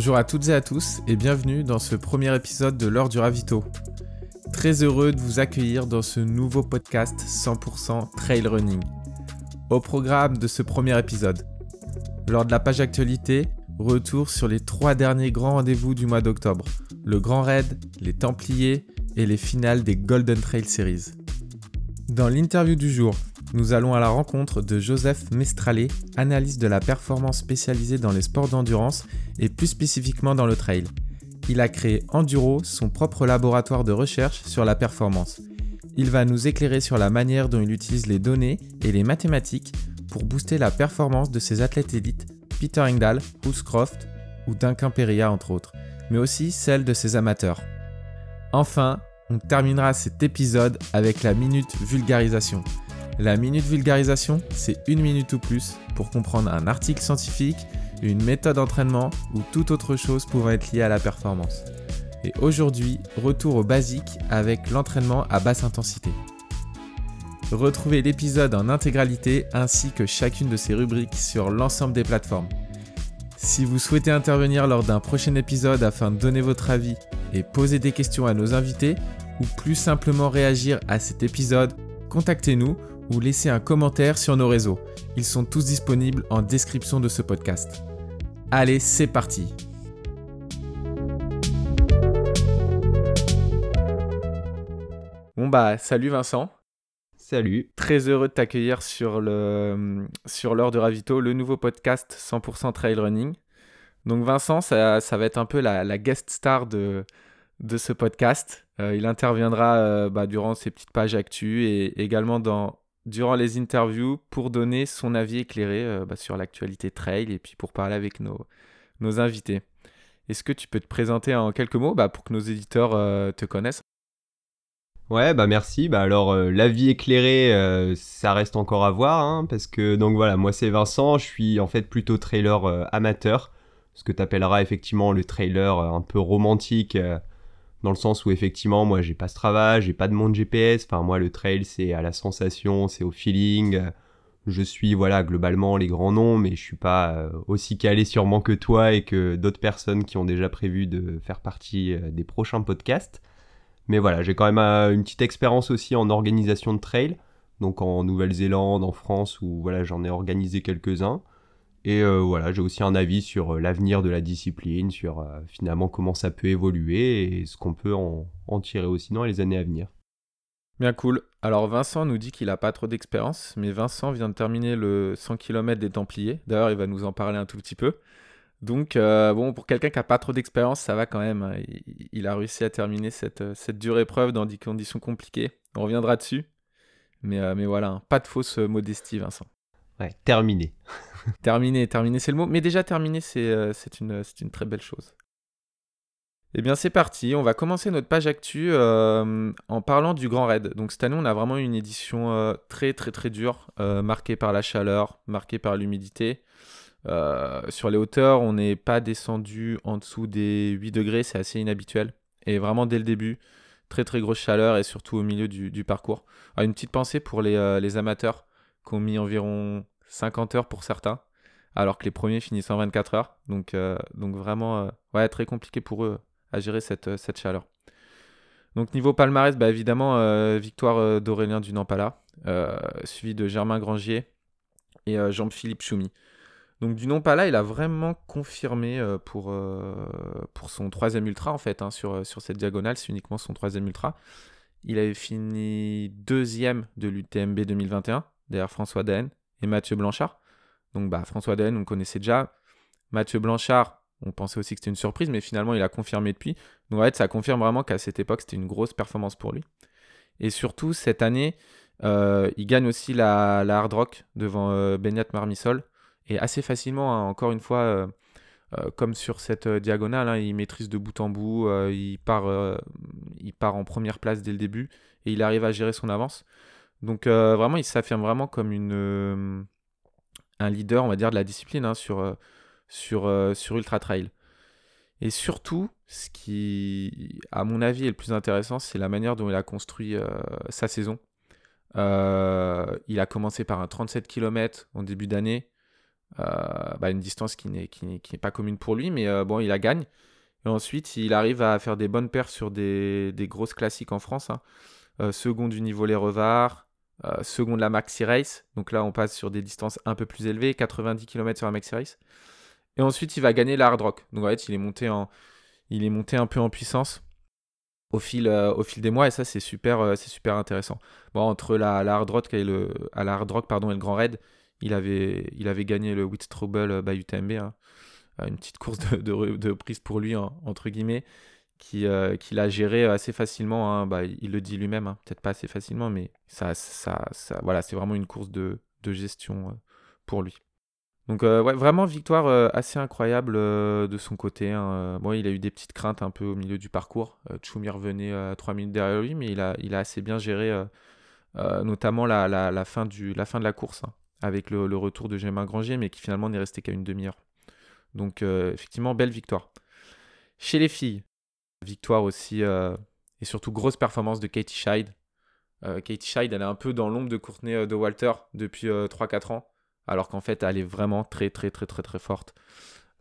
Bonjour à toutes et à tous et bienvenue dans ce premier épisode de l'heure du ravito. Très heureux de vous accueillir dans ce nouveau podcast 100% trail running. Au programme de ce premier épisode, lors de la page actualité, retour sur les trois derniers grands rendez-vous du mois d'octobre, le Grand Raid, les Templiers et les finales des Golden Trail Series. Dans l'interview du jour, nous allons à la rencontre de Joseph Mestralé, analyste de la performance spécialisée dans les sports d'endurance et plus spécifiquement dans le trail. Il a créé Enduro, son propre laboratoire de recherche sur la performance. Il va nous éclairer sur la manière dont il utilise les données et les mathématiques pour booster la performance de ses athlètes élites, Peter Engdahl, Bruce Croft ou Duncan Peria entre autres, mais aussi celle de ses amateurs. Enfin, on terminera cet épisode avec la minute vulgarisation. La minute vulgarisation, c'est une minute ou plus pour comprendre un article scientifique, une méthode d'entraînement ou toute autre chose pouvant être liée à la performance. Et aujourd'hui, retour au basique avec l'entraînement à basse intensité. Retrouvez l'épisode en intégralité ainsi que chacune de ses rubriques sur l'ensemble des plateformes. Si vous souhaitez intervenir lors d'un prochain épisode afin de donner votre avis et poser des questions à nos invités, ou plus simplement réagir à cet épisode, contactez-nous ou laissez un commentaire sur nos réseaux. Ils sont tous disponibles en description de ce podcast. Allez, c'est parti Bon bah, salut Vincent. Salut. Très heureux de t'accueillir sur le sur l'heure de Ravito, le nouveau podcast 100% trail running. Donc Vincent, ça, va être un peu la, guest star de, de ce podcast. Euh, il interviendra euh, bah, durant ses petites pages actu et également dans, durant les interviews pour donner son avis éclairé euh, bah, sur l'actualité trail et puis pour parler avec nos, nos invités. Est-ce que tu peux te présenter en quelques mots bah, pour que nos éditeurs te connaissent? Ouais, bah merci. Bah alors, l'avis éclairé, ça reste encore à voir, hein, parce que donc voilà, moi c'est Vincent, je suis en fait plutôt trailer amateur, ce que tu appelleras effectivement le trailer un peu romantique dans le sens où effectivement moi j'ai pas ce travail, j'ai pas de monde GPS, enfin moi le trail c'est à la sensation, c'est au feeling, je suis voilà globalement les grands noms mais je suis pas euh, aussi calé sûrement que toi et que d'autres personnes qui ont déjà prévu de faire partie euh, des prochains podcasts. Mais voilà, j'ai quand même euh, une petite expérience aussi en organisation de trail, donc en Nouvelle-Zélande, en France où voilà j'en ai organisé quelques-uns. Et euh, voilà, j'ai aussi un avis sur euh, l'avenir de la discipline, sur euh, finalement comment ça peut évoluer et ce qu'on peut en, tirer aussi dans les années à venir. Bien cool. Alors Vincent nous dit qu'il n'a pas trop d'expérience, mais Vincent vient de terminer le 100 km des Templiers. D'ailleurs, il va nous en parler un tout petit peu. Donc, bon, pour quelqu'un qui n'a pas trop d'expérience, ça va quand même. Hein. Il, a réussi à terminer cette, dure épreuve dans des conditions compliquées. On reviendra dessus. Mais, mais voilà, hein. pas de fausse modestie, Vincent. Ouais, terminé. terminé, terminé, c'est le mot. Mais déjà terminé, c'est euh, une, une très belle chose. Eh bien, c'est parti. On va commencer notre page actu euh, en parlant du Grand Raid. Donc, cette année, on a vraiment une édition euh, très, très, très dure, marquée par la chaleur, marquée par l'humidité. sur les hauteurs, on n'est pas descendu en dessous des 8 degrés, c'est assez inhabituel. Et vraiment, dès le début, très, très grosse chaleur et surtout au milieu du, parcours. une petite pensée pour les amateurs qui ont mis environ 50 heures pour certains, alors que les premiers finissent en 24 heures. Donc, euh, vraiment, euh, ouais, très compliqué pour eux à gérer cette, euh, chaleur. Donc niveau palmarès, bah, évidemment, victoire d'Aurélien du Nampala, suivi de Germain Grangier et Jean-Philippe Choumi. Donc du Nampala, il a vraiment confirmé pour, pour son troisième ultra en fait, hein, sur, sur cette diagonale, c'est uniquement son troisième ultra. Il avait fini deuxième de l'UTMB 2021, derrière François Daen et Mathieu Blanchard. Donc bah, François Daen, on connaissait déjà. Mathieu Blanchard, on pensait aussi que c'était une surprise, mais finalement, il a confirmé depuis. Donc en fait, ça confirme vraiment qu'à cette époque, c'était une grosse performance pour lui. Et surtout, cette année, euh, il gagne aussi la, Hard Rock devant euh, Benyat Marmisol. Et assez facilement, hein, encore une fois, euh, comme sur cette diagonale, hein, il maîtrise de bout en bout, il part en première place dès le début et il arrive à gérer son avance. Donc euh, vraiment, il s'affirme vraiment comme euh, un leader, on va dire, de la discipline hein, sur, euh, sur, Ultra Trail. Et surtout, ce qui, à mon avis, est le plus intéressant, c'est la manière dont il a construit sa saison. il a commencé par un 37 km en début d'année. bah, une distance qui n'est pas commune pour lui, mais bon, il la gagne. Et ensuite, il arrive à faire des bonnes paires sur des, des grosses classiques en France. Hein. second du niveau Les Revards, second de la Maxi Race. Donc là, on passe sur des distances un peu plus élevées, 90 km sur la Maxi Race. Et ensuite, il va gagner la Hard Rock. Donc en fait, il est monté, en, il est monté un peu en puissance au fil, euh, des mois et ça c'est super, euh, c'est super intéressant. Entre la, Hard Rock et le, Grand Raid, il avait, gagné le Wit Trouble euh, by UTMB, hein. une petite course de, prise pour lui, entre guillemets, qui, qu'il a géré assez facilement. Hein. Bah, il le dit lui-même, hein. peut-être pas assez facilement, mais ça, ça, ça voilà, c'est vraiment une course de, de gestion pour lui. Donc euh, ouais, vraiment victoire euh, assez incroyable euh, de son côté. Hein. Il a eu des petites craintes un peu au milieu du parcours. Choumi revenait à 3 minutes derrière lui, mais il a, il a assez bien géré notamment la, la, fin du, la fin de la course, hein, avec le, retour de Gémin Grangier, mais qui finalement n'est resté qu'à une demi-heure. Donc effectivement, belle victoire. Chez les filles, victoire aussi, et surtout grosse performance de Katie Scheid. Katie Scheid, elle est un peu dans l'ombre de Courtney de Walter depuis 3-4 ans alors qu'en fait, elle est vraiment très, très, très, très, très forte.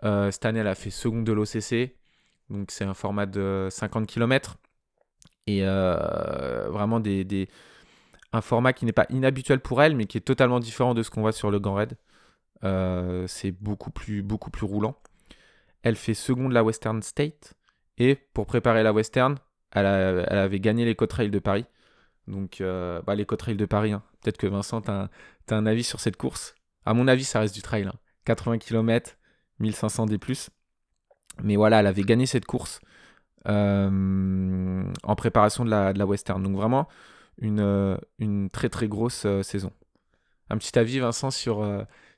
Euh, cette année, elle a fait seconde de l'OCC, donc c'est un format de 50 km. Et euh, vraiment des, un format qui n'est pas inhabituel pour elle, mais qui est totalement différent de ce qu'on voit sur le Grand Raid. Euh, c'est beaucoup plus, beaucoup plus roulant. Elle fait seconde la Western State. Et pour préparer la Western, elle, avait gagné les Trail de Paris. Donc, bah, les Trail de Paris, hein. peut-être que Vincent, tu as, un avis sur cette course à mon avis, ça reste du trail. 80 km, 1500 des plus. Mais voilà, elle avait gagné cette course euh, en préparation de la, Western. Donc vraiment, une, euh, très très grosse euh, saison. Un petit avis, Vincent, sur,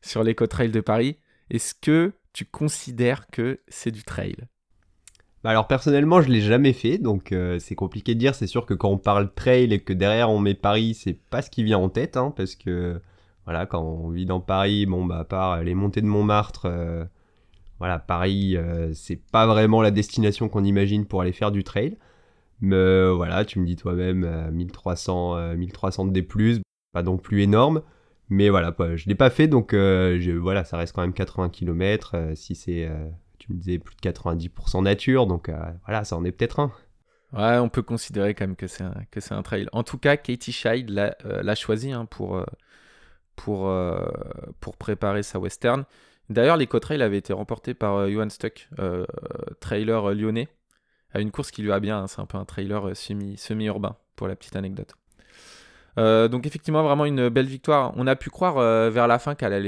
sur l'éco-trail de Paris. Est-ce que tu considères que c'est du trail? Bah alors personnellement je l'ai jamais fait donc c'est compliqué de dire c'est sûr que quand on parle trail et que derrière on met Paris c'est pas ce qui vient en tête hein, parce que voilà, quand on vit dans Paris, bon, bah, à part les montées de Montmartre, euh, voilà, Paris, euh, c'est pas vraiment la destination qu'on imagine pour aller faire du trail. Mais euh, voilà, tu me dis toi-même 1300, 1300 de D+, pas non plus énorme. Mais voilà, je l'ai pas fait, donc voilà, ça reste quand même 80 km. si c'est, tu me disais, plus de 90% nature, donc voilà, ça en est peut-être un. Ouais, on peut considérer quand même que c'est un, un trail. En tout cas, Katie Scheid l'a, choisi hein, pour, pour, euh, pour préparer sa western. D'ailleurs, l'éco-trail avait été remporté par euh, Johan Stuck, euh, trailer lyonnais, à une course qui lui a bien. Hein, c'est un peu un trailer semi, semi-urbain, pour la petite anecdote. donc effectivement, vraiment une belle victoire. On a pu croire vers la fin qu'elle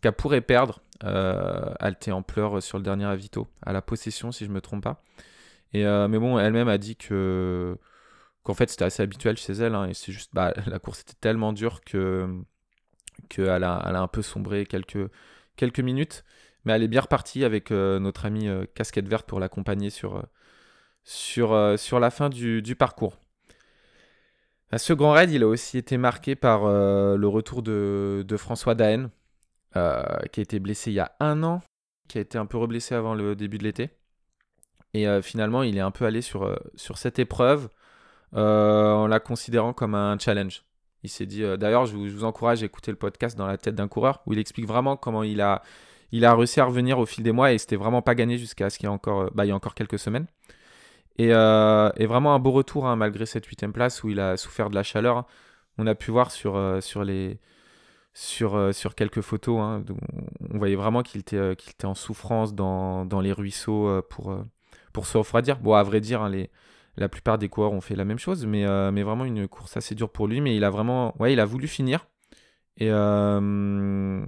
qu'elle pourrait perdre. Elle était en pleurs sur le dernier avito, à la possession si je me trompe pas. Et, mais bon, elle-même a dit que qu'en fait c'était assez habituel chez elle. Hein, et c'est juste, bah, la course était tellement dure que qu'elle a, elle a un peu sombré quelques, quelques minutes. Mais elle est bien repartie avec euh, notre ami euh, Casquette Verte pour l'accompagner sur, euh, sur, la fin du, du parcours. Ce grand raid, il a aussi été marqué par le retour de, de François Daen, qui a été blessé il y a un an, qui a été un peu reblessé avant le début de l'été. Et finalement, il est un peu allé sur, sur cette épreuve en la considérant comme un challenge. Il s'est dit, euh, d'ailleurs, je, vous encourage à écouter le podcast dans la tête d'un coureur, où il explique vraiment comment il a, il a réussi à revenir au fil des mois et c'était vraiment pas gagné jusqu'à ce qu'il y ait encore, euh, bah, encore quelques semaines. Et, euh, vraiment un beau retour hein, malgré cette huitième place où il a souffert de la chaleur. On a pu voir sur, sur, les, sur, sur quelques photos, hein, on voyait vraiment qu'il était, qu'il était en souffrance dans, les ruisseaux pour, pour se refroidir. Bon, à vrai dire, hein, les, la plupart des coureurs ont fait la même chose, mais, euh, vraiment une course assez dure pour lui. Mais il a vraiment, voulu finir. Et, euh,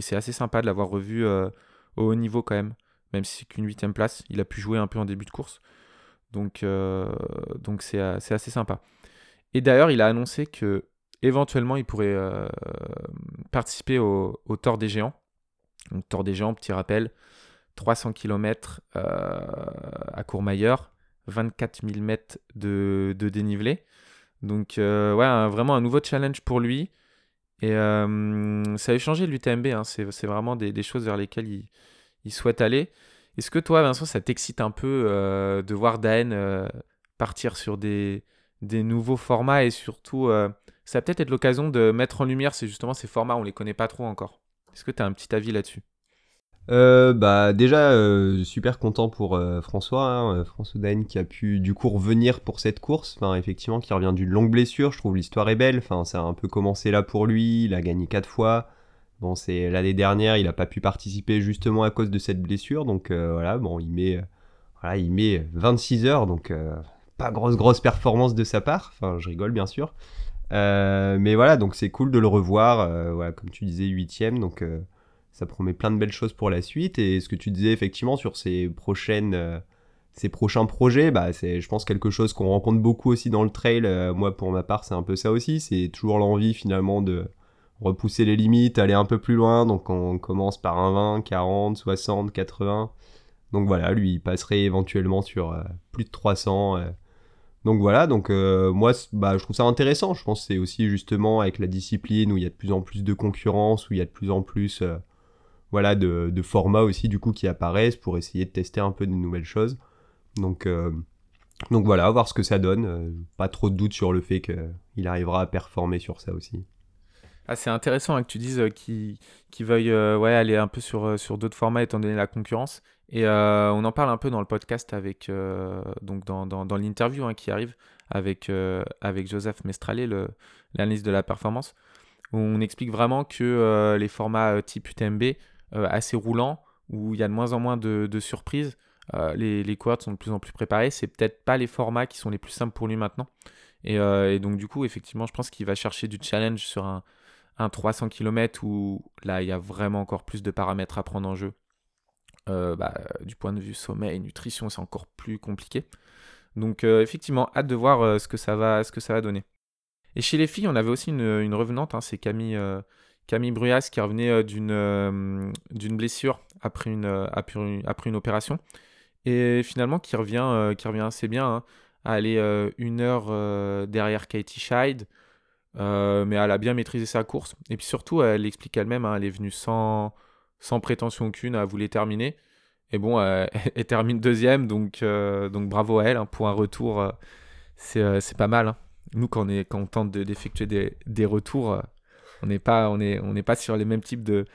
c'est assez sympa de l'avoir revu euh, au haut niveau quand même, même si c'est qu'une huitième place. Il a pu jouer un peu en début de course. Donc donc c'est assez sympa. Et d'ailleurs, il a annoncé que éventuellement il pourrait participer au, au Tour des Géants. Donc Tour des Géants, petit rappel, 300 km à Courmayeur 24 000 mètres de, dénivelé. Donc, euh, ouais, vraiment un nouveau challenge pour lui. Et euh, ça a changé l'UTMB. Hein. C'est vraiment des, choses vers lesquelles il, souhaite aller. Est-ce que toi, Vincent, ça t'excite un peu euh, de voir Daen partir sur des, nouveaux formats et surtout, ça va peut-être être, l'occasion de mettre en lumière justement ces formats, on les connaît pas trop encore. Est-ce que tu as un petit avis là-dessus? Euh, bah déjà euh, super content pour euh, François, hein, François Dain qui a pu du coup revenir pour cette course, enfin effectivement qui revient d'une longue blessure, je trouve l'histoire est belle, enfin ça a un peu commencé là pour lui, il a gagné quatre fois, bon c'est l'année dernière il a pas pu participer justement à cause de cette blessure, donc voilà bon il met voilà il met 26 heures. Donc pas grosse grosse performance de sa part, enfin je rigole bien sûr, mais voilà donc c'est cool de le revoir, voilà comme tu disais huitième donc ça promet plein de belles choses pour la suite. Et ce que tu disais effectivement sur ces prochaines, euh, ces prochains projets, bah, c'est, je pense, quelque chose qu'on rencontre beaucoup aussi dans le trail. Euh, moi, pour ma part, c'est un peu ça aussi. C'est toujours l'envie finalement de repousser les limites, aller un peu plus loin. Donc, on commence par un 20, 40, 60, 80. Donc voilà, lui, passerait éventuellement sur euh, plus de 300. Donc voilà, donc moi, bah, je trouve ça intéressant. Je pense que c'est aussi justement avec la discipline où il y a de plus en plus de concurrence, où il y a de plus en plus voilà, de, formats aussi du coup qui apparaissent pour essayer de tester un peu de nouvelles choses. Donc, euh, donc voilà, voir ce que ça donne. Euh, pas trop de doute sur le fait qu'il arrivera à performer sur ça aussi. Ah, c'est intéressant hein, que tu dises euh, qu'il veuille aller un peu sur d'autres formats étant donné la concurrence. Et on en parle un peu dans le podcast avec donc dans, dans, l'interview hein, qui arrive avec, avec Joseph Mestralé, l'analyse de la performance. Où on explique vraiment que les formats type UTMB euh, assez roulant, où il y a de moins en moins de, surprises. Euh, les, les sont de plus en plus préparées. C'est peut-être pas les formats qui sont les plus simples pour lui maintenant. Et, euh, donc, du coup, effectivement, je pense qu'il va chercher du challenge sur un, 300 km où là, il y a vraiment encore plus de paramètres à prendre en jeu. Bah, du point de vue sommeil, nutrition, c'est encore plus compliqué. Donc, effectivement, hâte de voir ce, que ça va, ce que ça va donner. Et chez les filles, on avait aussi une, revenante, hein, c'est Camille, Bruyas qui revenait euh, d'une euh, blessure après une, euh, opération et finalement qui revient, qui revient assez bien hein, à aller une heure derrière Katie Scheid. mais elle a bien maîtrisé sa course. Et puis surtout, elle explique elle-même, hein, elle est venue sans, sans prétention aucune, elle voulait terminer. Et bon, elle termine deuxième, donc, donc bravo à elle hein, pour un retour. c'est pas mal. Nous, quand on, est, quand tente d'effectuer des, retours, on n'est pas, on est, on pas sur les mêmes types de,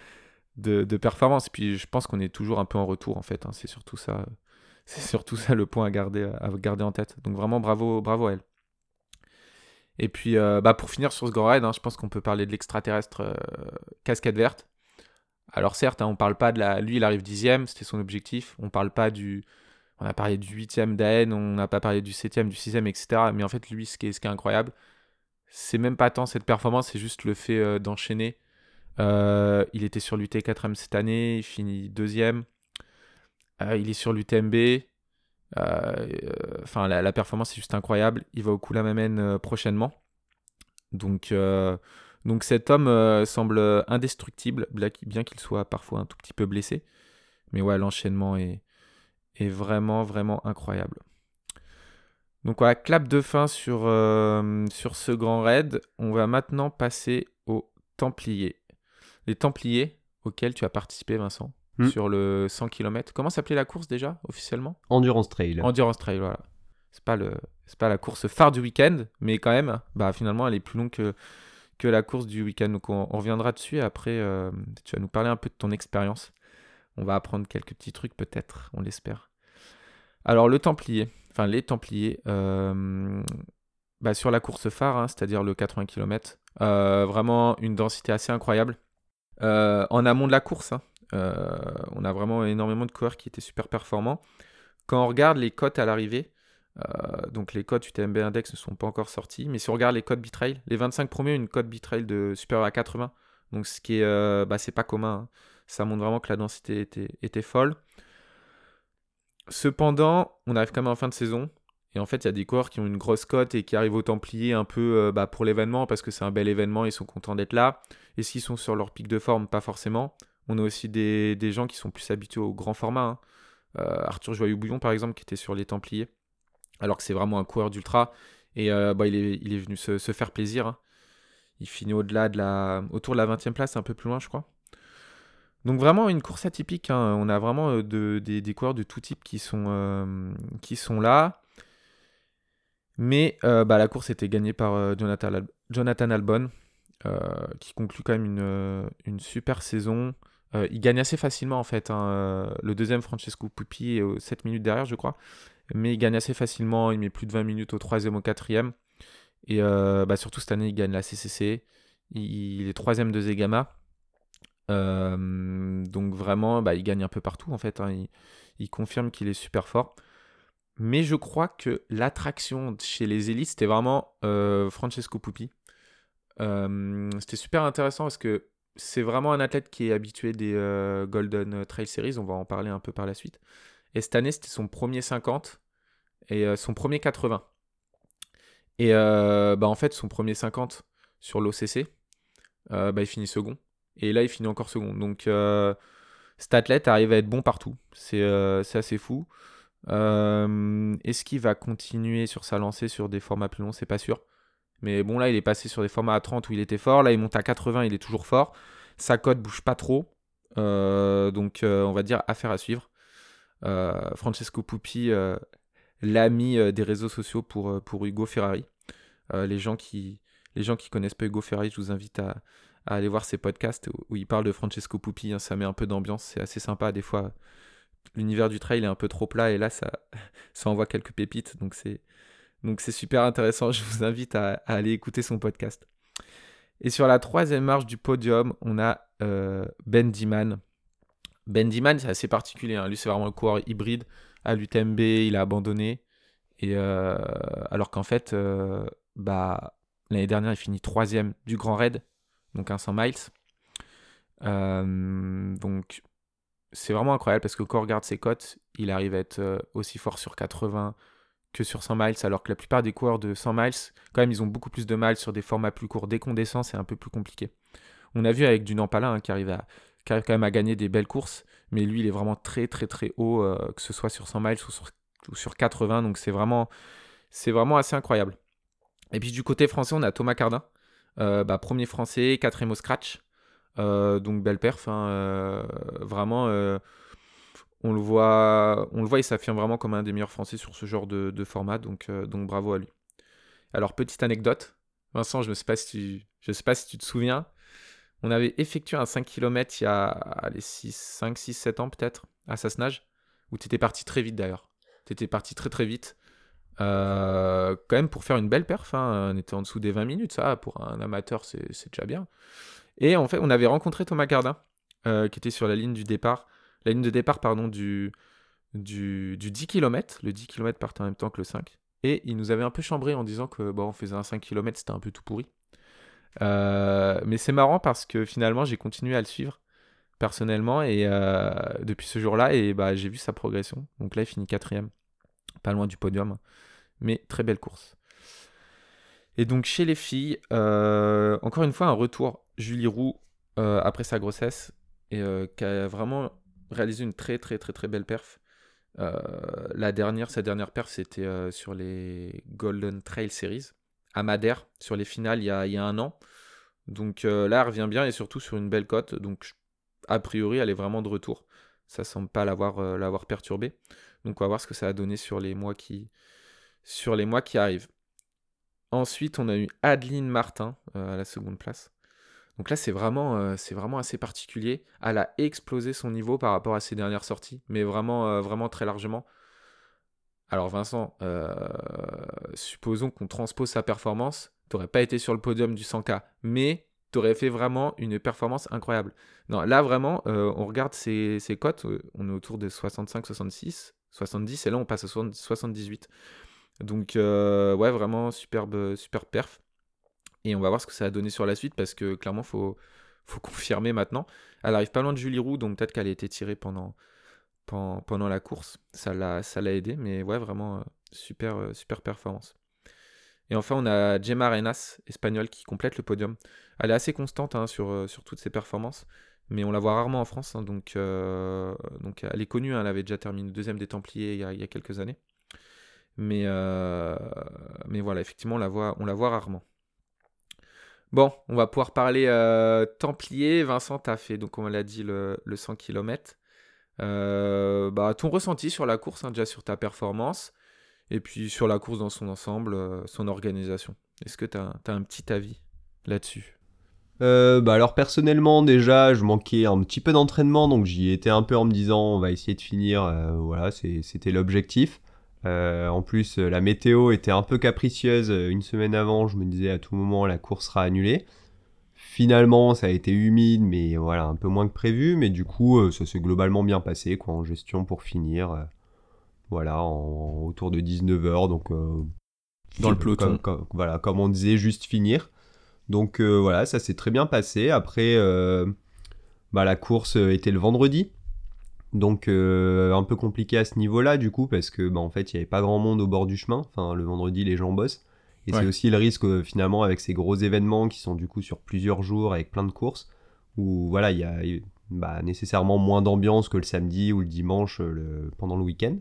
de, performances. Puis je pense qu'on est toujours un peu en retour en fait. Hein. C'est surtout ça, c'est surtout ça le point à garder, à garder en tête. Donc vraiment bravo, bravo à elle. Et puis euh, bah pour finir sur ce grand raid, hein, je pense qu'on peut parler de l'extraterrestre euh, cascade verte. Alors certes, hein, on parle pas de la, lui il arrive dixième, c'était son objectif. On parle pas du, on a parlé du huitième d'Aen, on n'a pas parlé du septième, du sixième, etc. Mais en fait lui, ce qui est, incroyable, c'est même pas tant cette performance, c'est juste le fait euh, d'enchaîner. Euh, il était sur l'UT 4 cette année, il finit deuxième. Euh, il est sur l'UTMB. Enfin, la, performance est juste incroyable. Il va au Koulamamène prochainement. Donc, donc cet homme semble indestructible, bien qu'il soit parfois un tout petit peu blessé. Mais ouais, l'enchaînement est, est vraiment, vraiment incroyable. Donc voilà, clap de fin sur, euh, sur ce grand raid. On va maintenant passer aux Templiers. Les Templiers auxquels tu as participé, Vincent, hmm. sur le 100 km. Comment s'appelait la course déjà, officiellement? Endurance Trail. Endurance Trail, voilà. C'est pas, le, pas la course phare du week-end, mais quand même, bah, finalement, elle est plus longue que, que la course du week-end. Donc on, reviendra dessus après, euh, tu vas nous parler un peu de ton expérience. On va apprendre quelques petits trucs peut-être, on l'espère. Alors le Templier, enfin les Templiers, euh, bah, sur la course phare, hein, c'est-à-dire le 80 km, euh, vraiment une densité assez incroyable. En amont de la course, hein, on a vraiment énormément de coureurs qui étaient super performants. Quand on regarde les cotes à l'arrivée, donc les cotes UTMB Index ne sont pas encore sortis, mais si on regarde les cotes Bitrail, les 25 premiers ont une cote Bitrail de supérieure à 80, donc ce qui est, bah, c'est pas commun. Hein. Ça montre vraiment que la densité était, folle. Cependant, on arrive quand même en fin de saison. Et en fait, il y a des coureurs qui ont une grosse cote et qui arrivent au Templier un peu euh, bah, pour l'événement parce que c'est un bel événement, ils sont contents d'être là. Et s'ils sont sur leur pic de forme, pas forcément. On a aussi des, gens qui sont plus habitués au grand format. Hein. Euh, Arthur Joyeux-Bouillon, par exemple, qui était sur les Templiers, alors que c'est vraiment un coureur d'ultra. Et euh, bah, il, est, venu se, faire plaisir. Hein. Il finit au-delà de la, autour de la 20e place, un peu plus loin, je crois. Donc vraiment une course atypique. Hein. On a vraiment euh, de, des, coureurs de tout type qui sont, euh, là. Mais bah, la course était gagnée par Jonathan, Albon. qui conclut quand même une, une super saison. il gagne assez facilement en fait. Hein, le deuxième, Francesco Pupi, est 7 minutes derrière, je crois. Mais il gagne assez facilement. Il met plus de 20 minutes au troisième, au quatrième. Et bah, surtout cette année, il gagne la CCC. Il, est troisième de Zegama. donc vraiment, bah, il gagne un peu partout en fait. Hein. Il, confirme qu'il est super fort. Mais je crois que l'attraction chez les élites, c'était vraiment Francesco Pupi. c'était super intéressant parce que c'est vraiment un athlète qui est habitué des Golden Trail Series. On va en parler un peu par la suite. Et cette année, c'était son premier 50 et son premier 80. Et bah, en fait, son premier 50 sur l'OCC, bah, il finit second. Et là, il finit encore second. Donc, cet athlète arrive à être bon partout. C'est assez fou. Est-ce qu'il va continuer sur sa lancée sur des formats plus longs? C'est pas sûr. Mais bon, là, il est passé sur des formats à 30 où il était fort. Là, il monte à 80, il est toujours fort. Sa cote bouge pas trop. donc, on va dire affaire à suivre. Francesco Pupi, l'ami des réseaux sociaux pour, pour Hugo Ferrari. les gens qui les gens qui connaissent pas Hugo Ferrari, je vous invite à, aller voir ses podcasts où, il parle de Francesco Pupi. Hein, ça met un peu d'ambiance, c'est assez sympa. Des fois, l'univers du trail est un peu trop plat et là, ça, ça envoie quelques pépites. Donc, c'est donc c'est super intéressant. Je vous invite à, aller écouter son podcast. Et sur la troisième marche du podium, on a euh, Ben Diman. Ben Diman, c'est assez particulier. Hein. Lui, c'est vraiment le coureur hybride. À l'UTMB, il a abandonné. Et euh, alors qu'en fait, euh, bah, L'année dernière, il finit troisième du Grand Raid, donc un 100 miles. Euh, donc c'est vraiment incroyable parce que quand on regarde ses cotes, il arrive à être aussi fort sur 80 que sur 100 miles, alors que la plupart des coureurs de 100 miles, quand même, ils ont beaucoup plus de miles sur des formats plus courts. Dès qu'on descend, c'est un peu plus compliqué. On a vu avec du Nampalin hein, qui, arrive à, qui arrive quand même à gagner des belles courses, mais lui, il est vraiment très très très haut, euh, que ce soit sur 100 miles ou sur, ou sur 80, donc c'est vraiment, c'est vraiment assez incroyable. Et puis du côté français, on a Thomas Cardin, euh, bah, premier français, quatrième au scratch. Euh, donc belle perf, hein, vraiment, on le voit, on le voit, il s'affirme vraiment comme un des meilleurs français sur ce genre de, format, donc, donc bravo à lui. Alors petite anecdote, Vincent, je ne sais si sais pas si tu te souviens, on avait effectué un 5 km il y a 6, 5, 6, 7 ans peut-être, à Sassenage, où tu étais parti très vite d'ailleurs. Tu étais parti très très vite. Euh, quand même, pour faire une belle perf, hein, on était en dessous des 20 minutes, ça, pour un amateur, c'est déjà bien. Et en fait, on avait rencontré Thomas Cardin, euh, qui était sur la ligne du départ, la ligne de départ, pardon, du, du, 10 km. Le 10 km partait en même temps que le 5. Et il nous avait un peu chambré en disant que bon, on faisait un 5 km, c'était un peu tout pourri. Euh, mais c'est marrant parce que finalement, j'ai continué à le suivre personnellement et depuis ce jour-là, et bah, j'ai vu sa progression. Donc là, il finit quatrième pas loin du podium. Mais très belle course. Et donc chez les filles, euh, encore une fois un retour. Julie Roux, euh, après sa grossesse, et euh, qui a vraiment réalisé une très très très très belle perf. la dernière, sa dernière perf, c'était sur les Golden Trail Series, à Madère, sur les finales il y a, un an. Donc là, elle revient bien et surtout sur une belle cote. Donc a priori, elle est vraiment de retour. Ça semble pas l'avoir l'avoir perturbée. Donc on va voir ce que ça a donné sur les mois qui, sur arrivent. Ensuite, on a eu Adeline Martin euh, à la seconde place. Donc là, c'est vraiment, euh, vraiment assez particulier. Elle a explosé son niveau par rapport à ses dernières sorties, mais vraiment, euh, vraiment très largement. Alors Vincent, supposons qu'on transpose sa performance, tu n'aurais pas été sur le podium du 100K, mais tu aurais fait vraiment une performance incroyable. Non, là vraiment, on regarde ses, cotes, on est autour de 65-66, 70, et là on passe à 78. Donc euh, ouais, vraiment superbe, super perf. Et on va voir ce que ça a donné sur la suite, parce que clairement, faut, faut confirmer maintenant. Elle arrive pas loin de Julie Roux, donc peut-être qu'elle a été tirée pendant, pendant, la course. Ça l'a, aidé, mais ouais, vraiment euh, super, euh, super performance. Et enfin, on a Gemma Arenas, espagnole, qui complète le podium. Elle est assez constante hein, sur, sur toutes ses performances mais on la voit rarement en France. Hein, donc, euh, donc elle est connue, hein, elle avait déjà terminé deuxième des Templiers il y a, quelques années. Mais, euh, mais voilà, effectivement, on la voit, on la voit rarement. Bon, on va pouvoir parler euh, Templiers. Vincent, as fait, donc on l'a dit, le, 100 km. Bah, ton ressenti sur la course, hein, déjà sur ta performance, et puis sur la course dans son ensemble, son organisation. Est-ce que tu as, un petit avis là-dessus? Euh, bah alors personnellement déjà je manquais un petit peu d'entraînement donc j'y étais un peu en me disant on va essayer de finir euh, voilà c'était l'objectif. Euh, en plus la météo était un peu capricieuse une semaine avant je me disais à tout moment la course sera annulée finalement ça a été humide mais voilà un peu moins que prévu mais du coup ça s'est globalement bien passé quoi en gestion pour finir voilà en, autour de 19h donc dans le peloton voilà comme on disait juste finir donc euh, voilà, ça s'est très bien passé. Après, euh, bah, la course euh, était le vendredi. Donc un peu compliqué à ce niveau-là du coup parce que bah, en fait il n'y avait pas grand monde au bord du chemin. Enfin le vendredi les gens bossent. Et c'est aussi le risque finalement avec ces gros événements qui sont du coup sur plusieurs jours avec plein de courses où voilà il y a bah, nécessairement moins d'ambiance que le samedi ou le dimanche pendant le week-end.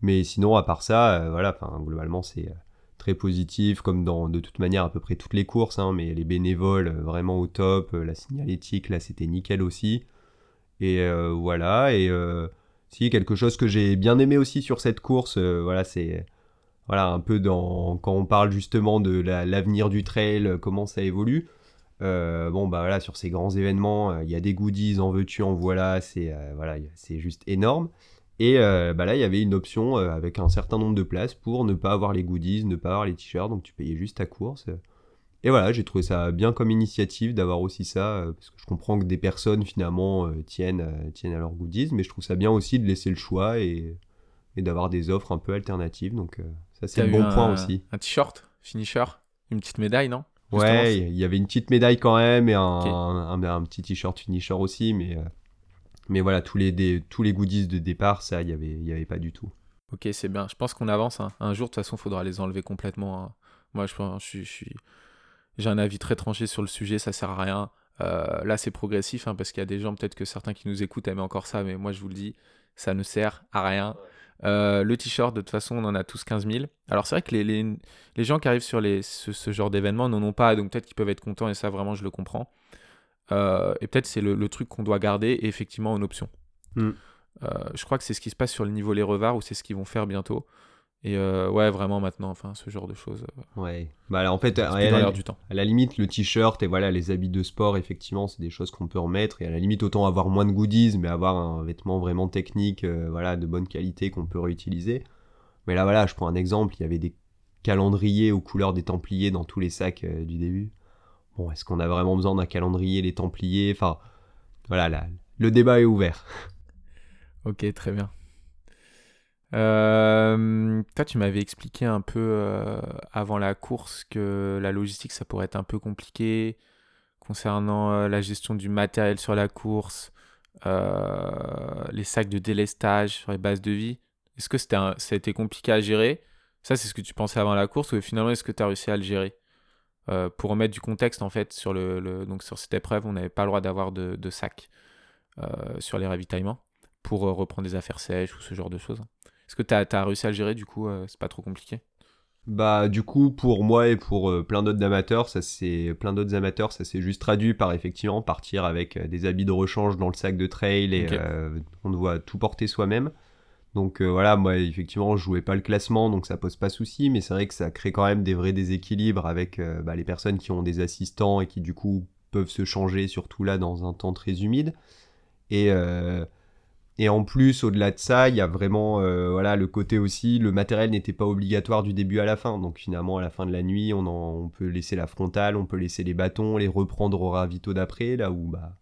Mais sinon à part ça voilà globalement c'est très positif, comme dans de toute manière à peu près toutes les courses, hein, mais les bénévoles euh, vraiment au top, euh, la signalétique là c'était nickel aussi. Et euh, voilà, et si quelque chose que j'ai bien aimé aussi sur cette course, voilà, c'est voilà un peu dans quand on parle justement de l'avenir du trail, comment ça évolue. bon bah voilà sur ces grands événements, il y a des goodies, en veux-tu, en voilà, c'est voilà, juste énorme. Et euh, bah là, il y avait une option euh, avec un certain nombre de places pour ne pas avoir les goodies, ne pas avoir les t-shirts, donc tu payais juste ta course. Et voilà, j'ai trouvé ça bien comme initiative d'avoir aussi ça, euh, parce que je comprends que des personnes finalement tiennent, tiennent à leurs goodies, mais je trouve ça bien aussi de laisser le choix et d'avoir des offres un peu alternatives. Donc ça, c'est un bon point aussi. Un t-shirt, finisher, une petite médaille, non Ouais, il y avait une petite médaille quand même et un, un, un petit t-shirt finisher aussi, mais mais voilà, tous les, tous les goodies de départ, ça, il n'y avait, y avait pas du tout. Ok, c'est bien. Je pense qu'on avance. Hein. Un jour, de toute façon, il faudra les enlever complètement. Hein. Moi, je, je, je suis. J'ai un avis très tranché sur le sujet, ça sert à rien. Euh, là, c'est progressif, hein, parce qu'il y a des gens, peut-être que certains qui nous écoutent aiment encore ça, mais moi, je vous le dis, ça ne sert à rien. Euh, le t-shirt, de toute façon, on en a tous 15 000. Alors, c'est vrai que les, les, les, gens qui arrivent sur les, ce, ce genre d'événements n'en ont pas, donc peut-être qu'ils peuvent être contents, et ça, vraiment, je le comprends. Euh, et peut-être c'est le, truc qu'on doit garder et effectivement en option. Hmm. Euh, je crois que c'est ce qui se passe sur le niveau Les Revards ou c'est ce qu'ils vont faire bientôt. Et euh, ouais, vraiment maintenant, enfin, ce genre de choses. ouais. Bah en fait, à, la, du temps. à la limite, le t-shirt et voilà les habits de sport, effectivement, c'est des choses qu'on peut remettre. Et à la limite, autant avoir moins de goodies, mais avoir un vêtement vraiment technique, voilà, de bonne qualité qu'on peut réutiliser. Mais là, voilà, je prends un exemple. Il y avait des calendriers aux couleurs des Templiers dans tous les sacs du début. Bon, est-ce qu'on a vraiment besoin d'un calendrier, les Templiers? Enfin, voilà, là, le débat est ouvert. ok, très bien. Euh, toi, tu m'avais expliqué un peu euh, avant la course que la logistique, ça pourrait être un peu compliqué concernant euh, la gestion du matériel sur la course, les sacs de délestage sur les bases de vie. Est-ce que c'était ça a été compliqué à gérer? Ça, c'est ce que tu pensais avant la course ou finalement, est-ce que tu as réussi à le gérer? Pour remettre du contexte, en fait, sur, le, cette épreuve, on n'avait pas le droit d'avoir de, de sac euh, sur les ravitaillements pour reprendre des affaires sèches ou ce genre de choses. Est-ce que tu as, réussi à le gérer, du coup, c'est pas trop compliqué? Bah du coup pour moi et pour plein d'autres amateurs, ça c'est plein d'autres amateurs, ça s'est juste traduit par effectivement partir avec des habits de rechange dans le sac de trail et on doit tout porter soi-même. Donc euh, voilà, moi effectivement je jouais pas le classement donc ça pose pas souci, mais c'est vrai que ça crée quand même des vrais déséquilibres avec euh, bah, les personnes qui ont des assistants et qui du coup peuvent se changer, surtout là dans un temps très humide. Et, euh, et en plus, au-delà de ça, il y a vraiment voilà, le côté aussi, le matériel n'était pas obligatoire du début à la fin. Donc finalement, à la fin de la nuit, on, on peut laisser la frontale, on peut laisser les bâtons, les reprendre au ravito d'après, là où bah,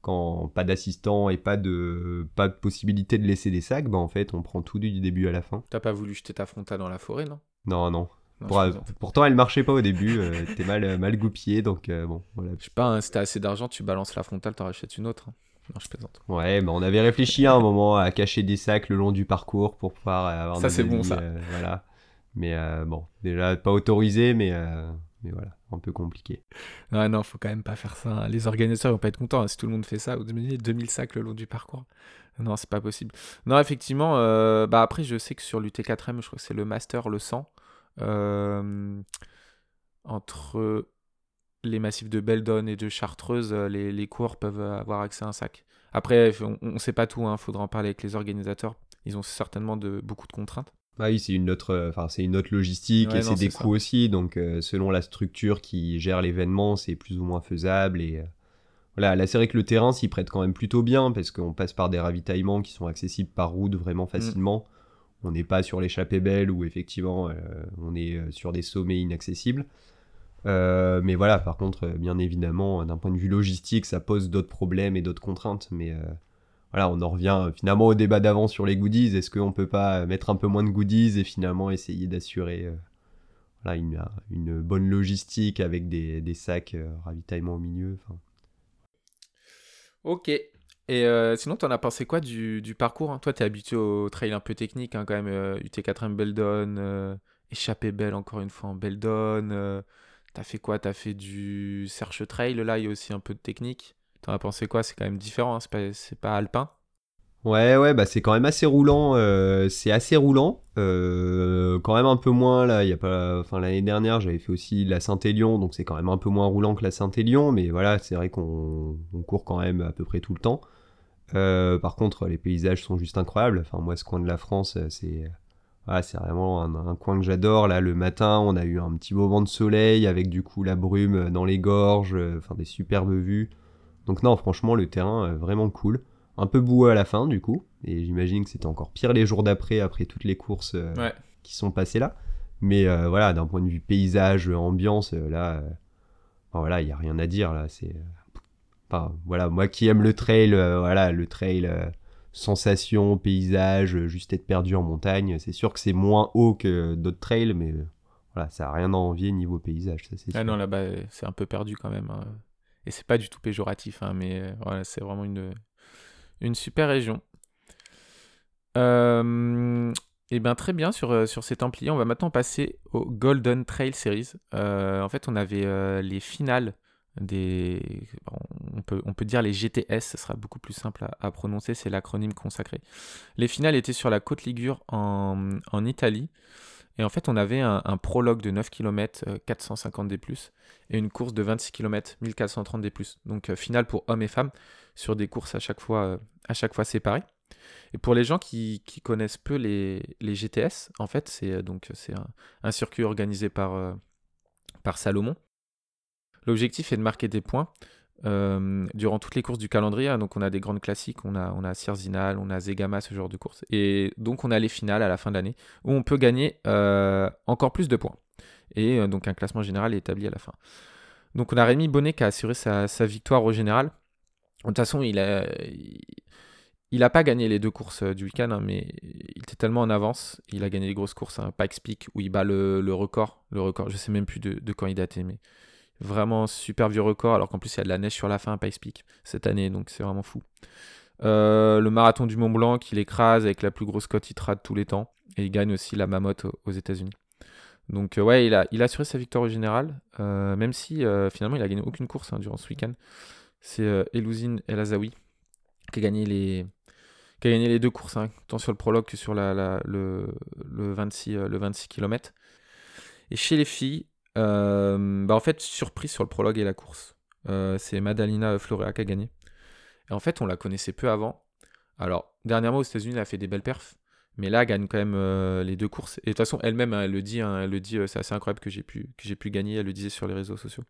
quand pas d'assistant et pas de, pas de possibilité de laisser des sacs, bah en fait on prend tout du début à la fin. T'as pas voulu jeter ta fronta dans la forêt, non? Non, non. pourtant elle marchait pas au début, euh, t'es mal, mal goupillé, donc euh, bon, voilà. Je sais pas, hein, si t'as assez d'argent, tu balances la frontale, t'en rachètes une autre. Hein. Non, je plaisante. Ouais, bah on avait réfléchi à un moment à cacher des sacs le long du parcours pour pouvoir avoir Ça c'est bon ça. Euh, voilà. Mais bon, déjà pas autorisé, mais mais voilà, un peu compliqué. Ah non, faut quand même pas faire ça. Hein. Les organisateurs vont pas être contents hein, si tout le monde fait ça. Vous 2000 sacs le long du parcours. Non, c'est pas possible. Non, effectivement, euh, bah après, je sais que sur l'UT4M, je crois que c'est le Master, le 100. Euh, entre les massifs de Beldon et de Chartreuse, euh, les, les coureurs peuvent avoir accès à un sac. Après, on, ne sait pas tout, il hein. faudra en parler avec les organisateurs. Ils ont certainement de, beaucoup de contraintes. Bah oui, c'est une autre, enfin c'est une autre logistique et c'est des coûts aussi. Donc selon la structure qui gère l'événement, c'est plus ou moins faisable et voilà. Là, c'est vrai que le terrain s'y prête quand même plutôt bien parce qu'on passe par des ravitaillements qui sont accessibles par route vraiment mm. facilement. On n'est pas sur l'échappée belle où effectivement on est sur des sommets inaccessibles. Euh, mais voilà, par contre, euh, bien évidemment, d'un point de vue logistique, ça pose d'autres problèmes et d'autres contraintes. Mais euh, voilà, on en revient finalement au débat d'avant sur les goodies. Est-ce qu'on peut pas mettre un peu moins de goodies et finalement essayer d'assurer une, bonne logistique avec des, sacs ravitaillement au milieu Ok. Et sinon, tu en as pensé quoi du, parcours hein? Toi, tu es habitué au trail un peu technique, hein, quand même. UT4M Beldon, échappée belle encore une fois en Beldon. T'as fait quoi? T'as fait du search trail, là, il y a aussi un peu de technique. T'en as pensé quoi? C'est quand même différent, hein, c'est pas, pas, alpin. Ouais, ouais, bah c'est quand même assez roulant. Euh, c'est assez roulant. Euh, quand même un peu moins, là, il y a pas... Enfin, l'année dernière, j'avais fait aussi la Saint-Élion, donc c'est quand même un peu moins roulant que la Saint-Élion, mais voilà, c'est vrai qu'on court quand même à peu près tout le temps. Euh, par contre, les paysages sont juste incroyables. Enfin, moi, ce coin de la France, c'est c'est vraiment un, coin que j'adore. Là, le matin, on a eu un petit moment de soleil avec du coup la brume dans les gorges, euh, enfin des superbes vues. Donc non, franchement, le terrain est vraiment cool. Un peu boueux à la fin, du coup. Et j'imagine que c'était encore pire les jours d'après, après toutes les courses euh, qui sont passées là. Mais euh, voilà, d'un point de vue paysage, ambiance, là, voilà, il n'y a rien à dire. Là, c'est. Enfin, voilà, moi qui aime le trail, voilà, le trail sensation, paysage, juste être perdu en montagne. C'est sûr que c'est moins haut que d'autres trails, mais voilà, ça n'a rien à envier niveau paysage. Ça, ah non, là-bas, c'est un peu perdu quand même. Hein. Et c'est pas du tout péjoratif, hein, mais euh, voilà, c'est vraiment une, une super région. Euh, et bien très bien sur, euh, sur ces Templiers, on va maintenant passer au Golden Trail Series. en fait, on avait les finales on, peut, dire les GTS, ce sera beaucoup plus simple à, prononcer, c'est l'acronyme consacré. Les finales étaient sur la côte Ligure en, Italie. Et en fait, on avait un, prologue de 9 km, 450 D+, et une course de 26 km, 1430 D+. Donc euh, finale pour hommes et femmes, sur des courses à chaque fois, euh, séparées. Et pour les gens qui, connaissent peu les, GTS, en fait, c'est euh, un, circuit organisé par Salomon, L'objectif est de marquer des points euh, durant toutes les courses du calendrier. Hein. donc on a des grandes classiques, on a, on a on a Zegama, ce genre de courses. Et donc on a les finales à la fin de l'année où on peut gagner euh, encore plus de points. Et euh, donc un classement général est établi à la fin. Donc on a Rémi Bonnet qui a assuré sa, victoire au général. De toute façon, il a, il, pas gagné les deux courses du week-end, hein, mais il était tellement en avance. Il a gagné les grosses courses, hein, Pikes Peak, où il bat le, record. Le record, je sais même plus de, de quand il datait, mais Vraiment super vieux record, alors qu'en plus il y a de la neige sur la fin à Pikes Peak cette année, donc c'est vraiment fou. Euh, le marathon du Mont Blanc qu'il écrase avec la plus grosse cote ITRA de tous les temps. Et il gagne aussi la Mamotte aux États-Unis. Donc euh, ouais, il a, assuré sa victoire au général, euh, même si finalement il a gagné aucune course hein, durant ce week-end. C'est Elouzine El Azaoui qui a gagné les, qui a gagné les deux courses, hein, tant sur le prologue que sur le, le, 26, le 26 km. Et chez les filles, bah en fait, surprise sur le prologue et la course. Euh, c'est Madalina Florea qui a gagné. Et en fait, on la connaissait peu avant. Alors, dernièrement aux États-Unis, elle a fait des belles perfs. Mais là, elle gagne quand même euh, les deux courses. Et de toute façon, elle-même, hein, elle le dit, hein, elle le dit, c'est assez incroyable que j'ai pu, que pu gagner. Elle le disait sur les réseaux sociaux.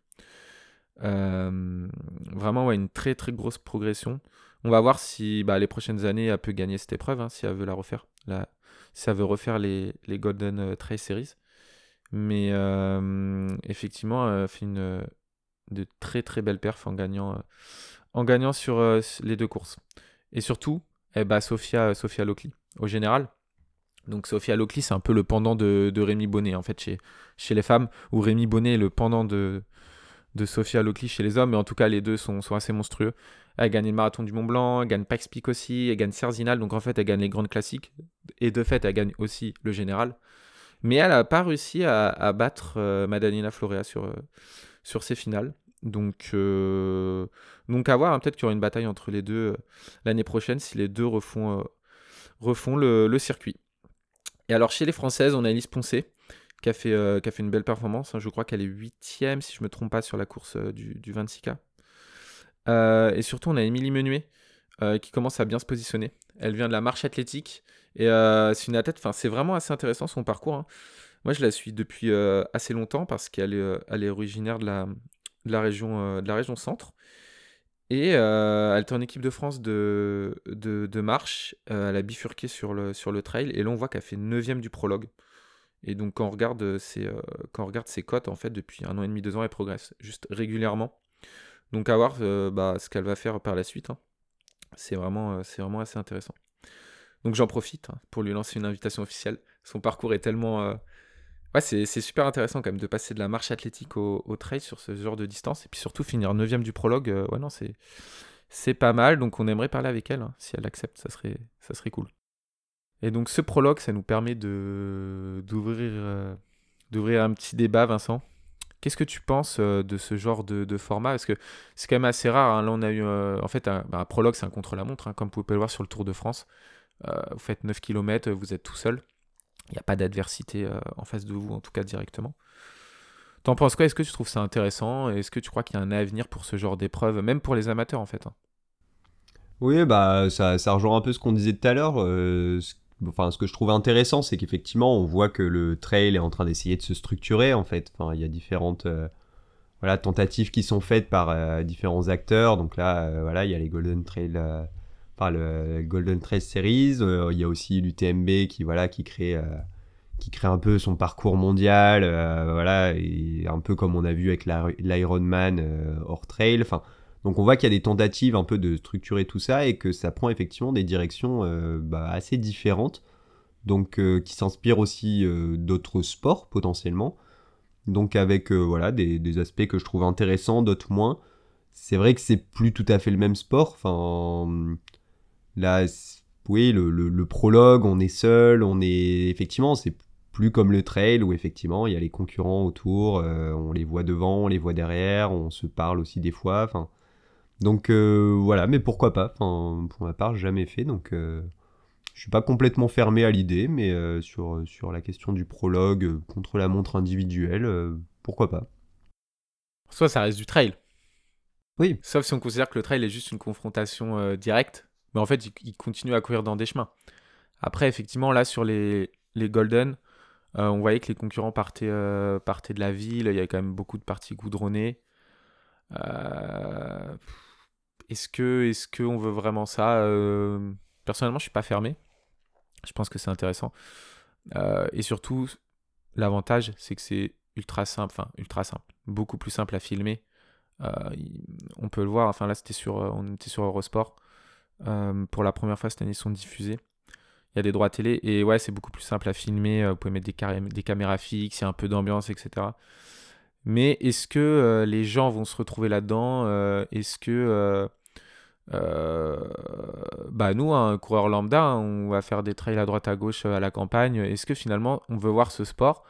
vraiment, ouais, une très très grosse progression. On va voir si bah, les prochaines années, elle peut gagner cette épreuve, hein, si elle veut la refaire. si elle veut refaire les, les Golden Trail Series. Mais effectivement, elle fait une, de très très belles perfs en gagnant, en gagnant sur les deux courses. Et surtout, eh ben, Sophia Lockley au général. Donc Sophia Lockley, c'est un peu le pendant de, de, Rémi Bonnet en fait chez, chez les femmes, ou Rémi Bonnet est le pendant de, de Sophia Lockley chez les hommes, mais en tout cas les deux sont, sont assez monstrueux. Elle gagne le marathon du Mont Blanc, elle gagne Pikes Peak aussi, elle gagne Cerzinal, donc en fait elle gagne les grandes classiques, et de fait elle gagne aussi le général. Mais elle n'a pas réussi à, battre euh, Madalina Florea sur, euh, ses finales. Donc, euh, donc à voir, hein, peut-être qu'il y aura une bataille entre les deux l'année prochaine si les deux refont, le, circuit. Et alors chez les Françaises, on a Elise Poncé qui a fait, qui a fait une belle performance. Hein. Je crois qu'elle est huitième, si je ne me trompe pas, sur la course du, du 26K. et surtout, on a Émilie Menuet qui commence à bien se positionner. Elle vient de la marche athlétique. Et euh, c'est une athlète, enfin, c'est vraiment assez intéressant son parcours. hein. Moi, je la suis depuis euh, assez longtemps parce qu'elle est, euh, originaire de la, région, de la région centre. Et elle était en équipe de France de, marche. Elle a bifurqué sur le, trail. Et là, on voit qu'elle fait 9 du prologue. Et donc, quand on regarde ses, quand on regarde ses cotes, en fait, depuis un an et demi, deux ans, elle progresse juste régulièrement. Donc, à voir bah, ce qu'elle va faire par la suite. hein. C'est vraiment, c'est vraiment assez intéressant. Donc, j'en profite hein, pour lui lancer une invitation officielle. Son parcours est tellement. euh, Ouais, c'est super intéressant quand même de passer de la marche athlétique au, au trail sur ce genre de distance. Et puis surtout finir 9 du prologue. euh, ouais, non, c'est c'est pas mal. Donc, on aimerait parler avec elle. hein. Si elle accepte, ça serait, ça serait cool. Et donc, ce prologue, ça nous permet de d'ouvrir euh, un petit débat, Vincent. Qu'est-ce que tu penses de ce genre de, format? Parce que c'est quand même assez rare. hein. Là, on a eu. en fait, un, bah, un prologue, c'est un contre-la-montre, comme vous pouvez le voir sur le Tour de France. Euh, vous faites 9 km, vous êtes tout seul. Il n'y a pas d'adversité euh, en face de vous, en tout cas directement. T'en penses quoi? Est-ce que tu trouves ça intéressant? Est-ce que tu crois qu'il y a un avenir pour ce genre d'épreuve, même pour les amateurs en fait hein? Oui, bah ça, rejoint un peu ce qu'on disait tout à l'heure. euh, ce- enfin, ce que je trouve intéressant, c'est qu'effectivement, on voit que le trail est en train d'essayer de se structurer, en fait. Il y a différentes voilà, tentatives qui sont faites par différents acteurs. Donc là, voilà, il y a les Golden Trail, enfin, le Golden Trail Series. euh, il y a aussi l'UTMB qui, voilà, qui crée, euh, qui crée un peu son parcours mondial, euh, voilà, et un peu comme on a vu avec l'Ironman euh, hors trail. Enfin, donc on voit qu'il y a des tentatives un peu de structurer tout ça et que ça prend effectivement des directions bah, assez différentes, donc qui s'inspirent aussi d'autres sports potentiellement. Donc avec voilà des, des aspects que je trouve intéressants, d'autres moins. C'est vrai que c'est plus tout à fait le même sport. Enfin là, oui, le, le- le prologue, on est seul, on est effectivement c'est plus comme le trail où effectivement il y a les concurrents autour, euh, on les voit devant, on les voit derrière, on se parle aussi des fois. Enfin donc euh, voilà, mais pourquoi pas enfin, Pour ma part, jamais fait, donc euh, je suis pas complètement fermé à l'idée, mais euh, sur, sur la question du prologue contre la montre individuelle, pourquoi pas Soit ça reste du trail. Oui. Sauf si on considère que le trail est juste une confrontation directe. Mais en fait, il, il continue à courir dans des chemins. Après, effectivement, là, sur les, les Golden, euh, on voyait que les concurrents partaient, euh, partaient de la ville. Il y avait quand même beaucoup de parties goudronnées. Euh, Est-ce que, est-ce veut vraiment ça Personnellement, je suis pas fermé. Je pense que c'est intéressant. Et surtout, l'avantage, c'est que c'est ultra simple, enfin ultra simple, beaucoup plus simple à filmer. Il- on peut le voir, enfin là c'était sur, on était sur Eurosport. Euh, pour la première fois cette année, sont diffusés. Il y a des droits télé et ouais, c'est beaucoup plus simple à filmer. euh, Vous pouvez mettre des, caméras fixes, il y a un peu d'ambiance, etc. Mais est-ce que euh, les gens vont se retrouver là-dedans Est-ce que bah nous, un coureur lambda, hein, on va faire des trails à droite à gauche à la campagne. Est-ce que finalement on veut voir ce sport,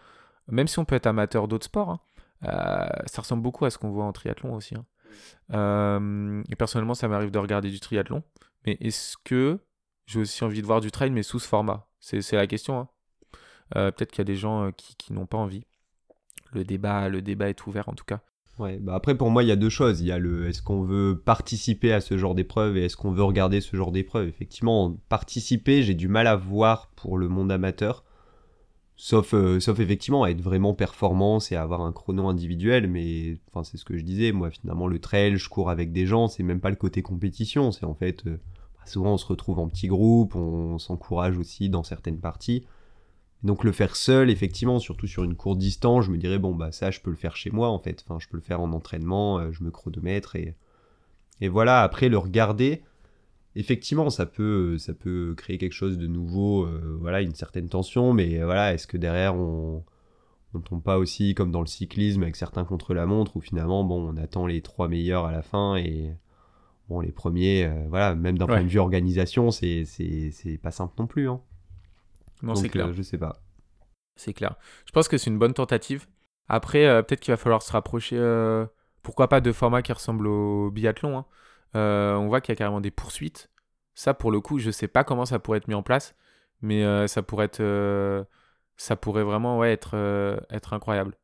même si on peut être amateur d'autres sports hein, Ça ressemble beaucoup à ce qu'on voit en triathlon aussi. hein. Et personnellement, ça m'arrive de regarder du triathlon. Mais est-ce que j'ai aussi envie de voir du trail, mais sous ce format? C'est la question. hein. Euh, Peut-être qu'il y a des gens euh, qui, qui n'ont pas envie. Le débat, le débat est ouvert en tout cas. Ouais, bah après pour moi il y a deux choses. Il y a le est-ce qu'on veut participer à ce genre d'épreuve et est-ce qu'on veut regarder ce genre d'épreuve? Effectivement, participer, j'ai du mal à voir pour le monde amateur. Sauf, euh, sauf effectivement à être vraiment performance et avoir un chrono individuel, mais enfin c'est ce que je disais, moi finalement le trail, je cours avec des gens, c'est même pas le côté compétition, c'est en fait euh, bah, souvent on se retrouve en petits groupes, on s'encourage aussi dans certaines parties. Donc le faire seul, effectivement, surtout sur une courte distance, je me dirais bon bah ça je peux le faire chez moi en fait, enfin je peux le faire en entraînement, euh, je me chronomètre et et voilà. Après le regarder, effectivement ça peut ça peut créer quelque chose de nouveau, euh, voilà une certaine tension, mais euh, voilà est-ce que derrière on on tombe pas aussi comme dans le cyclisme avec certains contre la montre où finalement bon on attend les trois meilleurs à la fin et bon les premiers euh, voilà même d'un Ouais. point de vue organisation c'est c'est c'est pas simple non plus hein. Non, c'est clair. euh, je sais pas. C'est clair. Je pense que c'est une bonne tentative. Après, euh, peut-être qu'il va falloir se rapprocher, euh, pourquoi pas, de formats qui ressemblent au biathlon. hein. Euh, on voit qu'il y a carrément des poursuites. Ça, pour le coup, je sais pas comment ça pourrait être mis en place, mais euh, ça pourrait être, euh, ça pourrait vraiment ouais, être, être incroyable.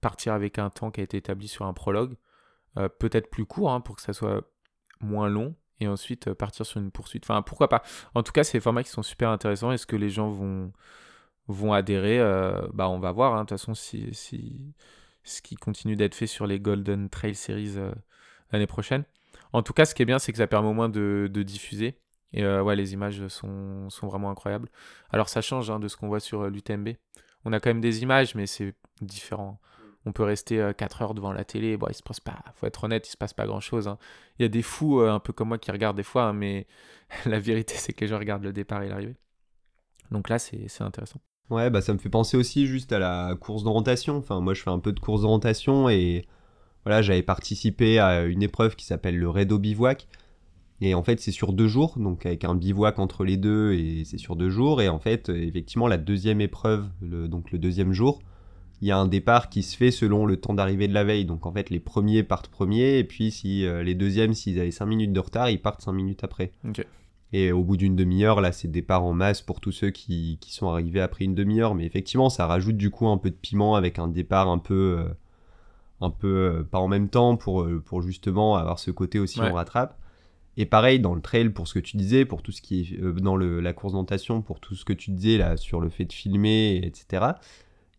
Partir avec un temps qui a été établi sur un prologue, peut-être plus court hein, pour que ça soit moins long et ensuite partir sur une poursuite. Enfin, pourquoi pas. En tout cas, c'est des formats qui sont super intéressants. Est-ce que les gens vont, vont adhérer Bah, on va voir. Hein. De toute façon, si, si ce qui continue d'être fait sur les Golden Trail Series l'année prochaine. En tout cas, ce qui est bien, c'est que ça permet au moins de, diffuser. Et ouais, les images sont, sont, vraiment incroyables. Alors, ça change hein, de ce qu'on voit sur l'UTMB. On a quand même des images, mais c'est différent on peut rester 4 euh, heures devant la télé. Bon, il se passe pas, faut être honnête, il se passe pas grand chose. Hein. Il y a des fous euh, un peu comme moi qui regardent des fois, hein, mais la vérité c'est que les gens regardent le départ et l'arrivée. Donc là, c'est intéressant. Ouais, bah ça me fait penser aussi juste à la course d'orientation. Enfin, moi je fais un peu de course d'orientation et voilà, j'avais participé à une épreuve qui s'appelle le Redo Bivouac. Et en fait, c'est sur deux jours, donc avec un bivouac entre les deux, et c'est sur deux jours. Et en fait, effectivement, la deuxième épreuve, donc le deuxième jour, il y a un départ qui se fait selon le temps d'arrivée de la veille. Donc en fait, les premiers partent premiers, et puis si euh, les deuxièmes, s'ils avaient 5 minutes de retard, ils partent 5 minutes après. Et au bout d'une demi-heure, là, c'est départ en masse pour tous ceux qui, sont arrivés après une demi-heure. Mais effectivement, ça rajoute du coup un peu de piment avec un départ un peu, euh, un peu euh, pas en même temps pour, pour justement avoir ce côté aussi on rattrape. Et pareil, dans le trail, pour ce que tu disais, pour tout ce qui est dans la course d'orientation, pour tout ce que tu disais là sur le fait de filmer, etc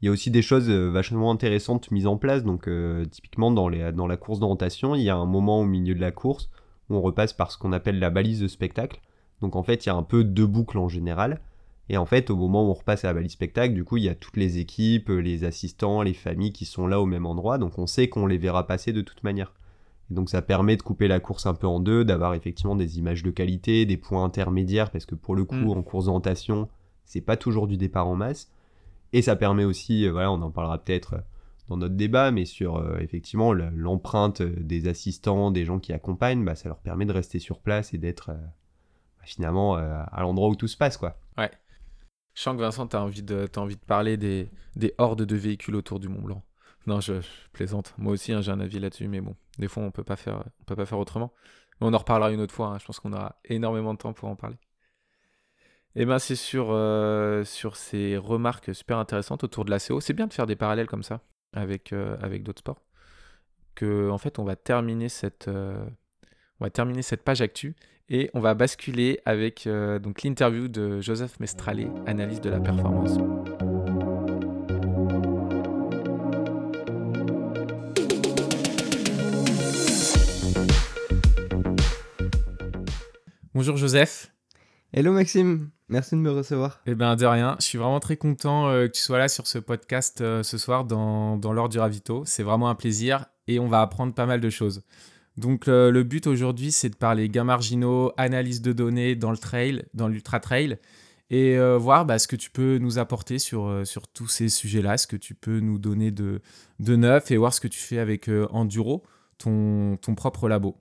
il y a aussi des choses euh, vachement intéressantes mises en place. Donc, euh, typiquement, dans, les, dans la course d'orientation, il y a un moment au milieu de la course où on repasse par ce qu'on appelle la balise de spectacle. Donc, en fait, il y a un peu deux boucles en général. Et en fait, au moment où on repasse à la balise spectacle, du coup, il y a toutes les équipes, les assistants, les familles qui sont là au même endroit. Donc, on sait qu'on les verra passer de toute manière. Et donc, ça permet de couper la course un peu en deux, d'avoir effectivement des images de qualité, des points intermédiaires, parce que pour le coup, mm. en course d'orientation, c'est pas toujours du départ en masse. Et ça permet aussi, euh, voilà, on en parlera peut-être euh, dans notre débat, mais sur euh, effectivement l'empreinte des assistants, des gens qui accompagnent, bah, ça leur permet de rester sur place et d'être bah, finalement à l'endroit où tout se passe. quoi. Ouais. Je sens que Vincent, tu as, envie de, parler des, des hordes de véhicules autour du Mont Blanc. Non, je, plaisante. Moi aussi, hein, j'ai un avis là-dessus, mais bon, des fois, on peut peut pas faire autrement. on en reparlera une autre fois. Hein. Je pense qu'on aura énormément de temps pour en parler. Eh ben, c'est sur, euh, sur ces remarques super intéressantes autour de la CO. C'est bien de faire des parallèles comme ça avec, euh, avec d'autres sports. Que, en fait, on va terminer cette, euh, on va terminer cette page actu et on va basculer avec donc l'interview de Joseph Mestralé, analyse de la performance. Bonjour Joseph. Hello Maxime, merci de me recevoir. Eh bien de rien, je suis vraiment très content euh, que tu sois là sur ce podcast euh, ce soir dans, dans l'ordre du ravito. C'est vraiment un plaisir et on va apprendre pas mal de choses. Donc euh, le but aujourd'hui c'est de parler gains marginaux, analyse de données dans le trail, dans l'ultra trail et voir bah, ce que tu peux nous apporter sur, sur tous ces sujets-là, ce que tu peux nous donner de, neuf et voir ce que tu fais avec Enduro, ton, propre labo.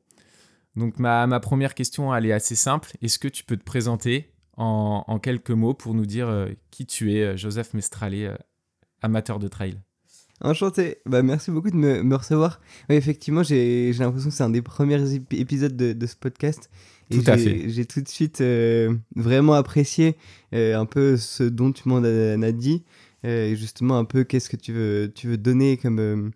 Donc ma, première question, elle est assez simple. Est-ce que tu peux te présenter en, quelques mots pour nous dire euh, qui tu es, euh, Joseph Mestralé, euh, amateur de trail? Enchanté, bah, merci beaucoup de me, recevoir. effectivement, j'ai l'impression que c'est un des premiers épisodes de, ce podcast. Et tout à fait. J'ai tout de suite vraiment apprécié un peu ce dont tu m'en as, dit. et justement, un peu qu'est-ce que tu veux, tu veux donner comme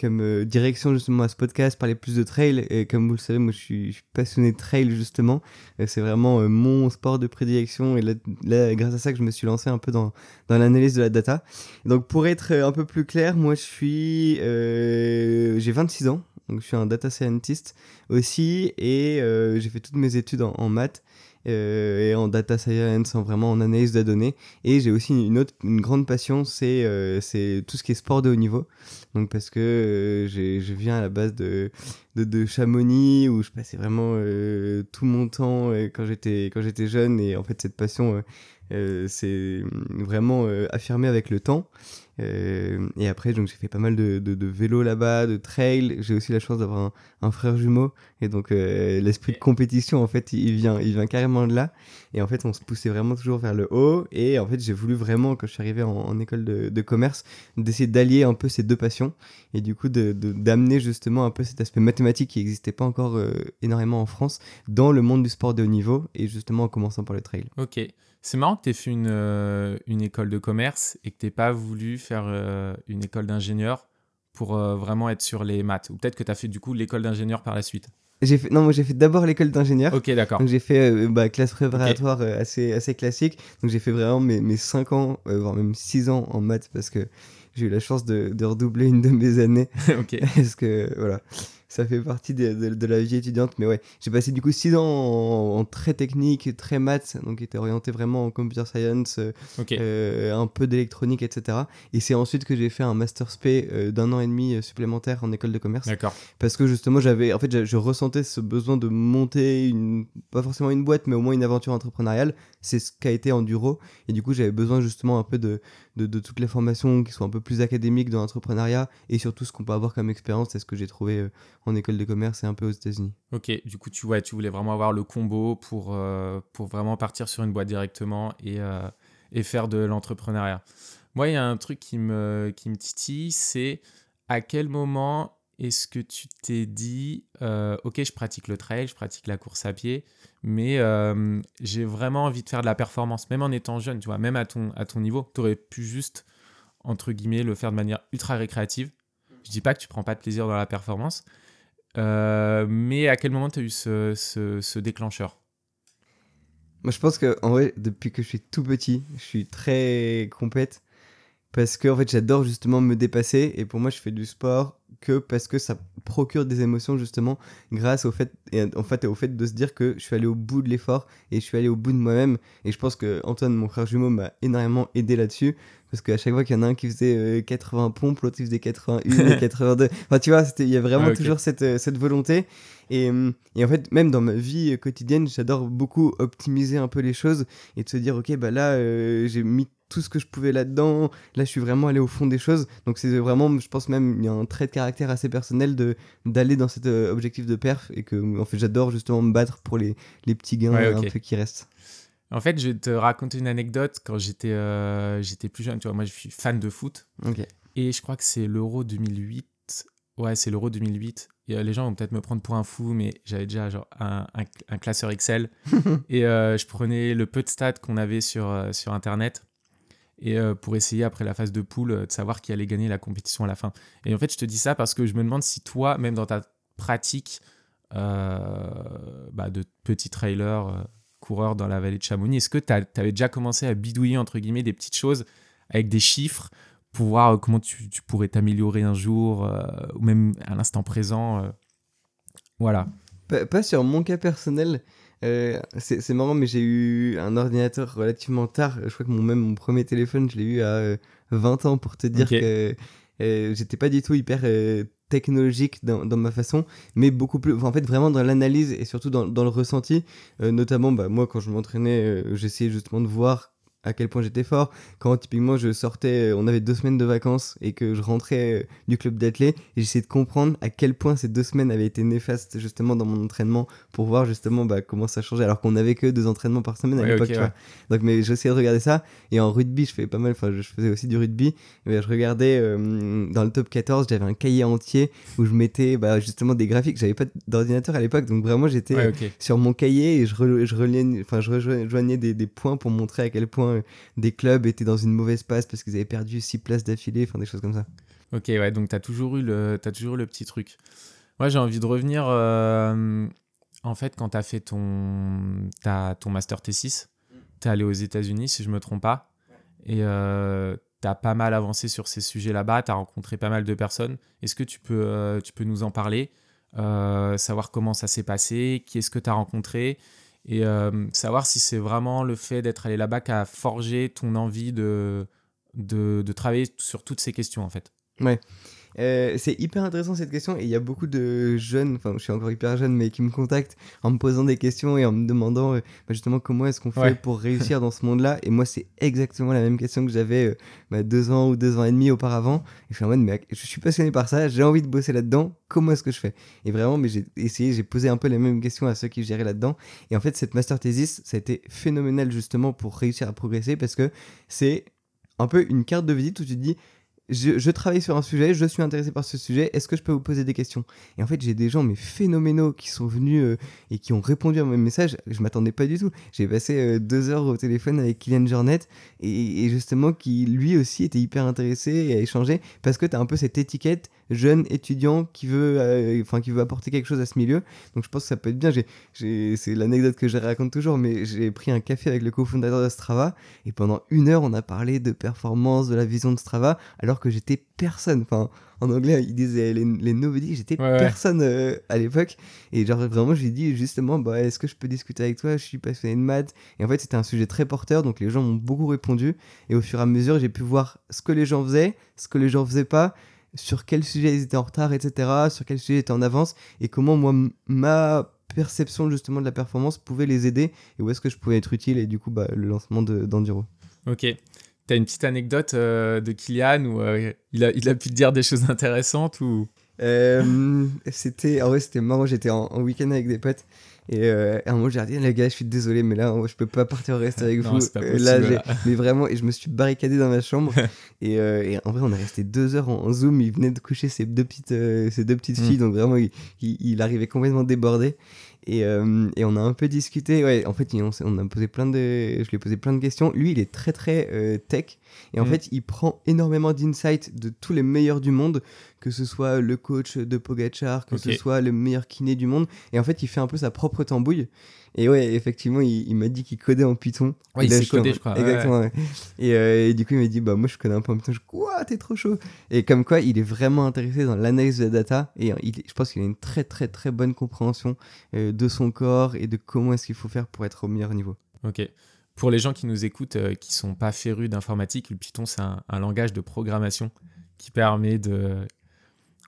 comme euh, direction justement à ce podcast, parler plus de trail. Et comme vous le savez, moi je suis, passionné de trail justement. C'est vraiment euh, mon sport de prédilection. Et là, grâce à ça que je me suis lancé un peu dans, dans l'analyse de la data. Donc pour être euh, un peu plus clair, moi je suis... j'ai 26 ans. Donc je suis un data scientist aussi. Et j'ai fait toutes mes études en maths. Euh, et en data science, en vraiment en analyse de données. Et j'ai aussi une autre, une grande passion, c'est euh, c'est tout ce qui est sport de haut niveau. Donc parce que euh, je viens à la base de, de, de Chamonix où je passais vraiment tout mon temps quand j'étais quand j'étais jeune et en fait cette passion c'est vraiment affirmé avec le temps. Euh, et après, j'ai fait pas mal de, de, vélo là-bas, de trail. J'ai aussi la chance d'avoir un, frère jumeau. Et donc, euh, l'esprit de compétition, en fait, il vient, il vient carrément de là. Et en fait, on se poussait vraiment toujours vers le haut. Et en fait, j'ai voulu vraiment, quand je suis arrivé en, école de, de commerce, d'essayer d'allier un peu ces deux passions. Et du coup, d'amener justement un peu cet aspect mathématique qui n'existait pas encore euh, énormément en France dans le monde du sport de haut niveau. Et justement, en commençant par le trail. Ok. C'est marrant que tu aies fait une, euh, une, école de commerce et que tu n'aies pas voulu faire euh, une école d'ingénieur pour euh, vraiment être sur les maths. Ou peut-être que tu as fait du coup l'école d'ingénieur par la suite. J'ai fait, non, moi j'ai fait d'abord l'école d'ingénieur. Ok, d'accord. Donc j'ai fait bah, classe préparatoire assez, assez classique. Donc j'ai fait vraiment mes, mes 5 ans, voire même 6 ans en maths parce que j'ai eu la chance de, de redoubler une de mes années. ok. parce que voilà, ça fait partie de, de- de la vie étudiante. Mais ouais, j'ai passé du coup 6 ans en, en très technique, très maths, donc était orienté vraiment en computer science, euh, Ok. euh, un peu d'électronique, etc. Et c'est ensuite que j'ai fait un master spé euh, d'un an et demi supplémentaire en école de commerce D'accord. parce que justement j'avais en fait je, je ressentais ce besoin de monter une pas forcément une boîte mais au moins une aventure entrepreneuriale c'est ce qu'a été Enduro et du coup j'avais besoin justement un peu de, de, de toutes les formations qui sont un peu plus académiques dans l'entrepreneuriat et surtout ce qu'on peut avoir comme expérience c'est ce que j'ai trouvé euh, en école de commerce et un peu aux États-Unis Ok, du coup, tu, ouais, tu voulais vraiment avoir le combo pour, euh, pour vraiment partir sur une boîte directement et, euh, et faire de l'entrepreneuriat. Moi, il y a un truc qui me, qui me titille, c'est à quel moment est-ce que tu t'es dit, euh, ok, je pratique le trail, je pratique la course à pied, mais j'ai vraiment envie de faire de la performance, même en étant jeune, tu vois, même à ton, à ton niveau, tu aurais pu juste, entre guillemets, le faire de manière ultra récréative. Je dis pas que tu prends pas de plaisir dans la performance, euh, mais à quel moment tu as eu ce, ce- déclencheur? Moi je pense que en vrai depuis que je suis tout petit je suis très compète parce que fait j'adore justement me dépasser et pour moi je fais du sport que parce que ça procure des émotions justement grâce au fait et en fait au fait de se dire que je suis allé au bout de l'effort et je suis allé au bout de moi-même. Et je pense que Antoine mon frère jumeau m'a énormément aidé là-dessus parce qu'à chaque fois qu'il y en a un qui faisait euh, 80 pompes l'autre il faisait 81 et 82 enfin tu vois il y a vraiment Ah, toujours cette, euh, cette volonté. Et, hum, et en fait même dans ma vie euh, quotidienne j'adore beaucoup optimiser un peu les choses et de se dire ok bah là euh, j'ai mis tout ce que je pouvais là-dedans. Là je suis vraiment allé au fond des choses. Donc c'est vraiment je pense même il y a un trait de caractère assez personnel de d'aller dans cet euh, objectif de perf et que en fait j'adore justement me battre pour les, les petits gains Ouais, euh, ok. un peu qui restent En fait, je vais te raconter une anecdote. Quand j'étais euh, j'étais plus jeune, tu vois, moi je suis fan de foot. Et je crois que c'est l'Euro 2008. Ouais, c'est l'Euro 2008. Et, euh, les gens vont peut-être me prendre pour un fou, mais j'avais déjà genre un, un- un classeur Excel. et euh, je prenais le peu de stats qu'on avait sur, sur Internet. Et pour essayer, après la phase de poule, de savoir qui allait gagner la compétition à la fin. Et en fait, je te dis ça parce que je me demande si toi, même dans ta pratique bah, de petit trailer, euh, coureur dans la vallée de Chamonix, est-ce que tu avais déjà commencé à bidouiller, entre guillemets, des petites choses avec des chiffres pour voir euh, comment tu, tu pourrais t'améliorer un jour, euh, ou même à l'instant présent euh, Voilà. Pas, pas sur mon cas personnel. euh, c'est marrant, mais j'ai eu un ordinateur relativement tard. Je crois que mon, même mon premier téléphone, je l'ai eu à euh, 20 ans pour te dire que j'étais pas du tout hyper technologique dans, ma façon, mais beaucoup plus. en fait, vraiment dans l'analyse et surtout dans, dans le ressenti. Euh, notamment, bah, moi, quand je m'entraînais, euh, j'essayais justement de voir à quel point j'étais fort. Quand typiquement je sortais, euh, on avait deux semaines de vacances et que je rentrais euh, du club d'athlètes, et j'essayais de comprendre à quel point ces deux semaines avaient été néfastes justement dans mon entraînement pour voir justement bah, comment ça changeait alors qu'on avait que deux entraînements par semaine à Ouais, l'époque. ouais. Donc mais j'essayais de regarder ça et en rugby je fais pas mal, enfin je faisais aussi du rugby. Mais je regardais euh, dans le top 14, j'avais un cahier entier où je mettais bah, justement des graphiques. J'avais pas d'ordinateur à l'époque donc vraiment j'étais Ouais, sur mon cahier et je, re- je, enfin, je rejoignais des, des points pour montrer à quel point euh, des clubs étaient dans une mauvaise passe parce qu'ils avaient perdu six places d'affilée, enfin des choses comme ça. Ok, ouais, donc tu as toujours eu le, t'as toujours eu le petit truc. Moi, j'ai envie de revenir. euh, en fait, quand tu as fait ton, ta- ton Master T6, tu es allé aux États-Unis, si je me trompe pas. Et tu as pas mal avancé sur ces sujets là-bas. Tu as rencontré pas mal de personnes. Est-ce que tu peux, euh, tu peux nous en parler euh, Savoir comment ça s'est passé Qui est-ce que tu as rencontré Et euh, savoir si c'est vraiment le fait d'être allé là-bas qui a forgé ton envie de, de, travailler sur toutes ces questions, en fait. Euh, c'est hyper intéressant cette question et il y a beaucoup de jeunes, enfin je suis encore hyper jeune mais qui me contactent en me posant des questions et en me demandant euh, bah, justement comment est-ce qu'on fait Ouais. pour réussir dans ce monde-là. Et moi c'est exactement la même question que j'avais euh, bah, deux ans ou deux ans et demi auparavant. Et je suis en mode mais je suis passionné par ça, j'ai envie de bosser là-dedans, comment est-ce que je fais? Et vraiment mais j'ai essayé, j'ai posé un peu les mêmes questions à ceux qui géraient là-dedans. Et en fait cette master thesis ça a été phénoménal justement pour réussir à progresser parce que c'est un peu une carte de visite où tu te dis je, je travaille sur un sujet, je suis intéressé par ce sujet, est-ce que je peux vous poser des questions? Et en fait, j'ai des gens mais phénoménaux qui sont venus euh, et qui ont répondu à mes messages. Je m'attendais pas du tout. J'ai passé euh, deux heures au téléphone avec Kylian Jornet et, et justement qui lui aussi était hyper intéressé et a échangé parce que tu as un peu cette étiquette jeune étudiant qui veut, euh, enfin qui veut apporter quelque chose à ce milieu. Donc je pense que ça peut être bien. J'ai, c'est l'anecdote que je raconte toujours, mais j'ai pris un café avec le cofondateur de Strava et pendant une heure on a parlé de performance, de la vision de Strava, alors que j'étais personne. Enfin, en anglais ils disaient les, les nobody, j'étais ouais. personne euh, à l'époque. Et genre vraiment je lui ai dit justement, bah est-ce que je peux discuter avec toi? Je suis passionné de maths. Et en fait c'était un sujet très porteur, donc les gens m'ont beaucoup répondu. Et au fur et à mesure j'ai pu voir ce que les gens faisaient, ce que les gens faisaient pas sur quel sujet ils étaient en retard, etc., sur quel sujet ils étaient en avance, et comment moi, ma perception justement de la performance pouvait les aider, et où est-ce que je pouvais être utile, et du coup, bah, le lancement de- d'Enduro. Ok. T'as une petite anecdote euh, de Kylian où euh, il, a, il a pu te dire des choses intéressantes ou? Euh, c'était, en vrai, c'était marrant, j'étais en, en week-end avec des potes, et euh, à un moment, j'ai dit, les gars, je suis désolé, mais là, je peux pas partir au reste avec Non, vous. possible, là, mais vraiment, et je me suis barricadé dans ma chambre, et, euh, et en vrai, on est resté deux heures en, en Zoom, il venait de coucher ses deux petites, euh, ses deux petites Mm. filles, donc vraiment, il, il, il arrivait complètement débordé. Et, euh, et on a un peu discuté. Ouais, en fait, on a posé plein de, je lui ai posé plein de questions. Lui, il est très très euh, tech. Et en Mm. fait, il prend énormément d'insights de tous les meilleurs du monde, que ce soit le coach de Pogachar, que ce soit le meilleur kiné du monde. Et en fait, il fait un peu sa propre tambouille. Et ouais, effectivement, il, il m'a dit qu'il codait en Python. Ouais, il en- coder, je crois. Exactement. ouais. Et, euh, et du coup, il m'a dit, bah moi, je connais un peu en Python. Je quoi, t'es trop chaud. Et comme quoi, il est vraiment intéressé dans l'analyse de la data. Et euh, il, je pense qu'il a une très très très bonne compréhension euh, de son corps et de comment est-ce qu'il faut faire pour être au meilleur niveau. Ok. Pour les gens qui nous écoutent, euh, qui sont pas férus d'informatique, le Python, c'est un, un langage de programmation qui permet de,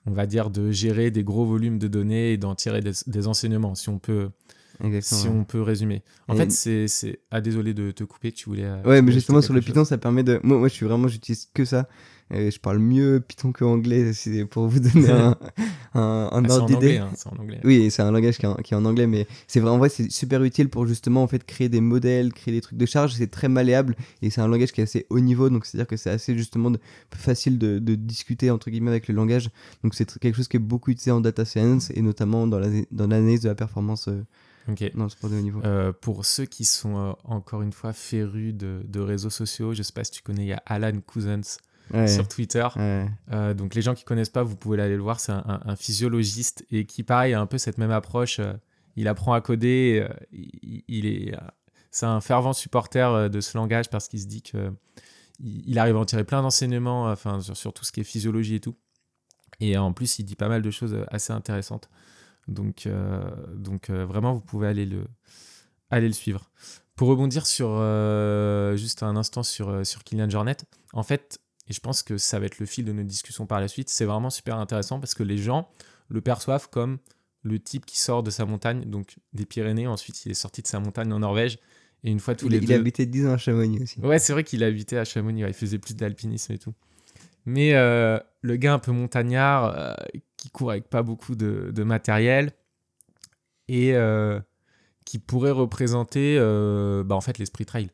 on va dire, de gérer des gros volumes de données et d'en tirer des, des enseignements, si on peut, Exactement. si on peut résumer. En Et- fait, c'est, c'est... Ah, désolé de te couper, tu voulais... euh, tu Ouais, mais voulais justement sur le Python, ça permet de. Moi, moi je suis vraiment, j'utilise que ça. Je parle mieux Python que anglais, c'est pour vous donner un, un, un Ah, ordre d'idée. hein. Oui, c'est un langage qui est, en, qui est en anglais, mais c'est vraiment vrai, c'est super utile pour justement en fait créer des modèles, créer des trucs de charge. C'est très malléable et c'est un langage qui est assez haut niveau, donc c'est à dire que c'est assez justement de- facile de, de discuter entre guillemets avec le langage. Donc c'est quelque chose qui est beaucoup utilisé en data science et notamment dans la- dans l'analyse de la performance euh, Ok. dans le sport de haut niveau. Euh, pour ceux qui sont euh, encore une fois férus de, de réseaux sociaux, je sais pas si tu connais, il y a Alan Cousins Ouais. sur Twitter. Ouais. Euh, donc les gens qui connaissent pas, vous pouvez aller le voir. C'est un, un- un physiologiste et qui, pareil, a un peu cette même approche. euh, il apprend à coder. euh, il, il est, c'est un fervent supporter de ce langage parce qu'il se dit que il, arrive à en tirer plein d'enseignements, enfin sur, sur tout ce qui est physiologie et tout. Et en plus, il dit pas mal de choses assez intéressantes. Donc, euh, donc euh, vraiment, vous pouvez aller le, aller le suivre. Pour rebondir sur euh, juste un instant sur, sur Kylian Jornet, en fait, et je pense que ça va être le fil de nos discussions par la suite, c'est vraiment super intéressant parce que les gens le perçoivent comme le type qui sort de sa montagne, donc des Pyrénées, ensuite il est sorti de sa montagne en Norvège, et une fois tous Il, les il deux... a habité 10 ans à Chamonix aussi. Ouais, c'est vrai qu'il habitait à Chamonix, ouais, il faisait plus d'alpinisme et tout. Mais euh, le gars un peu montagnard, euh, qui court avec pas beaucoup de, de matériel, et euh, qui pourrait représenter bah, en fait l'esprit trail.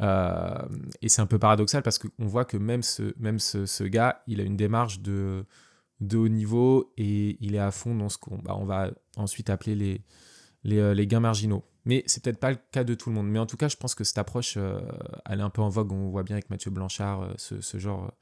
Euh, et c'est un peu paradoxal parce qu'on voit que même, ce, même ce, gars, il a une démarche de, de haut niveau et il est à fond dans ce qu'on bah, va ensuite appeler les, les, euh, les gains marginaux. Mais c'est peut-être pas le cas de tout le monde. Mais en tout cas, je pense que cette approche, euh, elle est un peu en vogue. On voit bien avec Mathieu Blanchard ce, ce genre,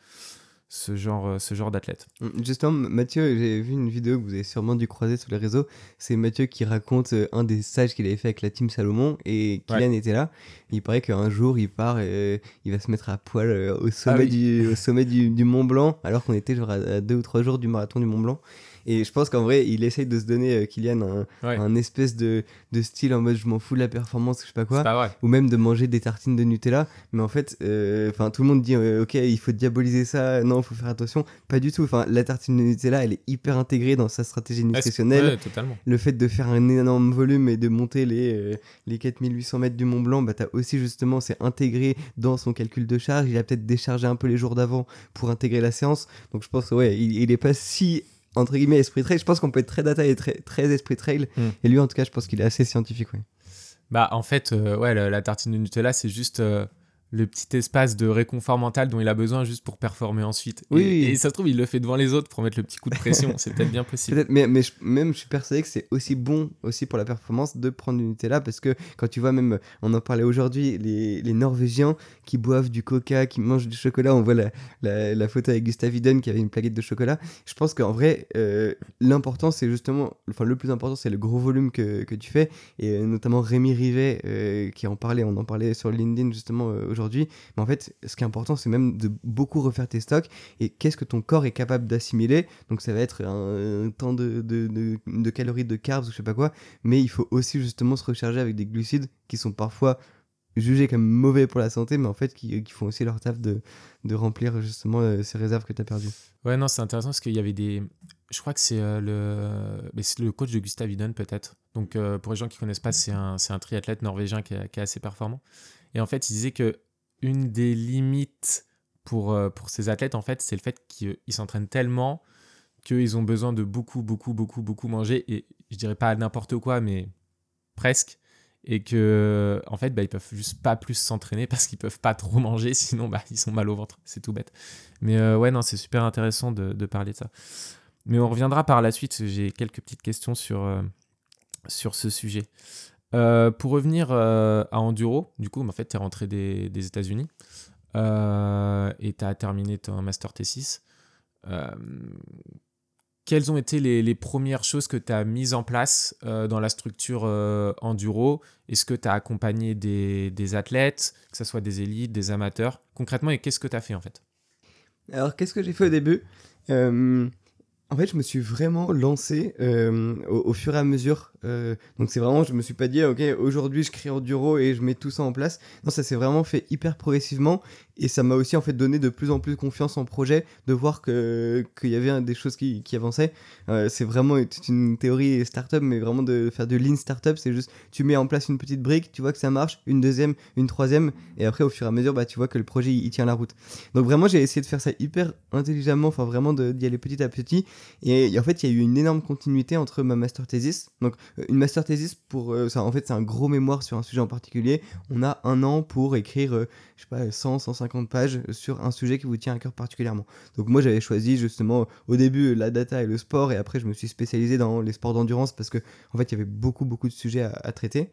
ce genre, euh, ce genre d'athlète. Justement, Mathieu, j'ai vu une vidéo que vous avez sûrement dû croiser sur les réseaux. C'est Mathieu qui raconte euh, un des stages qu'il avait fait avec la team Salomon et Kylian était là. Il paraît qu'un jour il part et euh, il va se mettre à poil au sommet, Ah oui. du, au sommet du, du Mont Blanc alors qu'on était genre à deux ou trois jours du marathon du Mont Blanc. Et je pense qu'en vrai, il essaye de se donner, euh, Kylian, un, Ouais. un espèce de, de style en mode je m'en fous de la performance, je sais pas quoi C'est pas vrai. ou même de manger des tartines de Nutella. Mais en fait, euh, tout le monde dit euh, ok, il faut diaboliser ça, non, il faut faire attention. Pas du tout. Enfin, la tartine de Nutella, elle est hyper intégrée dans sa stratégie nutritionnelle. ouais, totalement. Le fait de faire un énorme volume et de monter les, euh, les 4800 mètres du Mont Blanc, bah, t'as aussi justement, c'est intégré dans son calcul de charge. Il a peut-être déchargé un peu les jours d'avant pour intégrer la séance. Donc je pense, ouais, il, il est pas si entre guillemets esprit trail. Je pense qu'on peut être très data et très, très esprit trail. Hmm. Et lui, en tout cas, je pense qu'il est assez scientifique. Ouais. Bah, en fait, euh, ouais, la, la tartine de Nutella, c'est juste euh, le petit espace de réconfort mental dont il a besoin juste pour performer ensuite. Oui, et, ça se trouve, il le fait devant les autres pour mettre le petit coup de pression. c'est peut-être bien possible. Peut-être, mais, mais je- même je suis persuadé que c'est aussi bon aussi pour la performance de prendre du Nutella parce que quand tu vois même, on en parlait aujourd'hui, les, les Norvégiens qui boivent du coca, qui mangent du chocolat, on voit la, la, la photo avec Gustav Iden qui avait une plaquette de chocolat. Je pense qu'en vrai, euh, l'important c'est justement, enfin le plus important c'est le gros volume que, que tu fais et euh, notamment Rémi Rivet euh, qui en parlait, on en parlait sur LinkedIn justement euh, Mais en fait, ce qui est important c'est même de beaucoup refaire tes stocks et qu'est-ce que ton corps est capable d'assimiler. Donc ça va être un, temps de, calories, de carbs ou je sais pas quoi, mais il faut aussi justement se recharger avec des glucides qui sont parfois jugés comme mauvais pour la santé, mais en fait qui, font aussi leur taf de, remplir justement euh, ces réserves que tu as perdues. Ouais, non, c'est intéressant parce qu'il y avait des. Je crois que c'est euh, le... le coach de Gustav Iden, peut-être. Donc, euh, pour les gens qui connaissent pas, c'est un, un triathlète norvégien qui est assez performant. Et en fait, il disait que une des limites pour, euh, pour ces athlètes, en fait, c'est le fait qu'ils ils s'entraînent tellement qu'ils ont besoin de beaucoup, beaucoup, beaucoup, beaucoup manger. Et je dirais pas n'importe quoi, mais presque. Et que, en fait, bah, ils peuvent juste pas plus s'entraîner parce qu'ils peuvent pas trop manger, sinon bah, ils sont mal au ventre. C'est tout bête. Mais euh, ouais, non, c'est super intéressant de, de parler de ça. Mais on reviendra par la suite. J'ai quelques petites questions sur, euh, sur ce sujet. Euh, pour revenir euh, à Enduro, du coup, en fait, tu es rentré des, États-Unis euh, et tu as terminé ton Master T6. Euh, quelles ont été les, premières choses que tu as mises en place dans la structure Enduro? Est-ce que tu as accompagné des, athlètes, que ce soit des élites, des amateurs? Concrètement, et qu'est-ce que tu as fait en fait? Alors qu'est-ce que j'ai fait au début? En fait, je me suis vraiment lancé au fur et à mesure. Euh, donc c'est vraiment, je me suis pas dit, ok, aujourd'hui je crée Enduro et je mets tout ça en place. Non, ça s'est vraiment fait hyper progressivement et ça m'a aussi en fait donné de plus en plus confiance en projet, de voir que qu'il y avait des choses qui, avançaient. Euh, c'est vraiment une théorie startup, mais vraiment de faire de lean startup, c'est juste tu mets en place une petite brique, tu vois que ça marche, une deuxième, une troisième, et après au fur et à mesure, bah tu vois que le projet il, tient la route. Donc vraiment j'ai essayé de faire ça hyper intelligemment, enfin vraiment d'y aller petit à petit. Et, en fait il y a eu une énorme continuité entre ma master thesis. Donc une master thesis pour euh, ça, en fait c'est un gros mémoire sur un sujet en particulier. On a un an pour écrire, euh, je sais pas, 100, 150 pages sur un sujet qui vous tient à cœur particulièrement. Donc moi j'avais choisi justement au début la data et le sport et après je me suis spécialisé dans les sports d'endurance parce que en fait il y avait beaucoup beaucoup de sujets à, à traiter.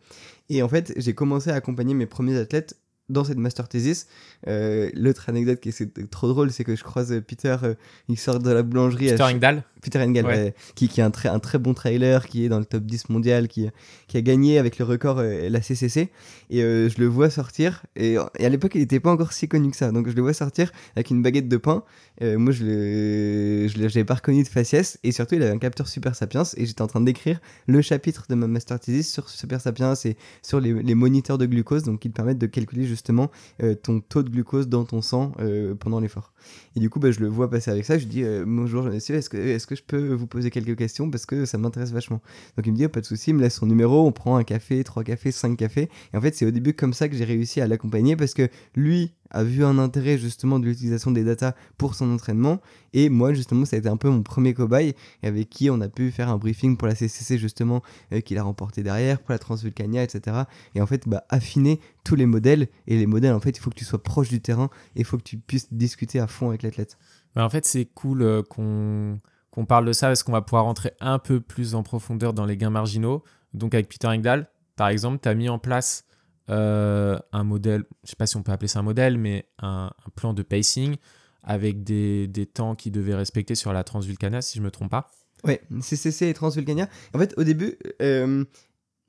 Et en fait j'ai commencé à accompagner mes premiers athlètes dans cette master thesis. Euh, L'autre anecdote qui est trop drôle, c'est que je croise euh, Peter, euh, il sort de la boulangerie. Peter Engdahl Peter Engel, Ouais. ouais, qui, qui est un très, un très bon trailer, qui est dans le top 10 mondial, qui, qui a gagné avec le record euh, la CCC. Et euh, je le vois sortir. Et, et à l'époque, il n'était pas encore si connu que ça. Donc je le vois sortir avec une baguette de pain. Euh, moi, je je l'avais pas reconnu de faciès. Et surtout, il avait un capteur Super Sapiens. Et j'étais en train d'écrire le chapitre de ma master thesis sur Super Sapiens et sur les, moniteurs de glucose, donc qui te permettent de calculer justement euh, ton taux de glucose dans ton sang euh, pendant l'effort. Et du coup, bah, je le vois passer avec ça. Je lui dis euh, Bonjour, monsieur, est-ce que, est que je peux vous poser quelques questions Parce que ça m'intéresse vachement. Donc il me dit oh, Pas de souci, il me laisse son numéro. On prend un café, trois cafés, cinq cafés. Et en fait, c'est au début comme ça que j'ai réussi à l'accompagner parce que lui a vu un intérêt justement de l'utilisation des datas pour son entraînement. Et moi, justement, ça a été un peu mon premier cobaye avec qui on a pu faire un briefing pour la CCC, justement, euh, qu'il a remporté derrière, pour la Transvulcania, etc. Et en fait, bah, affiner tous les modèles. Et les modèles, en fait, il faut que tu sois proche du terrain et il faut que tu puisses discuter à fond avec l'athlète. Bah, en fait, c'est cool euh, qu'on qu'on parle de ça parce qu'on va pouvoir rentrer un peu plus en profondeur dans les gains marginaux. Donc, avec Peter Engdahl, par exemple, tu as mis en place euh, un modèle, je sais pas si on peut appeler ça un modèle, mais un, plan de pacing avec des, des temps qui devaient respecter sur la Transvulcania, si je me trompe pas. Ouais, CCC et Transvulcania. En fait, au début, euh,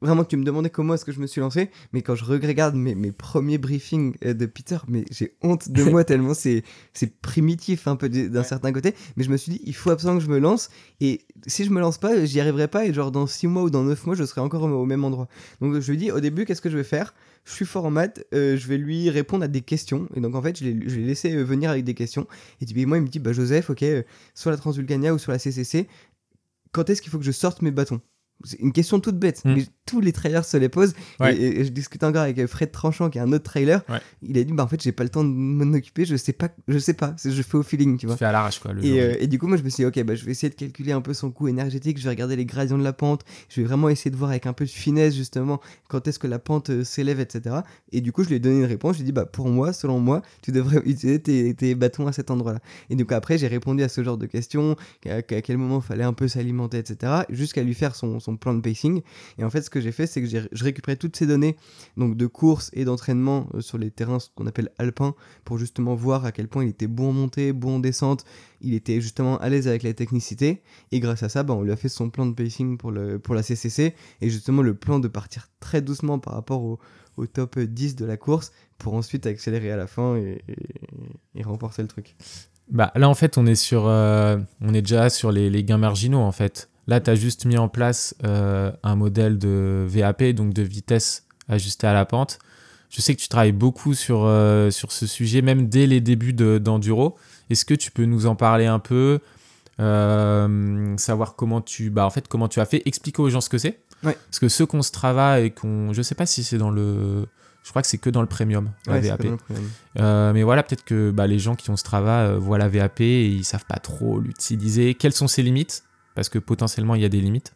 vraiment, tu me demandais comment est-ce que je me suis lancé, mais quand je regarde mes, mes premiers briefings euh, de Peter, mais j'ai honte de moi tellement c'est c'est primitif un peu d'un Ouais. certain côté. Mais je me suis dit, il faut absolument que je me lance, et si je me lance pas, j'y arriverai pas, et genre dans 6 mois ou dans 9 mois, je serai encore au, même endroit. Donc je lui dis, au début, qu'est-ce que je vais faire? Je suis fort en maths, euh, je vais lui répondre à des questions, et donc en fait, je l'ai laissé euh, venir avec des questions, et typiquement, il me dit, bah Joseph, ok, euh, sur la Transvulcania ou sur la CCC, quand est-ce qu'il faut que je sorte mes bâtons? C'est une question toute bête, Mm. mais tous les trailers se les posent. Ouais. Et, et je discutais encore avec Fred Tranchant, qui est un autre trailer. Ouais. Il a dit bah en fait j'ai pas le temps de m'en occuper, je sais pas, je sais pas, je fais au feeling, tu vois. Tu fais à l'arrache, quoi. Le jour Et, J. euh, et du coup, moi, je me suis dit, ok, bah, je vais essayer de calculer un peu son coût énergétique. Je vais regarder les gradients de la pente. Je vais vraiment essayer de voir avec un peu de finesse, justement, quand est-ce que la pente euh, s'élève, etc. Et du coup, je lui ai donné une réponse. Je lui ai dit, bah, pour moi, selon moi, tu devrais utiliser tes, tes bâtons à cet endroit-là. Et donc, après, j'ai répondu à ce genre de questions, à, à quel moment il fallait un peu s'alimenter, etc. Jusqu'à lui faire son, son plan de pacing. Et en fait, ce que j'ai fait, c'est que je récupérais toutes ces données, donc de course et d'entraînement euh, sur les terrains, qu'on appelle alpins, pour justement voir à quel point il était bon en montée, bon en descente, il était justement à l'aise avec la technicité et grâce à ça bah, on lui a fait son plan de pacing pour, le, pour la CCC et justement le plan de partir très doucement par rapport au, top 10 de la course pour ensuite accélérer à la fin et, et- remporter le truc. Bah, là, en fait, on est, sur, euh, on est déjà sur les gains marginaux, en fait. Là, tu as juste mis en place euh, un modèle de VAP, donc de vitesse ajustée à la pente. Je sais que tu travailles beaucoup sur, euh, sur ce sujet, même dès les débuts de- d'Enduro. Est-ce que tu peux nous en parler un peu euh, Savoir comment tu, bah, en fait, comment tu as fait? Expliquer aux gens ce que c'est. Ouais. Parce que ceux qu'on se travaille et qu'on. Je sais pas si c'est dans le. Je crois que c'est que dans le premium, Ouais, VAP. Euh, mais voilà, peut-être que bah, les gens qui ont ce travail euh, voient la VAP et ils savent pas trop l'utiliser. Quelles sont ses limites? Parce que potentiellement, il y a des limites.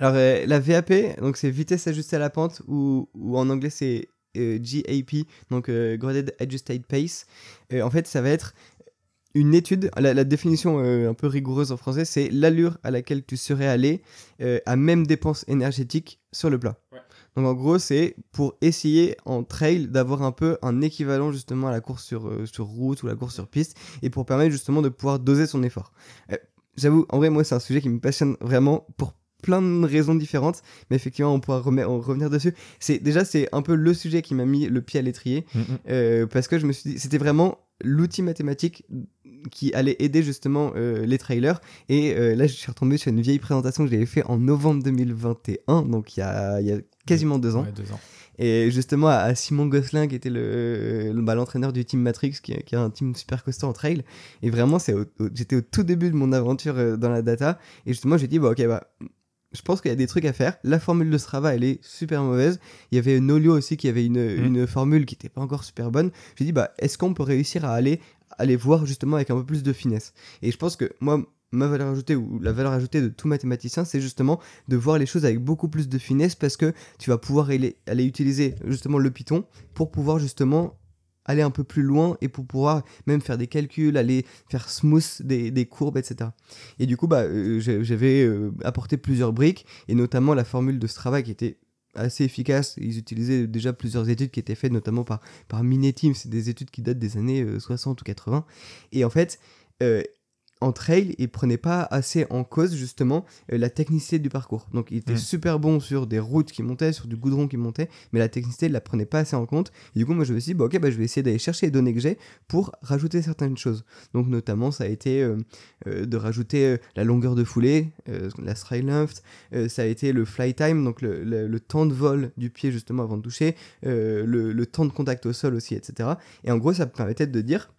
Alors euh, la VAP, donc c'est vitesse ajustée à la pente ou, ou en anglais c'est euh, GAP, donc euh, Graded Adjusted Pace. Euh, en fait, ça va être une étude, la, la définition euh, un peu rigoureuse en français, c'est l'allure à laquelle tu serais allé euh, à même dépense énergétique sur le plat. Ouais. Donc en gros, c'est pour essayer en trail d'avoir un peu un équivalent justement à la course sur, euh, sur route ou la course sur piste et pour permettre justement de pouvoir doser son effort. Euh, J'avoue, en vrai, moi, c'est un sujet qui me passionne vraiment pour plein de raisons différentes, mais effectivement, on pourra revenir dessus. C'est déjà, c'est un peu le sujet qui m'a mis le pied à l'étrier, euh, parce que je me suis dit, c'était vraiment l'outil mathématique qui allait aider justement euh, les trailers. Et euh, là, je suis retombé sur une vieille présentation que j'avais fait en novembre 2021, donc il y a, il y a quasiment deux ans. Ouais, deux ans. Et justement, à, à Simon Gosselin, qui était le, le- bah, l'entraîneur du team Matrix, qui, qui est un team super costaud en trail. Et vraiment, c'est au- au- j'étais au tout début de mon aventure euh, dans la data. Et justement, j'ai dit, bah, ok, bah, je pense qu'il y a des trucs à faire. La formule de Strava, elle est super mauvaise. Il y avait Nolio aussi qui avait une, Mm. une formule qui n'était pas encore super bonne. J'ai dit, bah, est-ce qu'on peut réussir à aller, aller voir justement avec un peu plus de finesse? Et je pense que moi, ma valeur ajoutée ou la valeur ajoutée de tout mathématicien, c'est justement de voir les choses avec beaucoup plus de finesse parce que tu vas pouvoir aller, utiliser justement le Python pour pouvoir justement aller un peu plus loin et pour pouvoir même faire des calculs, aller faire smooth des, courbes, etc. Et du coup, bah, euh, j'avais euh, apporté plusieurs briques et notamment la formule de Strava qui était assez efficace. Ils utilisaient déjà plusieurs études qui étaient faites notamment par, par Mineteam. C'est des études qui datent des années euh, 60 ou 80. Et en fait, euh, en trail, ils prenaient pas assez en cause justement euh, la technicité du parcours. Donc il était Mm. super bon sur des routes qui montaient, sur du goudron qui montait, mais la technicité, il la prenait pas assez en compte. Et du coup, moi je me suis dit, bah, ok, bah, je vais essayer d'aller chercher les données que j'ai pour rajouter certaines choses. Donc notamment, ça a été euh, euh, de rajouter la longueur de foulée, la stride length, ça a été le fly time, donc le, le- le temps de vol du pied justement avant de toucher, le, le temps de contact au sol aussi, etc. Et en gros, ça me permettait de dire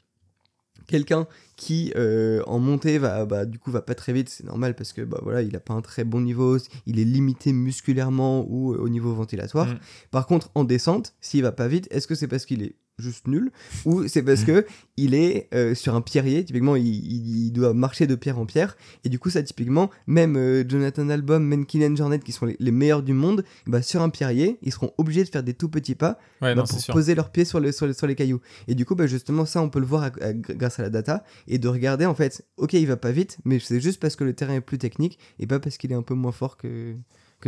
quelqu'un qui euh, en montée va bah, du coup va pas très vite c'est normal parce que bah voilà il a pas un très bon niveau il est limité musculairement ou euh, au niveau ventilatoire Mm. par contre en descente s'il va pas vite est-ce que c'est parce qu'il est juste nul ou c'est parce que il est euh, sur un pierrier typiquement il, doit marcher de pierre en pierre et du coup ça typiquement même euh, Jonathan Album Kylian Jornet qui sont les, les meilleurs du monde bah, sur un pierrier ils seront obligés de faire des tout petits pas Ouais, bah, non, pour sûr. poser leurs pieds sur, le, sur, le- sur les cailloux. Et du coup, bah, justement, ça, on peut le voir à- à- grâce à la data et de regarder en fait, ok, il va pas vite, mais c'est juste parce que le terrain est plus technique et pas parce qu'il est un peu moins fort que,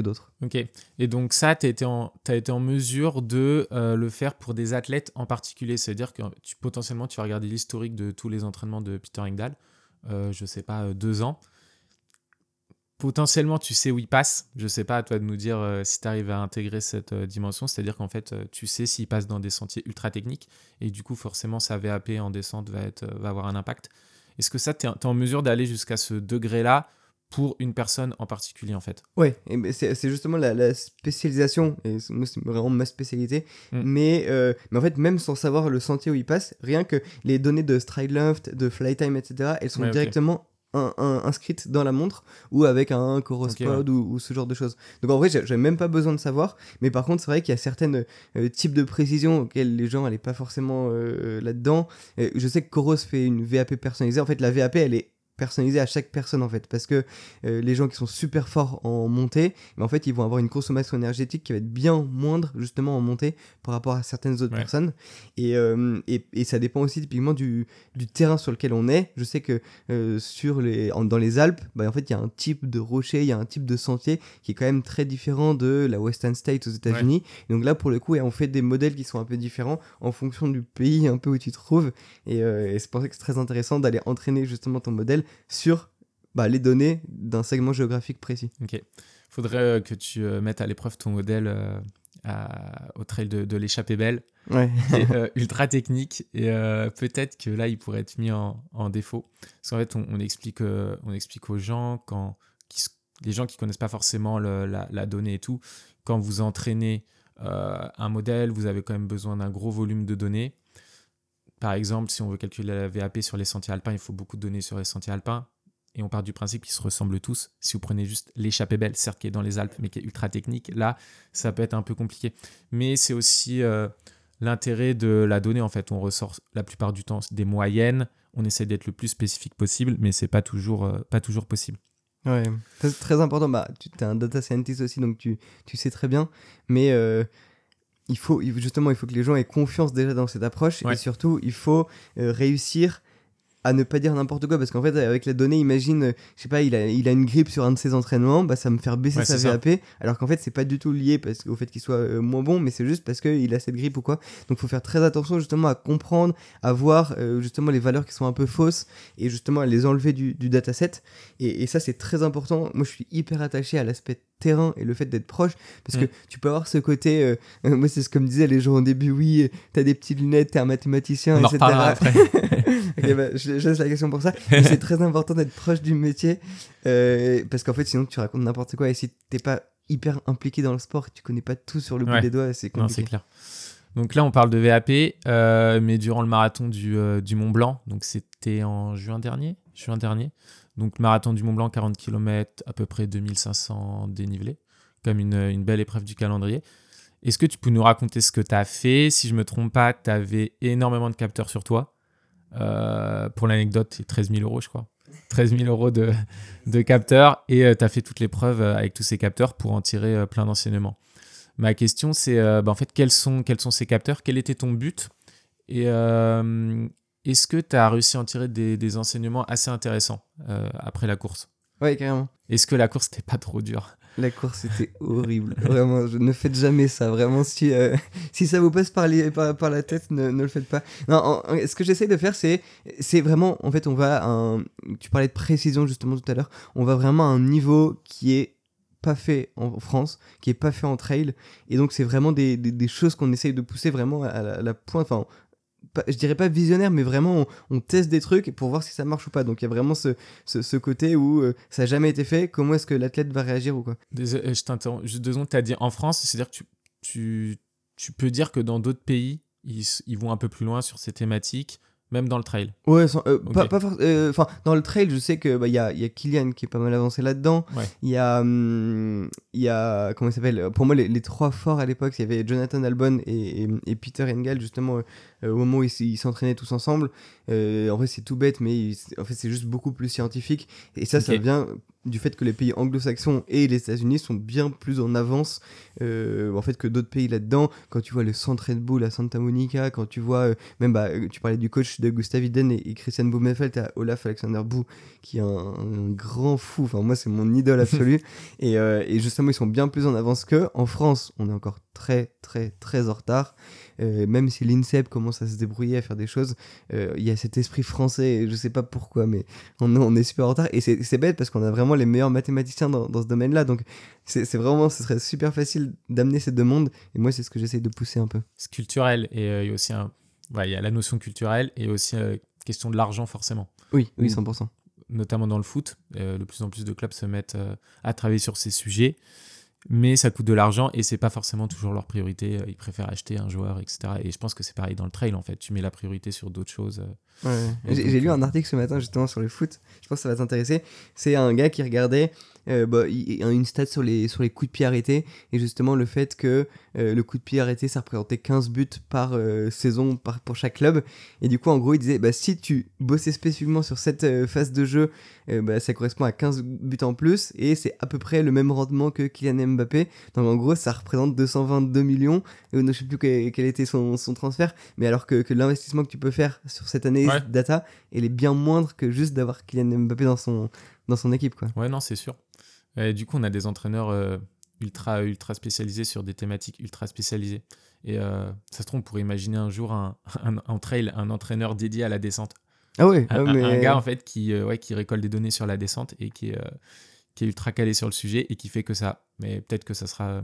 d'autres. Ok. Et donc ça, tu as t'as été en mesure de euh, le faire pour des athlètes en particulier. C'est-à-dire que potentiellement, tu vas regarder l'historique de tous les entraînements de Peter Engdahl, euh, je sais pas, euh, deux ans. Potentiellement, tu sais où il passe. Je sais pas, à toi de nous dire euh, si tu arrives à intégrer cette dimension. C'est-à-dire qu'en fait, tu sais s'il passe dans des sentiers ultra techniques. Et du coup, forcément, sa VAP en descente va, être, va avoir un impact. Est-ce que ça, tu es en mesure d'aller jusqu'à ce degré-là pour une personne en particulier, en fait Ouais, c'est justement la, la spécialisation, et c'est- moi c'est vraiment ma spécialité, Mm. mais, euh, mais en fait même sans savoir le sentier où il passe, rien que les données de stride length, de fly time, etc., elles sont Ouais, directement un- un- inscrites dans la montre ou avec un Chorospod ou, ou ce genre de choses. Donc en vrai, j'ai même pas besoin de savoir, mais par contre, c'est vrai qu'il y a certains types de précisions auxquelles les gens n'allaient pas forcément euh, là-dedans. Euh, je sais que Coros fait une VAP personnalisée. En fait, la VAP, elle est personnalisée à chaque personne en fait. Parce que euh, les gens qui sont super forts en montée mais en fait ils vont avoir une consommation énergétique qui va être bien moindre justement en montée par rapport à certaines autres Ouais. personnes. Et, euh, et, et ça dépend aussi typiquement du, du terrain sur lequel on est. Je sais que euh, sur les, en- dans les Alpes bah, en fait il y a un type de rocher il y a un type de sentier qui est quand même très différent de la Western State aux États-Unis. Donc là pour le coup on fait des modèles qui sont un peu différents en fonction du pays un peu où tu te trouves. Et, et c'est pour ça que c'est très intéressant d'aller entraîner justement ton modèle sur bah, les données d'un segment géographique précis. Ok. Faudrait euh, que tu euh, mettes à l'épreuve ton modèle euh, à- au trail de, de l'échappée belle, Ouais. qui est ultra technique. Et peut-être que là, il pourrait être mis en, en défaut. Parce qu'en fait, on, on explique, on explique aux gens, quand, qui, les gens qui connaissent pas forcément le- la, la donnée et tout, quand vous entraînez un modèle, vous avez quand même besoin d'un gros volume de données. Par exemple, si on veut calculer la VAP sur les sentiers alpins, il faut beaucoup de données sur les sentiers alpins. Et on part du principe qu'ils se ressemblent tous. Si vous prenez juste l'échappée belle, certes qui est dans les Alpes, mais qui est ultra technique, là, ça peut être un peu compliqué. Mais c'est aussi euh, l'intérêt de la donnée, en fait. On ressort la plupart du temps des moyennes. On essaie d'être le plus spécifique possible, mais c'est pas euh, pas toujours possible. Ouais, c'est très important. Bah, tu es un data scientist aussi, donc tu, tu sais très bien. Mais euh, il faut, justement, il faut que les gens aient confiance déjà dans cette approche. Ouais. Et surtout, il faut euh, réussir à ne pas dire n'importe quoi. Parce qu'en fait, avec la donnée, imagine, euh, je sais pas, il a, il a une grippe sur un de ses entraînements, bah, ça me faire baisser Ouais, sa ça. VAP. Alors qu'en fait, c'est pas du tout lié parce, au fait qu'il soit euh, moins bon, mais c'est juste parce qu'il a cette grippe ou quoi. Donc, il faut faire très attention justement à comprendre, à voir euh, justement les valeurs qui sont un peu fausses et justement à les enlever du, du dataset. Et, et ça, c'est très important. Moi, je suis hyper attaché à l'aspect terrain et le fait d'être proche parce Mm. que tu peux avoir ce côté. euh, euh, moi, c'est ce que me disaient les gens au début oui, t'as des petites lunettes, t'es un mathématicien, On etc. après. Bah, je, je laisse la question pour ça. C'est très important d'être proche du métier euh, parce qu'en fait, sinon, tu racontes n'importe quoi et si t'es pas hyper impliqué dans le sport, tu connais pas tout sur le bout Ouais. des doigts, c'est Non, compliqué. clair. Donc là, on parle de VAP, euh, mais durant le marathon du, du Mont Blanc, donc c'était en juin dernier, juin dernier. Donc marathon du Mont Blanc, 40 km, à peu près 2500 dénivelés, comme une, belle épreuve du calendrier. Est-ce que tu peux nous raconter ce que tu as fait? Si je me trompe pas, tu avais énormément de capteurs sur toi. Euh, pour l'anecdote, c'est 13 000 euros, je crois. 13 000 euros de, capteurs et tu as fait toute l'épreuve euh, avec tous ces capteurs pour en tirer euh, plein d'enseignements. Ma question, c'est euh, bah, en fait, quels sont, quels sont ces capteurs? Quel était ton but? Et euh, est-ce que tu as réussi à en tirer des, des enseignements assez intéressants euh, après la course? Ouais, carrément. Est-ce que la course n'était pas trop dure? La course était horrible. Vraiment, je, ne faites jamais ça. Vraiment, si, euh, si ça vous passe par, les, par, par la tête, ne, ne le faites pas. Non, en- en- ce que j'essaie de faire, c'est c'est vraiment, en fait, on va à un. Tu parlais de précision justement tout à l'heure. On va vraiment à un niveau qui est pas fait en France, qui est pas fait en trail. Et donc, c'est vraiment des, des, des choses qu'on essaye de pousser vraiment à la, à la pointe. Enfin, je dirais pas visionnaire, mais vraiment on, teste des trucs pour voir si ça marche ou pas. Donc il y a vraiment ce, côté où euh, ça n'a jamais été fait, comment est-ce que l'athlète va réagir ou quoi? Désolé, je t'interromps juste deux secondes. Tu as dit en France, c'est-à-dire que tu, peux dire que dans d'autres pays, ils, ils vont un peu plus loin sur ces thématiques, même dans le trail. Ouais, sans- euh, pas, euh, Enfin, dans le trail, je sais que bah, il y, a, il y a Kylian qui est pas mal avancé là-dedans. Ouais. Il y a, hum, il y a comment il s'appelle Pour moi, les, les trois forts à l'époque, il y avait Jonathan Albon et, et, et Peter Engel justement euh, au moment où ils s'entraînaient tous ensemble. Euh, en vrai, c'est tout bête, mais il- en fait, c'est juste beaucoup plus scientifique. Et ça, ça vient du fait que les pays anglo-saxons et les États-Unis sont bien plus en avance euh, en fait que d'autres pays là-dedans. Quand tu vois le centre Red Bull à Santa Monica, quand tu vois euh, même bah, tu parlais du coach de Gustav Iden et, et Christian Blumenfeld à Olaf Alexander Bou qui est un, un grand fou. Enfin moi c'est mon idole absolue et, euh, et justement ils sont bien plus en avance qu'eux. En France on est encore très très très en retard. Euh, même si l'INSEP commence à se débrouiller à faire des choses, euh, il y a cet esprit français, je sais pas pourquoi, mais on, on est super en retard. Et c'est bête parce qu'on a vraiment les meilleurs mathématiciens dans, dans ce domaine-là. Donc c'est vraiment, ce serait super facile d'amener ces deux mondes. Et moi, c'est ce que j'essaie de pousser un peu. C'est culturel et euh, il y a aussi un... ouais, y a la notion culturelle et aussi euh, question de l'argent forcément. Oui, oui, Mm. 100%. notamment dans le foot. De plus en plus de clubs se mettent à travailler sur ces sujets. Mais ça coûte de l'argent et c'est pas forcément toujours leur priorité. Ils préfèrent acheter un joueur, etc. Et je pense que c'est pareil dans le trail en fait. Tu mets la priorité sur d'autres choses. Ouais. J'ai lu un article ce matin justement sur le foot. Je pense que ça va t'intéresser. C'est un gars qui regardait euh, bah, il, a une stat sur les, sur les coups de pied arrêtés et justement le fait que euh, le coup de pied arrêté ça représentait 15 buts par euh, saison par, pour chaque club. Et du coup en gros il disait bah, si tu bossais spécifiquement sur cette phase de jeu bah, ça correspond à 15 buts en plus et c'est à peu près le même rendement que Kylian Mbappé. Donc en gros ça représente 222 millions. Et je sais plus quel, était son, son, transfert mais alors que, que l'investissement que tu peux faire sur cette année data elle est bien moindre que juste d'avoir Kylian Mbappé dans son, dans son équipe quoi. Ouais non c'est sûr du coup, on a des entraîneurs euh, ultra, ultra spécialisés sur des thématiques ultra spécialisées. Et euh, ça se trouve, on pourrait imaginer un jour un, un, trail, un entraîneur dédié à la descente. Ah ouais, un, mais... gars en fait qui, euh, ouais, qui récolte des données sur la descente et qui est, qui est ultra calé sur le sujet et qui fait que ça. Mais peut-être que ça sera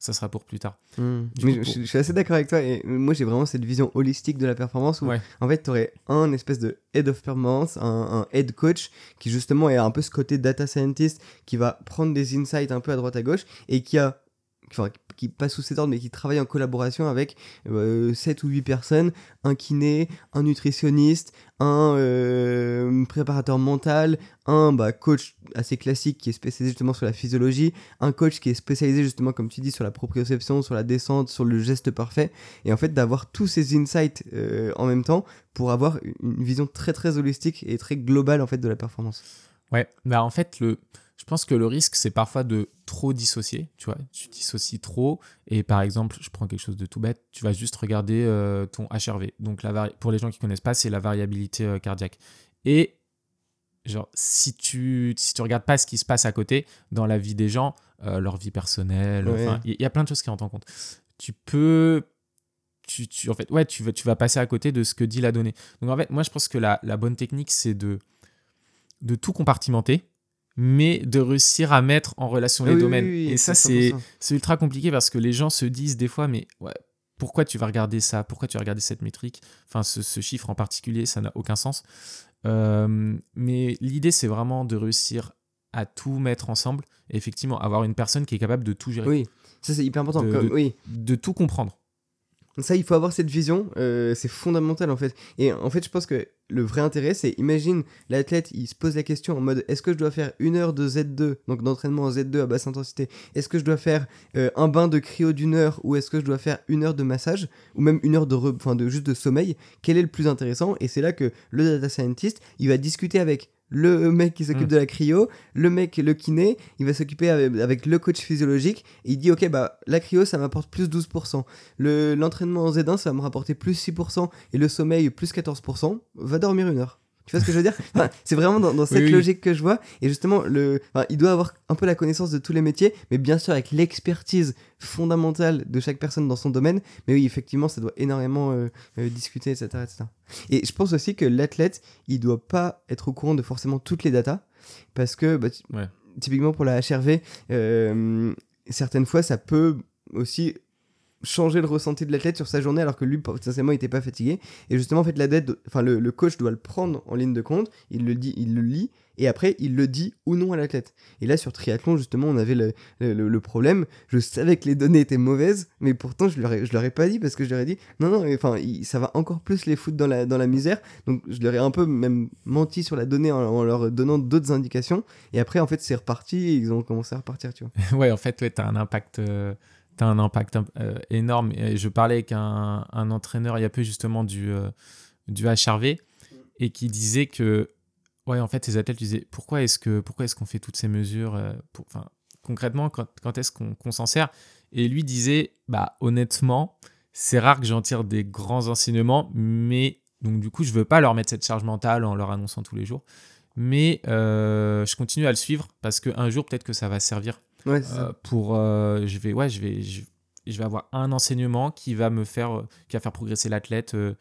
ça sera pour plus tard. Hmm. Mais je, suis assez d'accord avec toi. Et moi, j'ai vraiment cette vision holistique de la performance où, en fait, tu aurais un espèce de head of performance, un, head coach qui, justement, est un peu ce côté data scientist qui va prendre des insights un peu à droite à gauche et qui a qui passe sous cet ordre, mais qui travaille en collaboration avec 7 euh, ou 8 personnes, un kiné, un nutritionniste, un euh, préparateur mental, un bah, coach assez classique qui est spécialisé justement sur la physiologie, un coach qui est spécialisé justement, comme tu dis, sur la proprioception, sur la descente, sur le geste parfait, et en fait d'avoir tous ces insights euh, en même temps pour avoir une vision très très holistique et très globale en fait de la performance. Ouais, bah en fait le je pense que le risque, c'est parfois de trop dissocier, tu vois. Tu dissocies trop, et par exemple, je prends quelque chose de tout bête, tu vas juste regarder euh, ton HRV. Donc, la pour les gens qui connaissent pas, c'est la variabilité euh, cardiaque. Et, genre, si tu, si tu regardes pas ce qui se passe à côté, dans la vie des gens, euh, leur vie personnelle, il y, a plein de choses qui rentrent en compte. Tu peux tu, tu, en fait, ouais, tu vas, tu vas passer à côté de ce que dit la donnée. Donc en fait, moi je pense que la, la bonne technique, c'est de, de tout compartimenter mais de réussir à mettre en relation les domaines. et ça, c'est ultra compliqué parce que les gens se disent des fois, mais ouais, pourquoi tu vas regarder ça? Pourquoi tu vas regarder cette métrique? Enfin, ce, chiffre en particulier, ça n'a aucun sens. Euh, mais l'idée, c'est vraiment de réussir à tout mettre ensemble et effectivement avoir une personne qui est capable de tout gérer. Oui, ça c'est hyper important. De, oui. de tout comprendre. Ça, il faut avoir cette vision, euh, c'est fondamental en fait. Et en fait, je pense que le vrai intérêt, c'est imagine l'athlète, il se pose la question en mode est-ce que je dois faire une heure de Z2, donc d'entraînement en Z2 à basse intensité Est-ce que je dois faire euh, un bain de cryo d'une heure ou est-ce que je dois faire une heure de massage ou même une heure de, enfin de juste de sommeil? Quel est le plus intéressant? Et c'est là que le data scientist, il va discuter avec le mec qui s'occupe mm. de la cryo, le mec, le kiné, il va s'occuper avec, le coach physiologique, et il dit ok bah la cryo ça m'apporte plus 12%, l'entraînement en Z1 ça va me rapporter plus 6%, et le sommeil plus 14%, va dormir une heure. Tu vois ce que je veux dire C'est vraiment dans, cette logique que je vois. Et justement, le, il doit avoir un peu la connaissance de tous les métiers, mais bien sûr avec l'expertise fondamentale de chaque personne dans son domaine. Mais oui, effectivement, ça doit énormément euh, euh, discuter, etc., etc. Et je pense aussi que l'athlète, il doit pas être au courant de forcément toutes les datas, parce que bah, typiquement pour la HRV, euh, certaines fois, ça peut aussi changer le ressenti de l'athlète sur sa journée alors que lui potentiellement il était pas fatigué. Et justement en fait l'athlète enfin le, coach doit le prendre en ligne de compte. Il le dit il le lit. Et après il le dit ou non à l'athlète. Et là sur triathlon justement on avait le, le, problème. Je savais que les données étaient mauvaises mais pourtant je leur ai, je leur ai pas dit parce que je leur ai dit non non enfin ça va encore plus les foutre dans la, dans la misère. Donc je leur ai un peu même menti sur la donnée en, leur donnant d'autres indications. Et après en fait c'est reparti et ils ont commencé à repartir tu vois. Ouais en fait tu as un impact euh, un impact euh, énorme. Et je parlais avec un, entraîneur il y a peu justement du, euh, HRV et qui disait que, ouais, en fait, ces athlètes disaient pourquoi est-ce pourquoi est-ce qu'on fait toutes ces mesures euh, Concrètement, quand, quand est-ce qu'on s'en sert? Et lui disait, bah honnêtement, c'est rare que j'en tire des grands enseignements, mais donc du coup, je veux pas leur mettre cette charge mentale en leur annonçant tous les jours. Mais je continue à le suivre parce qu'un jour, peut-être que ça va servir euh, pour euh, je vais ouais je vais je, vais avoir un enseignement qui va me faire qui va faire progresser l'athlète euh,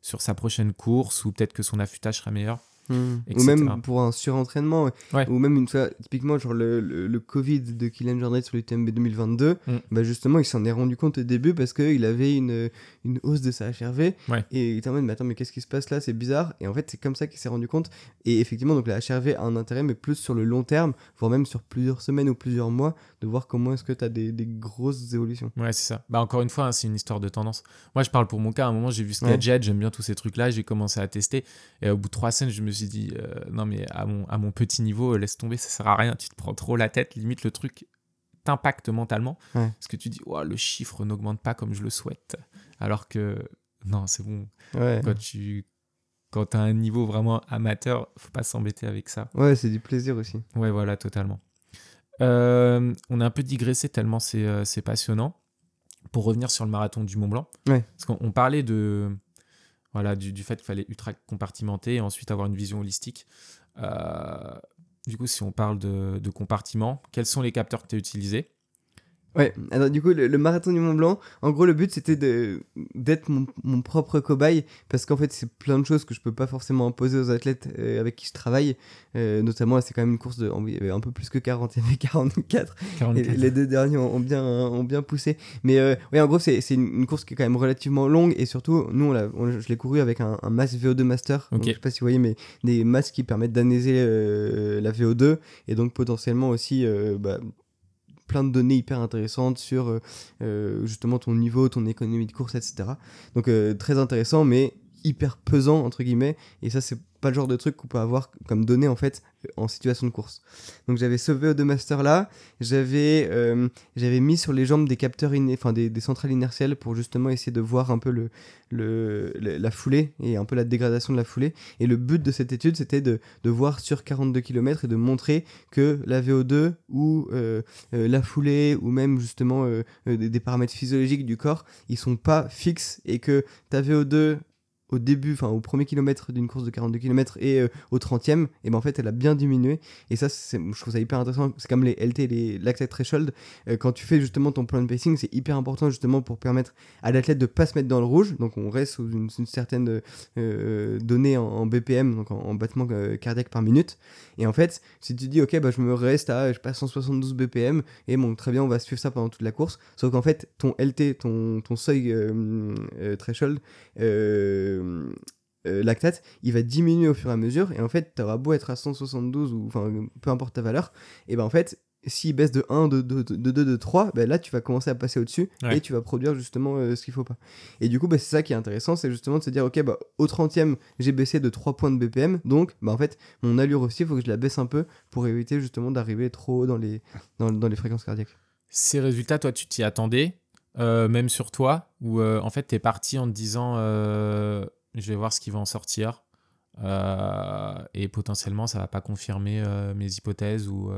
sur sa prochaine course ou peut-être que son affûtage sera meilleur Ou même pour un surentraînement. Ouais. Ou même une fois, typiquement, genre le, le, le Covid de Kylian Jornet sur l'UTMB 2022, Mm. bah justement, il s'en est rendu compte au début parce qu'il avait une, une hausse de sa HRV. Ouais. Et il était en mode, mais attends, mais qu'est-ce qui se passe là? C'est bizarre. Et en fait, c'est comme ça qu'il s'est rendu compte. Et effectivement, donc la HRV a un intérêt, mais plus sur le long terme, voire même sur plusieurs semaines ou plusieurs mois, de voir comment est-ce que tu as des, des grosses évolutions. Ouais, c'est ça. Bah, encore une fois, hein, c'est une histoire de tendance. Moi, je parle pour mon cas. À un moment, j'ai vu ce Ouais. gadget, j'aime bien tous ces trucs-là, j'ai commencé à tester. Et au bout de trois scènes, je me suis dit, euh, non, mais à mon, à mon petit niveau, laisse tomber, ça sert à rien. Tu te prends trop la tête. Limite, le truc t'impacte mentalement. Ouais. Parce que tu dis, Ouah, le chiffre n'augmente pas comme je le souhaite. Alors que, non, c'est bon. Ouais. Quand tu quand as un niveau vraiment amateur, faut pas s'embêter avec ça. Ouais, c'est du plaisir aussi. Ouais, voilà, totalement. Euh, on a un peu digressé tellement c'est euh, c'est passionnant. Pour revenir sur le marathon du Mont Blanc, Ouais. parce qu'on on parlait de voilà du, fait qu'il fallait ultra compartimenter et ensuite avoir une vision holistique. Euh, du coup, si on parle de, de compartiment, quels sont les capteurs que tu as utilisés? Ouais, alors du coup, le, le marathon du Mont Blanc, en gros, le but c'était d'être mon, mon propre cobaye parce qu'en fait, c'est plein de choses que je peux pas forcément imposer aux athlètes euh, avec qui je travaille. Euh, notamment, c'est quand même une course de il y avait un peu plus que 40, il y avait 44. Et 44. les deux derniers ont, ont bien, ont bien poussé. Mais euh, ouais, en gros, c'est une, une course qui est quand même relativement longue et surtout, nous, on on- je l'ai couru avec un, un masque VO2 Master. Donc, Ok. je sais pas si vous voyez, mais des masques qui permettent d'analyser euh, la VO2 et donc potentiellement aussi bah, plein de données hyper intéressantes sur euh, euh, justement ton niveau, ton économie de course, etc. Donc euh, très intéressant, mais hyper pesant entre guillemets. Et ça, c'est pas le genre de truc qu'on peut avoir comme données en fait en situation de course. Donc j'avais ce VO2 Master là, j'avais euh, j'avais mis sur les jambes des capteurs, enfin des, des centrales inertielles pour justement essayer de voir un peu le, le, la foulée et un peu la dégradation de la foulée. Et le but de cette étude, c'était de, de voir sur 42 km et de montrer que la VO2 ou euh, euh, la foulée ou même justement des, des paramètres physiologiques du corps, ils sont pas fixes et que ta VO2 au début, enfin au premier kilomètre d'une course de 42 km et euh, au 30e, et ben en fait elle a bien diminué. Et ça, je trouve ça hyper intéressant. C'est comme les LT, les lactate threshold. Euh, quand tu fais justement ton plan de pacing, c'est hyper important justement pour permettre à l'athlète de pas se mettre dans le rouge. Donc on reste sous une, certaine euh, donnée en, BPM, donc en, en battement cardiaque par minute. Et en fait, si tu dis ok, bah je me reste à je sais pas 172 BPM et bon très bien, on va suivre ça pendant toute la course. Sauf qu'en fait, ton LT, ton, ton seuil threshold euh, euh, lactate, il va diminuer au fur et à mesure. Et en fait, tu auras beau être à 172 ou enfin peu importe ta valeur, et ben en fait, s'il baisse de 1, de 2, de, 2, de 3, ben là tu vas commencer à passer au-dessus Ouais. et tu vas produire justement euh, ce qu'il faut pas. Et du coup, bah, c'est ça qui est intéressant, c'est justement de se dire, ok, bah, au 30e, j'ai baissé de 3 points de BPM, donc bah, en fait, mon allure aussi, il faut que je la baisse un peu pour éviter justement d'arriver trop haut dans les, dans, dans les fréquences cardiaques. Ces résultats, toi, tu t'y attendais, euh, même sur toi, ou euh, en fait, t'es parti en te disant, euh, je vais voir ce qui va en sortir, et potentiellement, ça va pas confirmer mes hypothèses ou.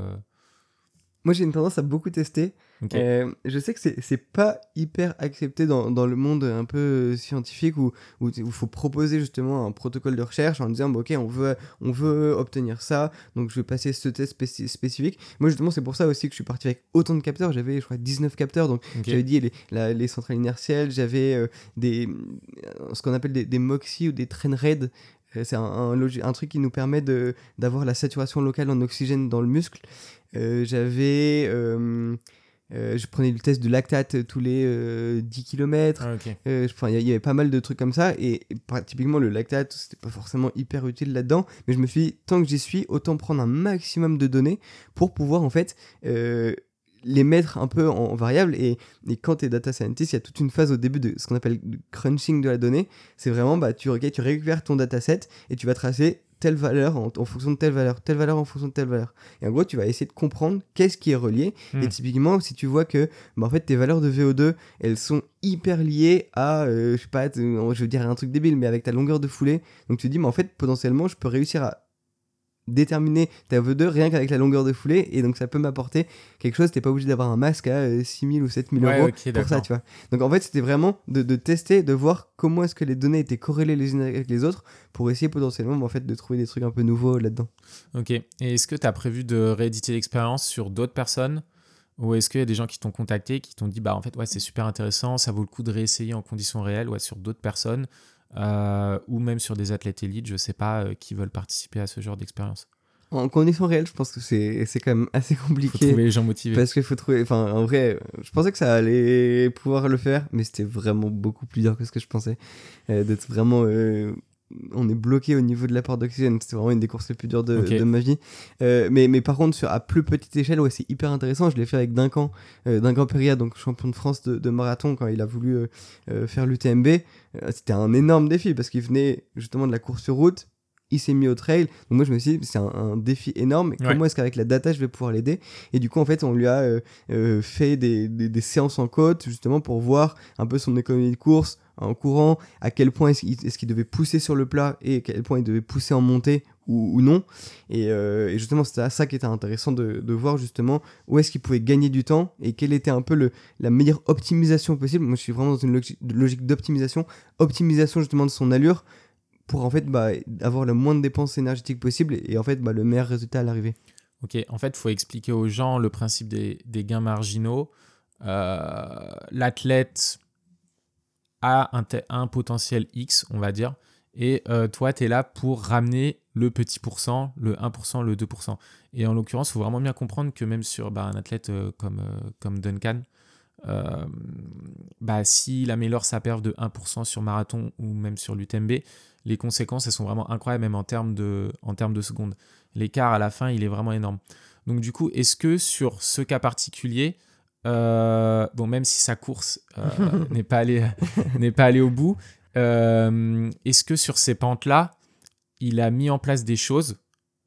Moi, j'ai une tendance à beaucoup tester. Euh, je sais que c'est pas hyper accepté dans, dans le monde un peu euh, scientifique où il faut proposer justement un protocole de recherche en disant bah, ok on veut on veut obtenir ça donc je vais passer ce test spéci- spécifique. Moi justement c'est pour ça aussi que je suis parti avec autant de capteurs. J'avais je crois 19 capteurs donc j'avais dit les, la- les centrales inertielles, j'avais euh, des ce qu'on appelle des, des MOXIE ou des train raid. Euh, C'est un, un, logi- un truc qui nous permet d'avoir la saturation locale en oxygène dans le muscle. Euh, j'avais euh, euh, je prenais le test de lactate tous les euh, 10 km. Ah. Euh, il y, avait pas mal de trucs comme ça. Et, typiquement, le lactate, c'était pas forcément hyper utile là-dedans. Mais je me suis dit, tant que j'y suis, autant prendre un maximum de données pour pouvoir, en fait, euh, les mettre un peu en, variable. Et, et quand tu es data scientist, il y a toute une phase au début de ce qu'on appelle le crunching de la donnée. C'est vraiment, bah, tu, ok, tu récupères ton dataset et tu vas tracer telle valeur en, en fonction de telle valeur, telle valeur en fonction de telle valeur. Et en gros, tu vas essayer de comprendre qu'est-ce qui est relié. Hmm. Et typiquement, si tu vois que bah, en fait, tes valeurs de VO2, elles sont hyper liées à, euh, je sais pas, t- je veux dire un truc débile, mais avec ta longueur de foulée. Donc tu te dis, mais en fait, potentiellement, je peux réussir à déterminer ta VO2 rien qu'avec la longueur de foulée. Et donc ça peut m'apporter quelque chose. T'es pas obligé d'avoir un masque à euh, 6000 ou 7000 Ouais, euros ok, pour ça, tu vois. Donc en fait, c'était vraiment de, de tester, de voir comment est-ce que les données étaient corrélées les unes avec les autres pour essayer potentiellement en fait, de trouver des trucs un peu nouveaux là-dedans. Ok. Et est-ce que tu as prévu de rééditer l'expérience sur d'autres personnes? Ou est-ce qu'il y a des gens qui t'ont contacté, qui t'ont dit, bah en fait, ouais, c'est super intéressant, ça vaut le coup de réessayer en conditions réelles, ouais, sur d'autres personnes euh, ou même sur des athlètes élites, je sais pas, euh, qui veulent participer à ce genre d'expérience. En conditions réelles, je pense que c'est quand même assez Faut compliqué. trouver les gens motivés. Parce qu'il faut trouver. Enfin, en vrai, je pensais que ça allait pouvoir le faire, mais c'était vraiment beaucoup plus dur que ce que je pensais. Euh, D'être vraiment. On est bloqué au niveau de l'apport d'oxygène. C'était vraiment une des courses les plus dures de, ma vie. Euh, mais, mais par contre, sur, à plus petite échelle, ouais, c'est hyper intéressant. Je l'ai fait avec Duncan, euh, Duncan Peria, donc champion de France de, de marathon, quand il a voulu euh, euh, faire l'UTMB. C'était un énorme défi parce qu'il venait justement de la course sur route. Il s'est mis au trail. Donc moi, je me suis dit, c'est un, un défi énorme. Ouais. Comment est-ce qu'avec la data, je vais pouvoir l'aider? Et du coup, en fait, on lui a fait des, des- des séances en côte, justement, pour voir un peu son économie de course en courant, à quel point est-ce qu'il devait pousser sur le plat et à quel point il devait pousser en montée ou, non. Et, euh, justement, c'était ça qui était intéressant de, voir, justement, où est-ce qu'il pouvait gagner du temps et quelle était un peu le, la meilleure optimisation possible. Moi, je suis vraiment dans une logi- logique d'optimisation, optimisation justement de son allure pour en fait bah, avoir le moins de dépenses énergétiques possible et, en fait bah, le meilleur résultat à l'arrivée. Ok, en fait, faut expliquer aux gens le principe des, des gains marginaux. Euh, L'athlète a un, te- un potentiel X, on va dire, et euh, toi, tu es là pour ramener le petit pourcent, le 1%, le 2%. Et en l'occurrence, il faut vraiment bien comprendre que même sur bah, un athlète euh, comme, euh, comme Duncan, bah, s'il améliore sa perf de 1% sur marathon ou même sur l'UTMB, les conséquences, elles sont vraiment incroyables, même en termes de, en termes de secondes. L'écart à la fin, il est vraiment énorme. Donc du coup, est-ce que sur ce cas particulier, euh, bon, même si sa course euh, n'est pas allée n'est pas allée au bout, euh, est-ce que sur ces pentes-là, il a mis en place des choses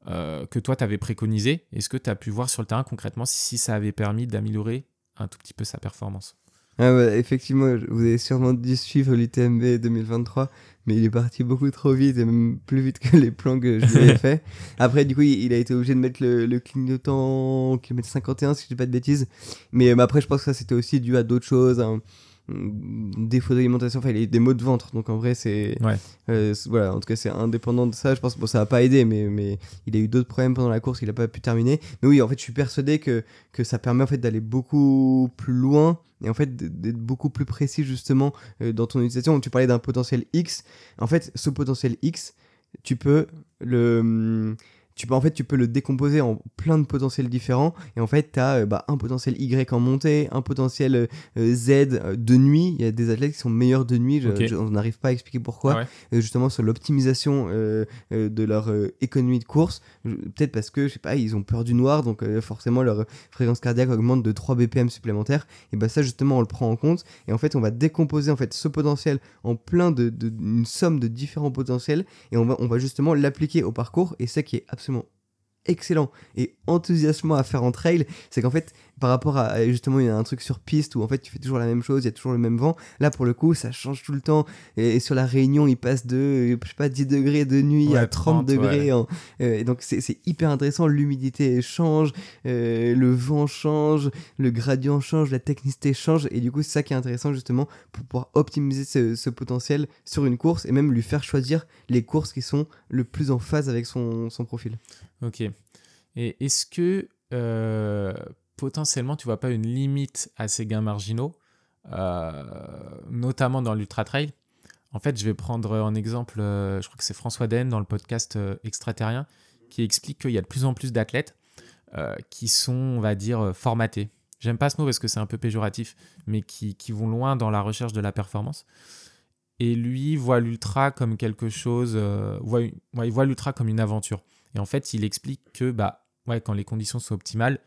que toi, tu avais préconisées? Est-ce que tu as pu voir sur le terrain concrètement si ça avait permis d'améliorer un tout petit peu sa performance? Ah ouais, effectivement, vous avez sûrement dû suivre l'UTMB 2023, mais il est parti beaucoup trop vite et même plus vite que les plans que je lui avais fait. Après, du coup, il, a été obligé de mettre le, le clignotant au kilomètre 51, si je dis pas de bêtises. Mais euh, après, je pense que ça, c'était aussi dû à d'autres choses, un défaut d'alimentation, enfin, il a eu des maux de ventre. Donc en vrai, c'est. Ouais. euh, c'est- voilà, en tout cas, c'est indépendant de ça. Je pense que bon, ça n'a pas aidé, mais, mais il a eu d'autres problèmes pendant la course, il n'a pas pu terminer. Mais oui, en fait, je suis persuadé que, que ça permet en fait d'aller beaucoup plus loin et en fait d'être beaucoup plus précis justement euh, dans ton utilisation. Tu parlais d'un potentiel X. En fait, ce potentiel X, tu peux le hum, tu peux en fait tu peux le décomposer en plein de potentiels différents et en fait tu as un potentiel Y en montée, un potentiel euh, Z euh, de nuit, il y a des athlètes qui sont meilleurs de nuit, je- on n'arrive pas à expliquer pourquoi Ah ouais euh, justement sur l'optimisation euh, euh, de leur euh, économie de course. Peut-être parce que, je sais pas, ils ont peur du noir, donc euh, forcément leur fréquence cardiaque augmente de 3 BPM supplémentaires. Et bah ça, justement, on le prend en compte. Et en fait, on va décomposer en fait ce potentiel en plein de, de- une somme de différents potentiels. Et on va, on va justement l'appliquer au parcours. Et ça qui est absolument forcément excellent et enthousiasmant à faire en trail, c'est qu'en fait, par rapport à justement, il y a un truc sur piste où en fait tu fais toujours la même chose, il y a toujours le même vent. Là, pour le coup, ça change tout le temps. Et, et sur la Réunion, il passe de, euh, je sais pas, 10 degrés de nuit Ouais, à 30, 30, degrés. en- euh, et donc, c'est c'est hyper intéressant. L'humidité change, euh, le vent change, le gradient change, la technicité change. Et du coup, c'est ça qui est intéressant justement pour pouvoir optimiser ce, ce potentiel sur une course et même lui faire choisir les courses qui sont le plus en phase avec son, son profil. Ok. Et est-ce que euh, potentiellement tu vois pas une limite à ces gains marginaux, euh, notamment dans l'ultra trail? En fait, je vais prendre en exemple, euh, je crois que c'est François Den dans le podcast Extraterrien qui explique qu'il y a de plus en plus d'athlètes qui sont, on va dire, formatés. J'aime pas ce mot parce que c'est un peu péjoratif, mais qui, vont loin dans la recherche de la performance. Et lui voit l'ultra comme quelque chose, voit, il voit l'ultra comme une aventure. Et en fait, il explique que bah, ouais, quand les conditions sont optimales,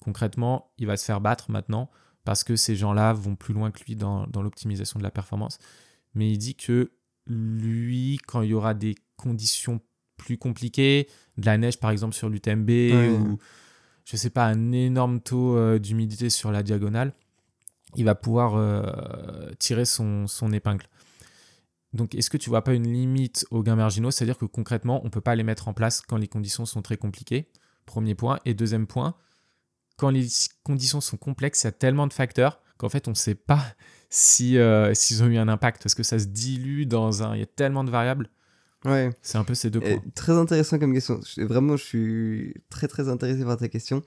concrètement, il va se faire battre maintenant parce que ces gens-là vont plus loin que lui dans, dans l'optimisation de la performance. Mais il dit que lui, quand il y aura des conditions plus compliquées, de la neige par exemple sur l'UTMB Ouais. ou je sais pas, un énorme taux euh, d'humidité sur la diagonale, il va pouvoir euh, tirer son, son épingle. Donc, est-ce que tu vois pas une limite aux gains marginaux? C'est-à-dire que concrètement, on peut pas les mettre en place quand les conditions sont très compliquées. Premier point. Et deuxième point, quand les conditions sont complexes, il y a tellement de facteurs qu'en fait, on ne sait pas si, euh, s'ils ont eu un impact parce que ça se dilue dans un. Il y a tellement de variables. Ouais. C'est un peu ces deux Euh, points. très intéressant comme question. Je- Vraiment, je suis très très intéressé par ta question.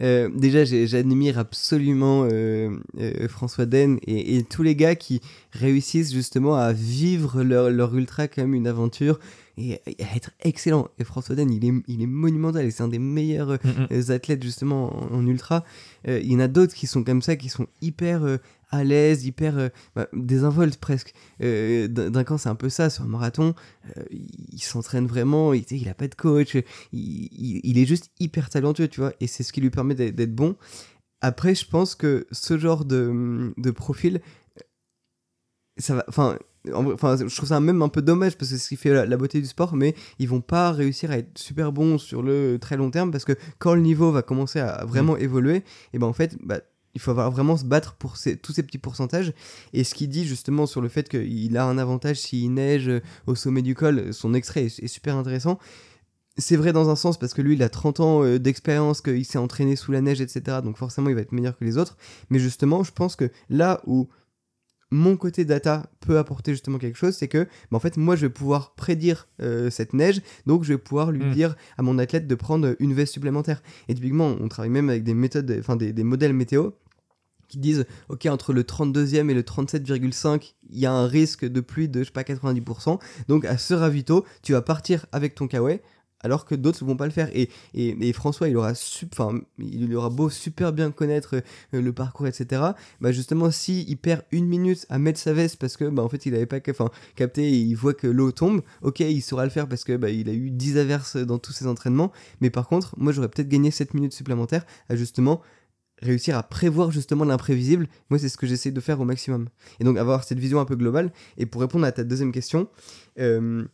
Euh, déjà, j'admire absolument euh, euh, François Den et, et tous les gars qui réussissent justement à vivre leur, leur ultra comme une aventure et, à être excellent. Et François Den, il est, il est monumental et c'est un des meilleurs Mm, mm. athlètes justement en, en ultra. Il y en a d'autres qui sont comme ça, qui sont hyper à l'aise, hyper euh, bah, désinvoltes presque. Euh, D'un d'un camp, c'est un peu ça sur un marathon. euh, il s'entraîne vraiment, il, il a pas de coach, il, est juste hyper talentueux, tu vois, et c'est ce qui lui permet d'être bon. Après, je pense que ce genre de, profil, ça va. Enfin, enfin, je trouve ça même un peu dommage parce que c'est ce qui fait la, la beauté du sport, mais ils vont pas réussir à être super bons sur le très long terme parce que quand le niveau va commencer à vraiment évoluer, et ben en fait, bah, il faut vraiment se battre pour tous ces petits pourcentages. Et ce qu'il dit justement sur le fait qu'il a un avantage s'il neige euh, au sommet du col, son extrait est, est super intéressant. C'est vrai dans un sens parce que lui il a 30 ans euh, d'expérience, qu'il s'est entraîné sous la neige, etc. Donc forcément il va être meilleur que les autres. Mais justement, je pense que là où mon côté data peut apporter justement quelque chose, c'est que bah, en fait moi je vais pouvoir prédire euh, cette neige, donc je vais pouvoir lui Mm. dire à mon athlète de prendre une veste supplémentaire. Et typiquement on travaille même avec des méthodes, enfin des, des modèles météo qui disent ok entre le 32e et le 37,5 il y a un risque de pluie de je sais pas 90% donc à ce ravito tu vas partir avec ton kawaii alors que d'autres vont pas le faire et, et, François il aura sup- il aura beau super bien connaître euh, le parcours etc bah justement si il perd une minute à mettre sa veste parce que bah en fait il avait pas capté et il voit que l'eau tombe ok il saura le faire parce que bah il a eu 10 averses dans tous ses entraînements mais par contre moi j'aurais peut-être gagné 7 minutes supplémentaires à justement réussir à prévoir justement l'imprévisible, moi c'est ce que j'essaie de faire au maximum. Et donc avoir cette vision un peu globale. Et pour répondre à ta deuxième question, euh,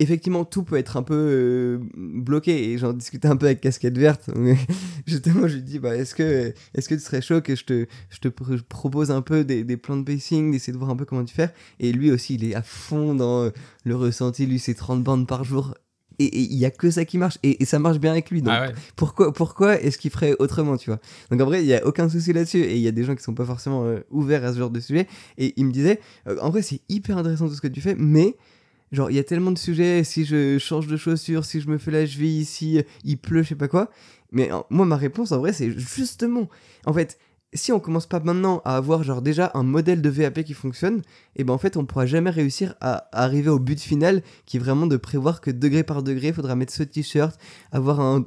effectivement tout peut être un peu euh, bloqué et j'en discutais un peu avec Casquette Verte. justement je lui dis bah, est-ce que, est que tu serais chaud que je te, je te pr- propose un peu des, des plans de pacing, d'essayer de voir un peu comment tu fais? Et lui aussi il est à fond dans euh, le ressenti, lui c'est 30 bandes par jour. Et et il y a que ça qui marche et, et ça marche bien avec lui. Donc Ah ouais. pourquoi, pourquoi est-ce qu'il ferait autrement, tu vois? Donc en vrai, il y a aucun souci là-dessus. Et il y a des gens qui sont pas forcément euh, ouverts à ce genre de sujet. Et il me disait, euh, en vrai, c'est hyper intéressant tout ce que tu fais, mais genre, il y a tellement de sujets. Si je change de chaussures, si je me fais la cheville, si il pleut, je sais pas quoi. Mais moi, ma réponse, en vrai, c'est justement, en fait. Si on commence pas maintenant à avoir genre déjà un modèle de VAP qui fonctionne, et ben en fait on pourra jamais réussir à, arriver au but final qui est vraiment de prévoir que degré par degré il faudra mettre ce t-shirt, avoir un,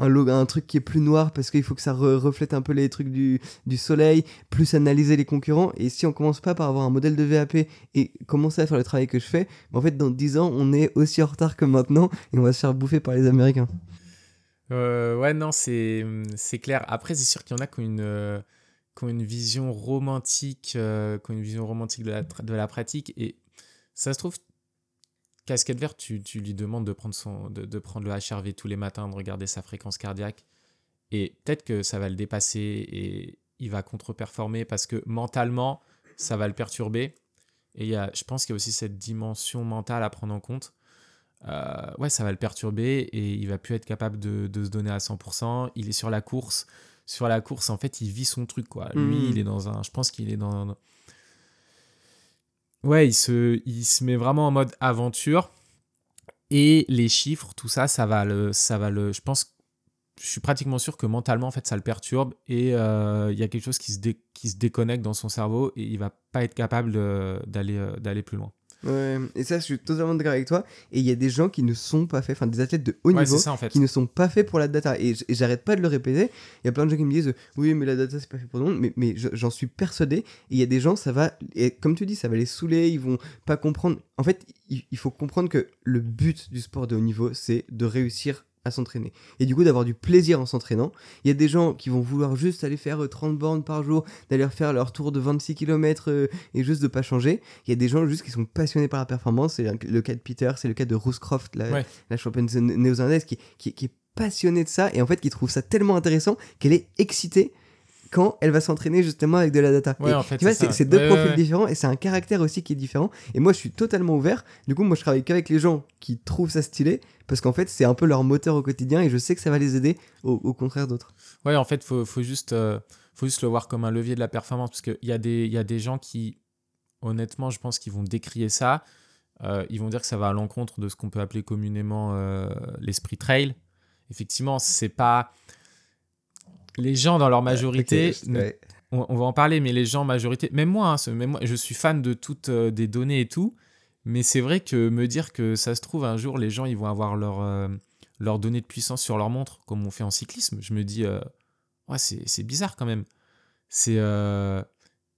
un, truc qui est plus noir parce qu'il faut que ça re- reflète un peu les trucs du, du soleil, plus analyser les concurrents. Et si on commence pas par avoir un modèle de VAP et commencer à faire le travail que je fais, en fait, dans 10 ans, on est aussi en retard que maintenant et on va se faire bouffer par les Américains. Euh, ouais, non, c'est clair. Après, c'est sûr qu'il y en a qui ont une, euh, qui ont une vision romantique, euh, une vision romantique de la, de la pratique. Et ça se trouve, casquette verte, tu, tu lui demandes de prendre, son, de, de prendre le HRV tous les matins, de regarder sa fréquence cardiaque. Et peut-être que ça va le dépasser et il va contre-performer parce que mentalement, ça va le perturber. Et y a, je pense qu'il y a aussi cette dimension mentale à prendre en compte. Euh, ouais, ça va le perturber et il va plus être capable de, de se donner à 100%. Il est sur la course. Sur la course, en fait, il vit son truc, quoi. Lui, Mhm. il est dans un. Je pense qu'il est dans. Ouais, il se, il se met vraiment en mode aventure. Et les chiffres, tout ça, ça va le. Ça va le je pense. Je suis pratiquement sûr que mentalement, en fait, ça le perturbe et euh, il y a quelque chose qui se, dé- qui se déconnecte dans son cerveau et il va pas être capable euh, d'aller plus loin. Ouais, et ça, je suis totalement d'accord avec toi. Et il y a des gens qui ne sont pas faits, enfin des athlètes de haut Ouais, niveau c'est ça, en fait. qui ne sont pas faits pour la data. Et j'arrête pas de le répéter. Il y a plein de gens qui me disent oui, mais la data c'est pas fait pour tout le monde. Mais, mais je- j'en suis persuadé. Et il y a des gens, ça va, et comme tu dis, ça va les saouler. Ils vont pas comprendre. En fait, il faut comprendre que le but du sport de haut niveau, c'est de réussir à s'entraîner. Et du coup, d'avoir du plaisir en s'entraînant. Il y a des gens qui vont vouloir juste aller faire euh, 30 bornes par jour, d'aller faire leur tour de 26 km et juste de pas changer. Il y a des gens juste qui sont passionnés par la performance. C'est le cas de Peter, c'est le cas de Rooscroft, la, Ouais. la championne néo-zélandaise, qui, qui, qui est passionnée de ça et en fait qui trouve ça tellement intéressant qu'elle est excitée quand elle va s'entraîner justement avec de la data. Ouais, Et en fait, tu vois, c'est deux Ouais, profils ouais, différents et c'est un caractère aussi qui est différent. Et moi, je suis totalement ouvert. Du coup, moi, je travaille qu'avec les gens qui trouvent ça stylé parce qu'en fait, c'est un peu leur moteur au quotidien et je sais que ça va les aider au, au contraire d'autres. Ouais, en fait, faut, faut juste, euh, faut juste le voir comme un levier de la performance parce qu'il y, a des- il y a des gens qui, honnêtement, je pense qu'ils vont décrier ça. euh, ils vont dire que ça va à l'encontre de ce qu'on peut appeler communément euh, l'esprit trail. Effectivement, c'est pas. Les gens dans leur majorité, Ok, ne- ouais. on, on va en parler, mais les gens majorité, même moi, hein, même moi, je suis fan de toutes euh, des données et tout, mais c'est vrai que me dire que ça se trouve un jour les gens ils vont avoir leur euh, leurs données de puissance sur leur montre comme on fait en cyclisme, je me dis euh, ouais c'est c'est bizarre quand même. C'est euh,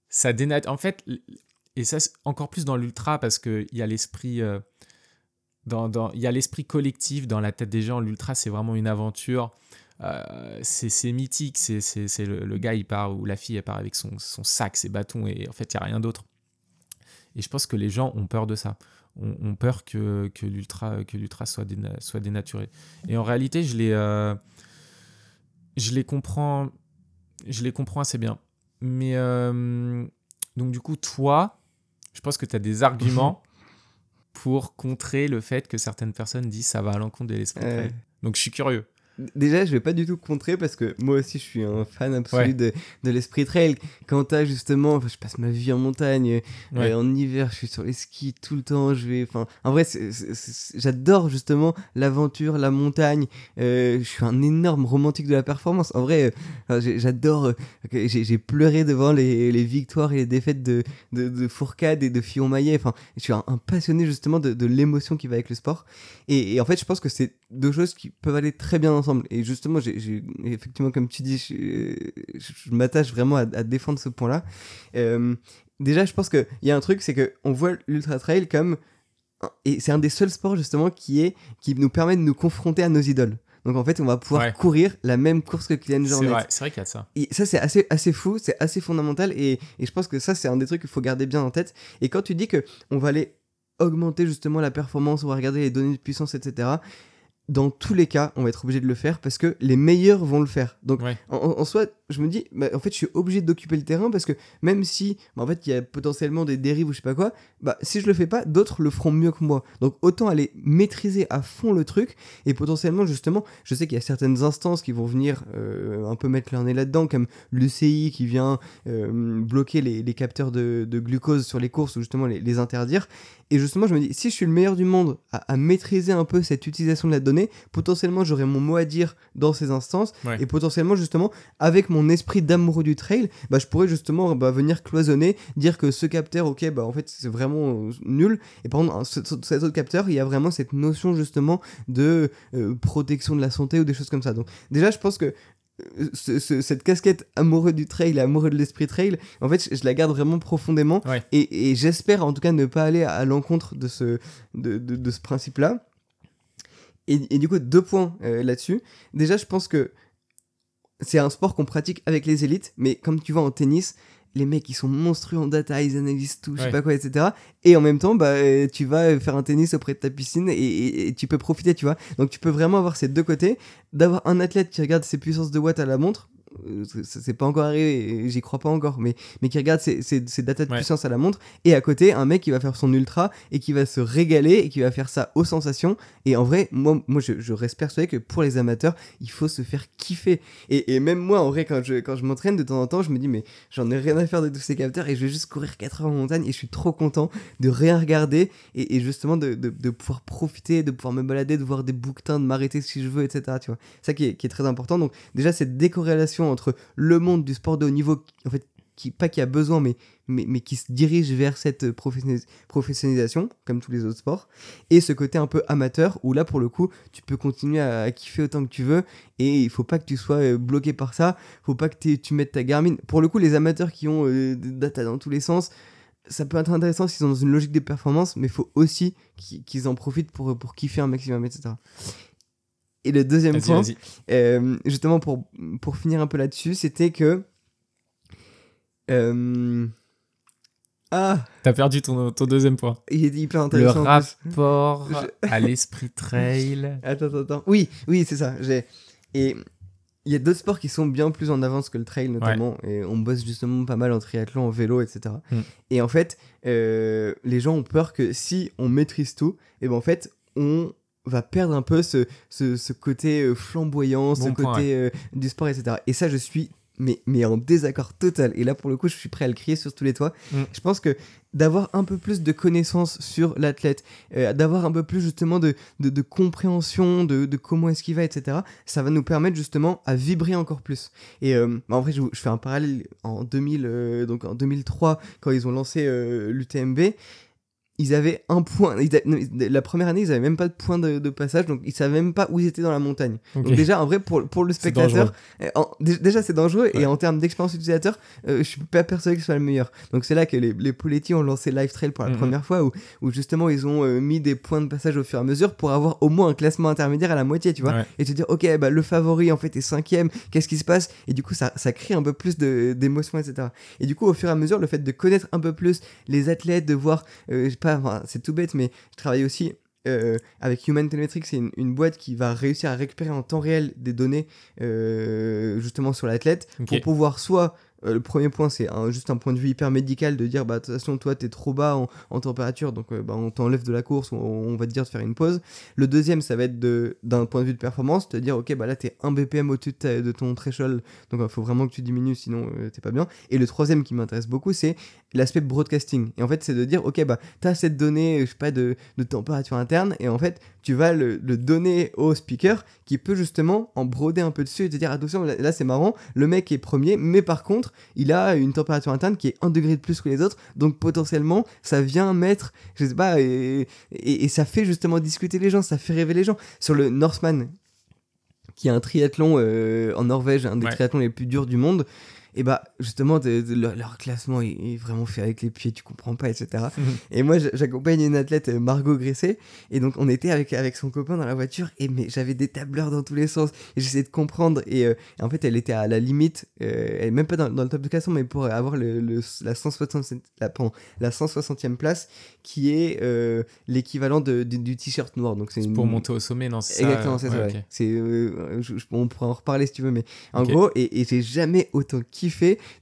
ça dénate en fait et ça encore plus dans l'ultra parce que il y a l'esprit dans, dans- il y a l'esprit collectif dans la tête des gens. L'ultra, c'est vraiment une aventure. Euh, c'est mythique. C'est le, le gars, il part, ou la fille, elle part avec son, son sac, ses bâtons, et en fait, il n'y a rien d'autre. Et je pense que les gens ont peur de ça. Ont, ont peur que, que l'ultra soit, déna- soit dénaturé. Et en réalité, je les, euh, je les comprends. Je les comprends assez bien. Mais euh, donc, du coup, toi, je pense que tu as des arguments pour contrer le fait que certaines personnes disent ça va à l'encontre de l'esprit. Donc, je suis curieux. Déjà, je vais pas du tout contrer parce que moi aussi, je suis un fan absolu Ouais. de, de l'esprit trail. Quand t'as justement, enfin, je passe ma vie en montagne, Ouais. euh, en hiver, je suis sur les skis tout le temps. Je vais, enfin, en vrai, j'adore justement l'aventure, la montagne. Euh, je suis un énorme romantique de la performance. En vrai, euh, j'adore. j'ai pleuré devant les, les victoires et les défaites de, de, de Fourcade et de Fillon-Maillet. Enfin, je suis un, un passionné justement de, de l'émotion qui va avec le sport. Et, et en fait, je pense que c'est deux choses qui peuvent aller très bien ensemble. Et justement, j'ai j'ai- effectivement, comme tu dis, je, je- je m'attache vraiment à, à défendre ce point-là. Euh, déjà, je pense qu'il y a un truc, c'est qu'on voit l'ultra trail comme. Et c'est un des seuls sports justement qui, est, qui nous permet de nous confronter à nos idoles. Donc en fait, on va pouvoir Ouais. courir la même course que Kylian C'est Jornet. vrai, c'est vrai qu'il y a de ça. Et ça, c'est assez, assez fou, c'est assez fondamental. Et, et je pense que ça, c'est un des trucs qu'il faut garder bien en tête. Et quand tu dis que on va aller augmenter justement la performance, on va regarder les données de puissance, etc., dans tous les cas, on va être obligé de le faire parce que les meilleurs vont le faire. Donc, Ouais. en, en- en soi, je me dis, bah, en fait, je suis obligé d'occuper le terrain parce que même si, bah, en fait, il y a potentiellement des dérives ou je sais pas quoi, bah, si je le fais pas, d'autres le feront mieux que moi. Donc, autant aller maîtriser à fond le truc et potentiellement, justement, je sais qu'il y a certaines instances qui vont venir euh, un peu mettre leur nez là-dedans, comme l'UCI qui vient euh, bloquer les, les capteurs de, de glucose sur les courses ou justement les, les interdire. Et justement, je me dis, si je suis le meilleur du monde à, à maîtriser un peu cette utilisation de la donnée, potentiellement j'aurai mon mot à dire dans ces instances. Ouais. Et potentiellement, justement, avec mon esprit d'amoureux du trail, bah, je pourrais justement bah, venir cloisonner, dire que ce capteur, ok, bah en fait c'est vraiment euh, nul. Et par contre, ce- cet autre capteur, il y a vraiment cette notion justement de euh, protection de la santé ou des choses comme ça. Donc déjà, je pense que euh, ce- ce- cette casquette amoureux du trail, amoureux de l'esprit trail, en fait, je, je la garde vraiment profondément. Ouais. Et, et j'espère en tout cas ne pas aller à, à l'encontre de ce, de, de- de ce principe-là. Et, et du coup, deux points euh, là-dessus. Déjà, je pense que c'est un sport qu'on pratique avec les élites, mais comme tu vois en tennis, les mecs ils sont monstrueux en data, ils analysent tout, je sais pas quoi, etc. Et en même temps, bah, euh, tu vas faire un tennis auprès de ta piscine et, et- et tu peux profiter, tu vois. Donc tu peux vraiment avoir ces deux côtés, d'avoir un athlète qui regarde ses puissances de watts à la montre. Euh, c'est- pas encore arrivé, j'y crois pas encore, mais, mais qui regarde ses, ses, ses datas de Ouais. puissance à la montre, et à côté, un mec qui va faire son ultra et qui va se régaler et qui va faire ça aux sensations. Et en vrai, moi, moi je, je reste persuadé que pour les amateurs, il faut se faire kiffer. Et, et même moi, en vrai, quand je, quand je m'entraîne de temps en temps, je me dis, mais j'en ai rien à faire de tous ces capteurs et je vais juste courir 4 heures en montagne et je suis trop content de rien regarder et, et justement de, de, de pouvoir profiter, de pouvoir me balader, de voir des bouquetins, de m'arrêter si je veux, etc. Tu vois, ça qui est, qui est très important. Donc, déjà, cette décorrélation entre le monde du sport de haut niveau, en fait, qui, pas qui a besoin, mais, mais, qui se dirige vers cette professionnalisation, comme tous les autres sports, et ce côté un peu amateur, où là, pour le coup, tu peux continuer à, kiffer autant que tu veux, et il faut pas que tu sois euh, bloqué par ça, faut pas que tu mettes ta Garmin. Pour le coup, les amateurs qui ont euh, des data dans tous les sens, ça peut être intéressant s'ils sont dans une logique de performance, mais il faut aussi qu'ils en profitent pour, pour kiffer un maximum, etc. Et le deuxième point, euh, justement pour, pour finir un peu là-dessus, c'était que... euh, Ah, T'as perdu ton, ton deuxième point. il est hyper Le intéressant. plus. rapport Je- à l'esprit trail. Attends, attends, attends. Oui, oui, c'est ça. J'ai... Et il y a d'autres sports qui sont bien plus en avance que le trail, notamment. Et on bosse justement pas mal en triathlon, en vélo, etc. Mm. Et en fait, euh, les gens ont peur que si on maîtrise tout, et ben en fait, on va perdre un peu ce, ce, ce côté euh, flamboyant, ce point, côté euh, du sport, etc. Et ça, je suis mais, mais en désaccord total. Et là, pour le coup, je suis prêt à le crier sur tous les toits. Mm. Je pense que d'avoir un peu plus de connaissances sur l'athlète, euh, d'avoir un peu plus justement de, de, de compréhension de, de comment est-ce qu'il va, etc., ça va nous permettre justement à vibrer encore plus. Et euh, bah, en vrai, je, fais un parallèle en 2000, euh, donc en 2003, quand ils ont lancé l'UTMB. Ils avaient un point. non, la première année, ils avaient même pas de point de, de passage, donc ils savaient même pas où ils étaient dans la montagne. Donc déjà, en vrai, pour, pour le spectateur, en- dé- déjà c'est dangereux Ouais. et en termes d'expérience utilisateur, euh, je suis pas persuadé que ce soit le meilleur. Donc c'est là que les, les Poletti ont lancé Live Trail pour la Mhm. première fois, où, où justement ils ont euh, mis des points de passage au fur et à mesure pour avoir au moins un classement intermédiaire à la moitié, tu vois. Ouais. Et te dire, ok, bah, le favori en fait est cinquième, qu'est-ce qui se passe? Et du coup, ça, ça crée un peu plus d'émotion, etc. Et du coup, au fur et à mesure, le fait de connaître un peu plus les athlètes, de voir, euh, sais pas, enfin, c'est tout bête, mais je travaille aussi euh, avec Human Telemetrics, c'est une, une boîte qui va réussir à récupérer en temps réel des données euh, justement sur l'athlète pour pouvoir soit euh, le premier point, c'est un- juste un point de vue hyper médical de dire, bah, de toute façon, toi, t'es trop bas en, en température, donc euh, bah, on t'enlève de la course, ou on, on va te dire de faire une pause. Le deuxième, ça va être de- d'un point de vue de performance, te dire, ok, bah là, t'es un BPM au-dessus de ton threshold, donc il faut vraiment que tu diminues, sinon euh, t'es pas bien. Et le troisième qui m'intéresse beaucoup, c'est l'aspect broadcasting. Et en fait, c'est de dire, ok, bah, t'as cette donnée, je sais pas, de, de température interne, et en fait, tu vas le, le donner au speaker qui peut justement en broder un peu dessus et te dire, attention, là, là, c'est marrant, le mec est premier, mais par contre, il a une température interne qui est un degré de plus que les autres, donc potentiellement, ça vient mettre, je sais pas, et, et, et ça fait justement discuter les gens, ça fait rêver les gens. Sur le Northman, qui est un triathlon euh, en Norvège, un des Ouais. triathlons les plus durs du monde, et bah justement de- de- leur, leur classement est, est vraiment fait avec les pieds, tu comprends pas, etc. et moi j'accompagne une athlète, euh, Margot Gresset, et donc on était avec, avec son copain dans la voiture, et mais j'avais des tableurs dans tous les sens, et j'essayais de comprendre, et, euh, et en fait elle était à la limite, euh, elle est même pas dans, dans le top de classement, mais pour avoir le, le- la, 160, la, pardon, la 160e place, qui est euh, l'équivalent de- du, du t-shirt noir. Donc c'est une- pour monter au sommet, non c'est ça, Exactement, c'est ça. ok. ouais. C'est, je- je- on pourra en reparler si tu veux, mais en gros, et, et j'ai jamais autant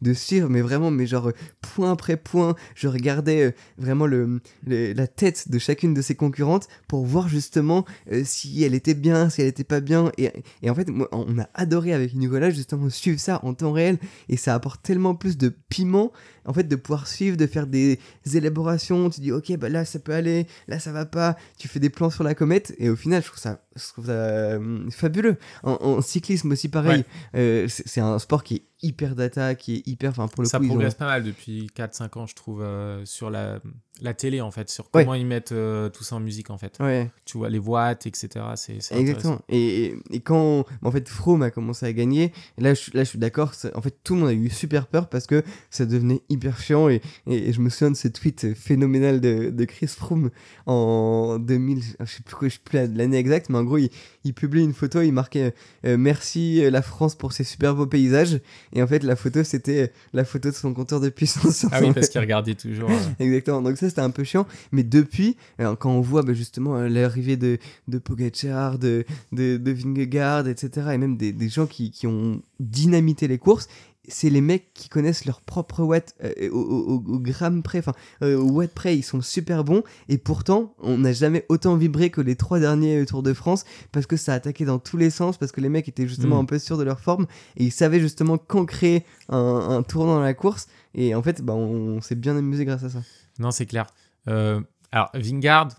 de suivre, mais vraiment, mais genre euh, point après point, je regardais euh, vraiment le, le- la tête de chacune de ses concurrentes pour voir justement euh, si elle était bien, si elle était pas bien. Et, et en fait, moi, on a adoré avec Nicolas justement suivre ça en temps réel, et ça apporte tellement plus de piment, en fait, de pouvoir suivre, de faire des élaborations. Tu dis, ok, bah là ça peut aller, là ça va pas. Tu fais des plans sur la comète, et au final, je trouve ça, je trouve ça euh, fabuleux. En, en cyclisme aussi, pareil. Euh, c'est un sport qui est hyper data, qui est hyper. Enfin, pour le ça coup, ils ont- progresse pas mal depuis 4-5 ans, je trouve, euh, sur la, la télé, en fait, sur Ouais. comment ils mettent euh, tout ça en musique, en fait. Ouais, Tu vois, les watts, etc. C'est c'est exactement. Et, et, quand en fait Froome a commencé à gagner, là je, suis- là, je suis d'accord. En fait, tout le monde a eu super peur parce que ça devenait hyper chiant. Et, et, et je me souviens de ce tweet phénoménal de, de Chris Froome en 2000. Je sais plus, quoi- je sais plus la- l'année exacte, mais en gros, il, il publie une photo. Il marquait euh, Merci euh, la France pour ces super beaux paysages. Et en fait, la photo, c'était la photo de son compteur de puissance. Ah oui, parce qu'ils regardaient toujours. euh, Exactement, donc ça c'était un peu chiant, mais depuis, alors, quand on voit bah, justement euh, l'arrivée de, de Pogacar, de, de, de Vingegaard, etc., et même des, des gens qui, qui ont dynamité les courses, c'est les mecs qui connaissent leur propre watt euh, au, au- au- au gramme près, enfin euh, au watt près, ils sont super bons, et pourtant on n'a jamais autant vibré que les trois derniers euh, Tours de France, parce que ça attaquait dans tous les sens, parce que les mecs étaient justement Mm. un peu sûrs de leur forme, et ils savaient justement quand créer un, un tournant dans la course, et en fait bah, on, on s'est bien amusé grâce à ça. Non, c'est clair. Euh, alors, Vingard,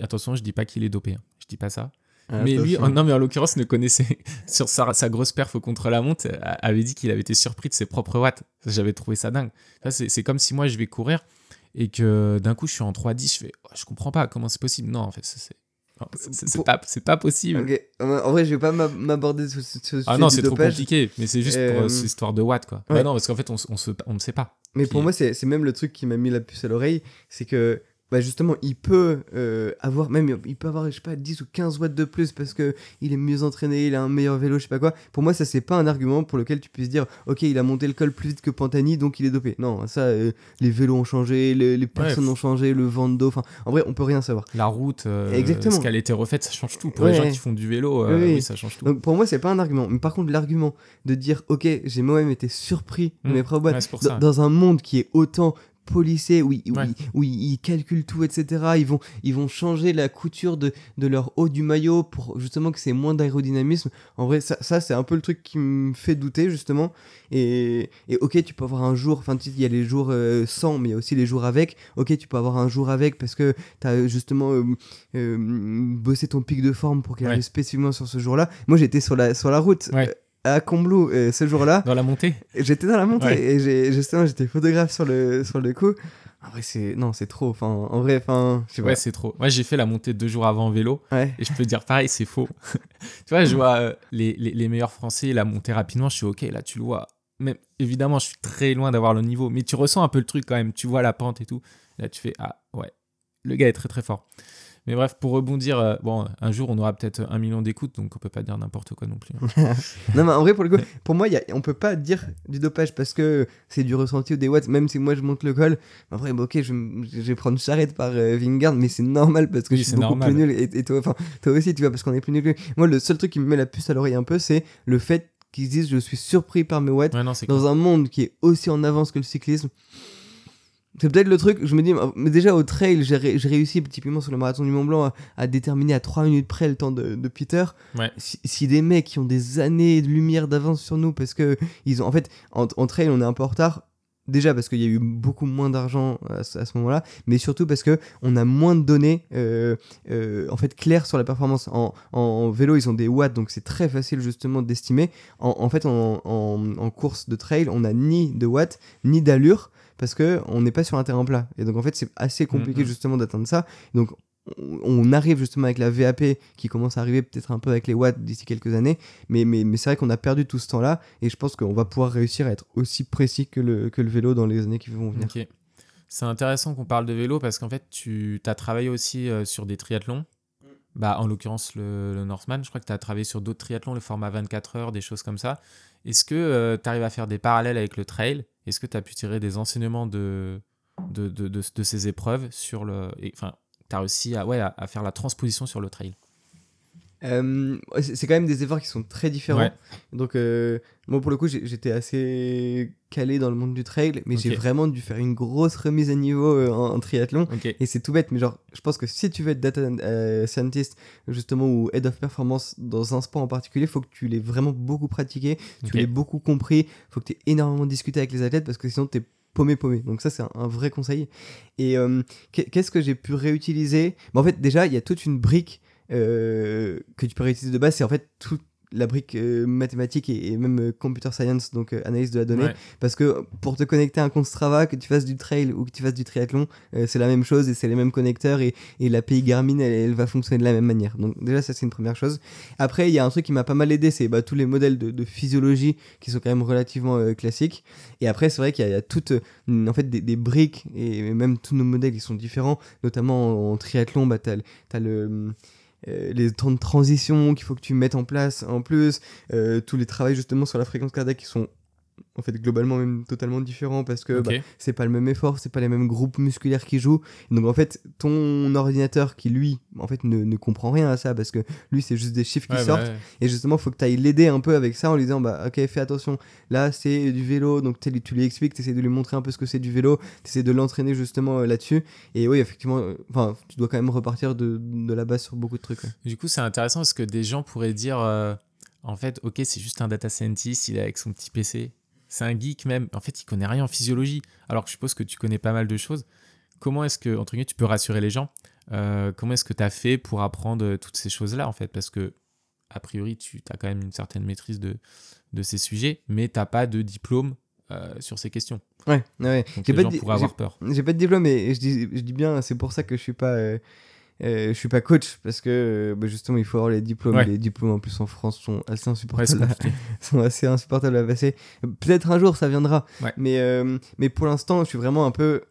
attention, je dis pas qu'il est dopé. hein. Je dis pas ça. Mais lui, non, mais en l'occurrence, ne connaissait sur sa, sa grosse perf au contre-la-montre, euh, avait dit qu'il avait été surpris de ses propres watts. J'avais trouvé ça dingue. C'est comme si moi je vais courir et que d'un coup je suis en 3-10, je fais, Oh, je comprends pas comment c'est possible. Non, en fait, c'est- pas, possible. En vrai, je vais pas m'ab- m'aborder ce ce Ah non, c'est trop compliqué, mais c'est juste pour Euh, euh, cette histoire de watts, quoi. ouais. Bah non, parce qu'en fait, on, s- on, se, on ne sait pas. Mais pour moi, c'est même le truc qui m'a mis la puce à l'oreille, c'est que bah justement, il peut euh, avoir même il peut avoir je sais pas 10 ou 15 watts de plus parce que il est mieux entraîné, il a un meilleur vélo, je sais pas quoi. Pour moi, ça c'est pas un argument pour lequel tu puisses dire OK, il a monté le col plus vite que Pantani donc il est dopé. Non, ça euh, les vélos ont changé, les, les personnes ont changé, le vent d'eau, enfin en vrai, on peut rien savoir. La route, euh, Exactement. ce qu'elle a été refaite, ça change tout. Pour Ouais. les gens qui font du vélo, euh, Oui, ça change tout. Donc pour moi, c'est pas un argument. Mais par contre, l'argument de dire OK, j'ai moi-même été surpris de Mm. mes propres boîtes Ouais, c'est pour dans, ça. dans un monde qui est autant polissé, où, ils- où Ouais. ils- où ils, ils calculent tout, etc. Ils vont, ils vont changer la couture de, de leur haut du maillot pour justement que c'est moins d'aérodynamisme. En vrai, ça, ça c'est un peu le truc qui me fait douter, justement. Et, et ok, tu peux avoir un jour, enfin, il y a les jours euh, sans, mais il y a aussi les jours avec. Ok, tu peux avoir un jour avec parce que tu as justement euh, euh, bossé ton pic de forme pour qu'il Ouais. arrive spécifiquement sur ce jour-là. Moi, j'étais sur la, sur la route. Ouais. À Combloux euh, ce jour-là, Dans la montée J'étais dans la montée Ouais. et j'ai justement j'étais photographe sur le sur le coup. En vrai c'est non c'est trop. Enfin en vrai enfin Ouais, c'est trop. Moi, j'ai fait la montée deux jours avant en vélo. Ouais. Et je peux te dire pareil, c'est faux. tu vois, je vois euh, les, les, les meilleurs Français la monter rapidement. Je suis OK, là, tu le vois. Mais évidemment, je suis très loin d'avoir le niveau. Mais tu ressens un peu le truc quand même. Tu vois la pente et tout. Là, tu fais Ah, ouais. Le gars est très, très fort. Mais bref, pour rebondir, euh, bon, un jour, on aura peut-être un million d'écoutes. Donc, on peut pas dire n'importe quoi non plus. hein. Non mais en vrai pour le coup pour moi y a, on peut pas dire du dopage parce que c'est du ressenti ou des watts même si moi je monte le col. En vrai bah, ok je, vais- je vais prendre charrette par euh, Vingard mais c'est normal parce que Oui, je suis beaucoup normal. plus nul et, et toi aussi tu vois parce qu'on est plus nul. Moi le seul truc qui me met la puce à l'oreille un peu c'est le fait qu'ils se disent je suis surpris par mes watts Ouais, non, c'est dans un monde qui est aussi en avance que le cyclisme. C'est peut-être le truc, je me dis, mais déjà au trail, j'ai ré- réussi typiquement sur le marathon du Mont Blanc à, à déterminer à 3 minutes près le temps de, de Peter. Ouais. Si, si des mecs qui ont des années de lumière d'avance sur nous, parce que ils ont, en fait, en, en trail, on est un peu en retard. Déjà parce qu'il y a eu beaucoup moins d'argent à, ce- moment-là, mais surtout parce que on a moins de données euh, euh, en fait claires sur la performance. En, en vélo, ils ont des watts, donc c'est très facile justement d'estimer. En, en fait, en course de trail, on n'a ni de watts ni d'allure parce que on n'est pas sur un terrain plat. Et donc en fait, c'est assez compliqué Mhm. justement d'atteindre ça. Donc on arrive justement avec la VAP qui commence à arriver peut-être un peu avec les watts d'ici quelques années, mais, mais, mais c'est vrai qu'on a perdu tout ce temps-là et je pense qu'on va pouvoir réussir à être aussi précis que le, que le vélo dans les années qui vont venir. C'est intéressant qu'on parle de vélo parce qu'en fait, tu as travaillé aussi euh, sur des triathlons. Bah, en l'occurrence, le, le Northman. Je crois que tu as travaillé sur d'autres triathlons, le format 24 heures, des choses comme ça. Est-ce que tu arrives à faire des parallèles avec le trail? Est-ce que tu as pu tirer des enseignements de, ces épreuves sur le. Enfin, tu as réussi à faire la transposition sur le trail? Euh, c'est quand même des efforts qui sont très différents. Ouais. Donc, euh, moi, pour le coup, j'étais assez calé dans le monde du trail, mais j'ai vraiment dû faire une grosse remise à niveau euh, en, en triathlon. Ok. Et c'est tout bête, mais genre, je pense que si tu veux être data euh, scientist, justement, ou head of performance dans un sport en particulier, faut que tu l'aies vraiment beaucoup pratiqué, tu l'aies beaucoup compris, faut que tu aies énormément discuté avec les athlètes parce que sinon t'es paumé paumé. Donc ça c'est un, vrai conseil. Et euh, qu'est- qu'est-ce que j'ai pu réutiliser? Bah, En fait déjà il y a toute une brique que tu peux réutiliser de base, c'est en fait toute la brique euh, mathématique et, et même euh, computer science, donc euh, analyse de la donnée. Ouais. Parce que pour te connecter à un compte Strava, que tu fasses du trail ou que tu fasses du triathlon, euh, c'est la même chose et c'est les mêmes connecteurs et, et l'API Garmin, elle, elle va fonctionner de la même manière. Donc déjà, ça c'est une première chose. Après, il y a un truc qui m'a pas mal aidé, c'est bah, tous les modèles de, de physiologie qui sont quand même relativement euh, classiques. Et après, c'est vrai qu'il y, a- il y a toutes euh, en fait, des, des briques et même tous nos modèles, ils sont différents. Notamment en, en triathlon, bah, tu as, le... euh, les temps de transition qu'il faut que tu mettes en place en plus, euh, tous les travaux justement sur la fréquence cardiaque qui sont en fait globalement même totalement différents parce que Ok. bah, c'est pas le même effort, c'est pas les mêmes groupes musculaires qui jouent. Donc en fait, ton ordinateur qui lui, en fait, ne, ne comprend rien à ça parce que lui, c'est juste des chiffres qui bah sortent. ouais. Et justement, faut que tu ailles l'aider un peu avec ça en lui disant, bah ok, fais attention, là c'est du vélo, donc tu lui expliques, tu essaies de lui montrer un peu ce que c'est du vélo, tu essaies de l'entraîner justement euh, là-dessus. Et oui, effectivement, euh, tu dois quand même repartir de, de la base sur beaucoup de trucs. ouais. Du coup, c'est intéressant parce que des gens pourraient dire euh, en fait, ok, c'est juste un data scientist, il est avec son petit PC. C'est un geek même. En fait, il connaît rien en physiologie. Alors que je suppose que tu connais pas mal de choses. Comment est-ce que, entre guillemets, tu peux rassurer les gens Euh, Comment est-ce que tu as fait pour apprendre euh, toutes ces choses-là, en fait? Parce que, a priori, tu as quand même une certaine maîtrise de, de ces sujets, mais tu pas de diplôme euh, sur ces questions. Ouais, ouais. Donc, les pas gens pourraient avoir peur. J'ai pas de diplôme et je dis, je dis bien, c'est pour ça que je suis pas. euh, euh, je suis pas coach parce que euh, bah, justement il faut avoir les diplômes. Ouais. Les diplômes en plus en France sont assez Ouais, insupportables, à- compliqué. sont assez insupportables à passer. Peut-être un jour ça viendra, Ouais. mais, euh, mais pour l'instant je suis vraiment un peu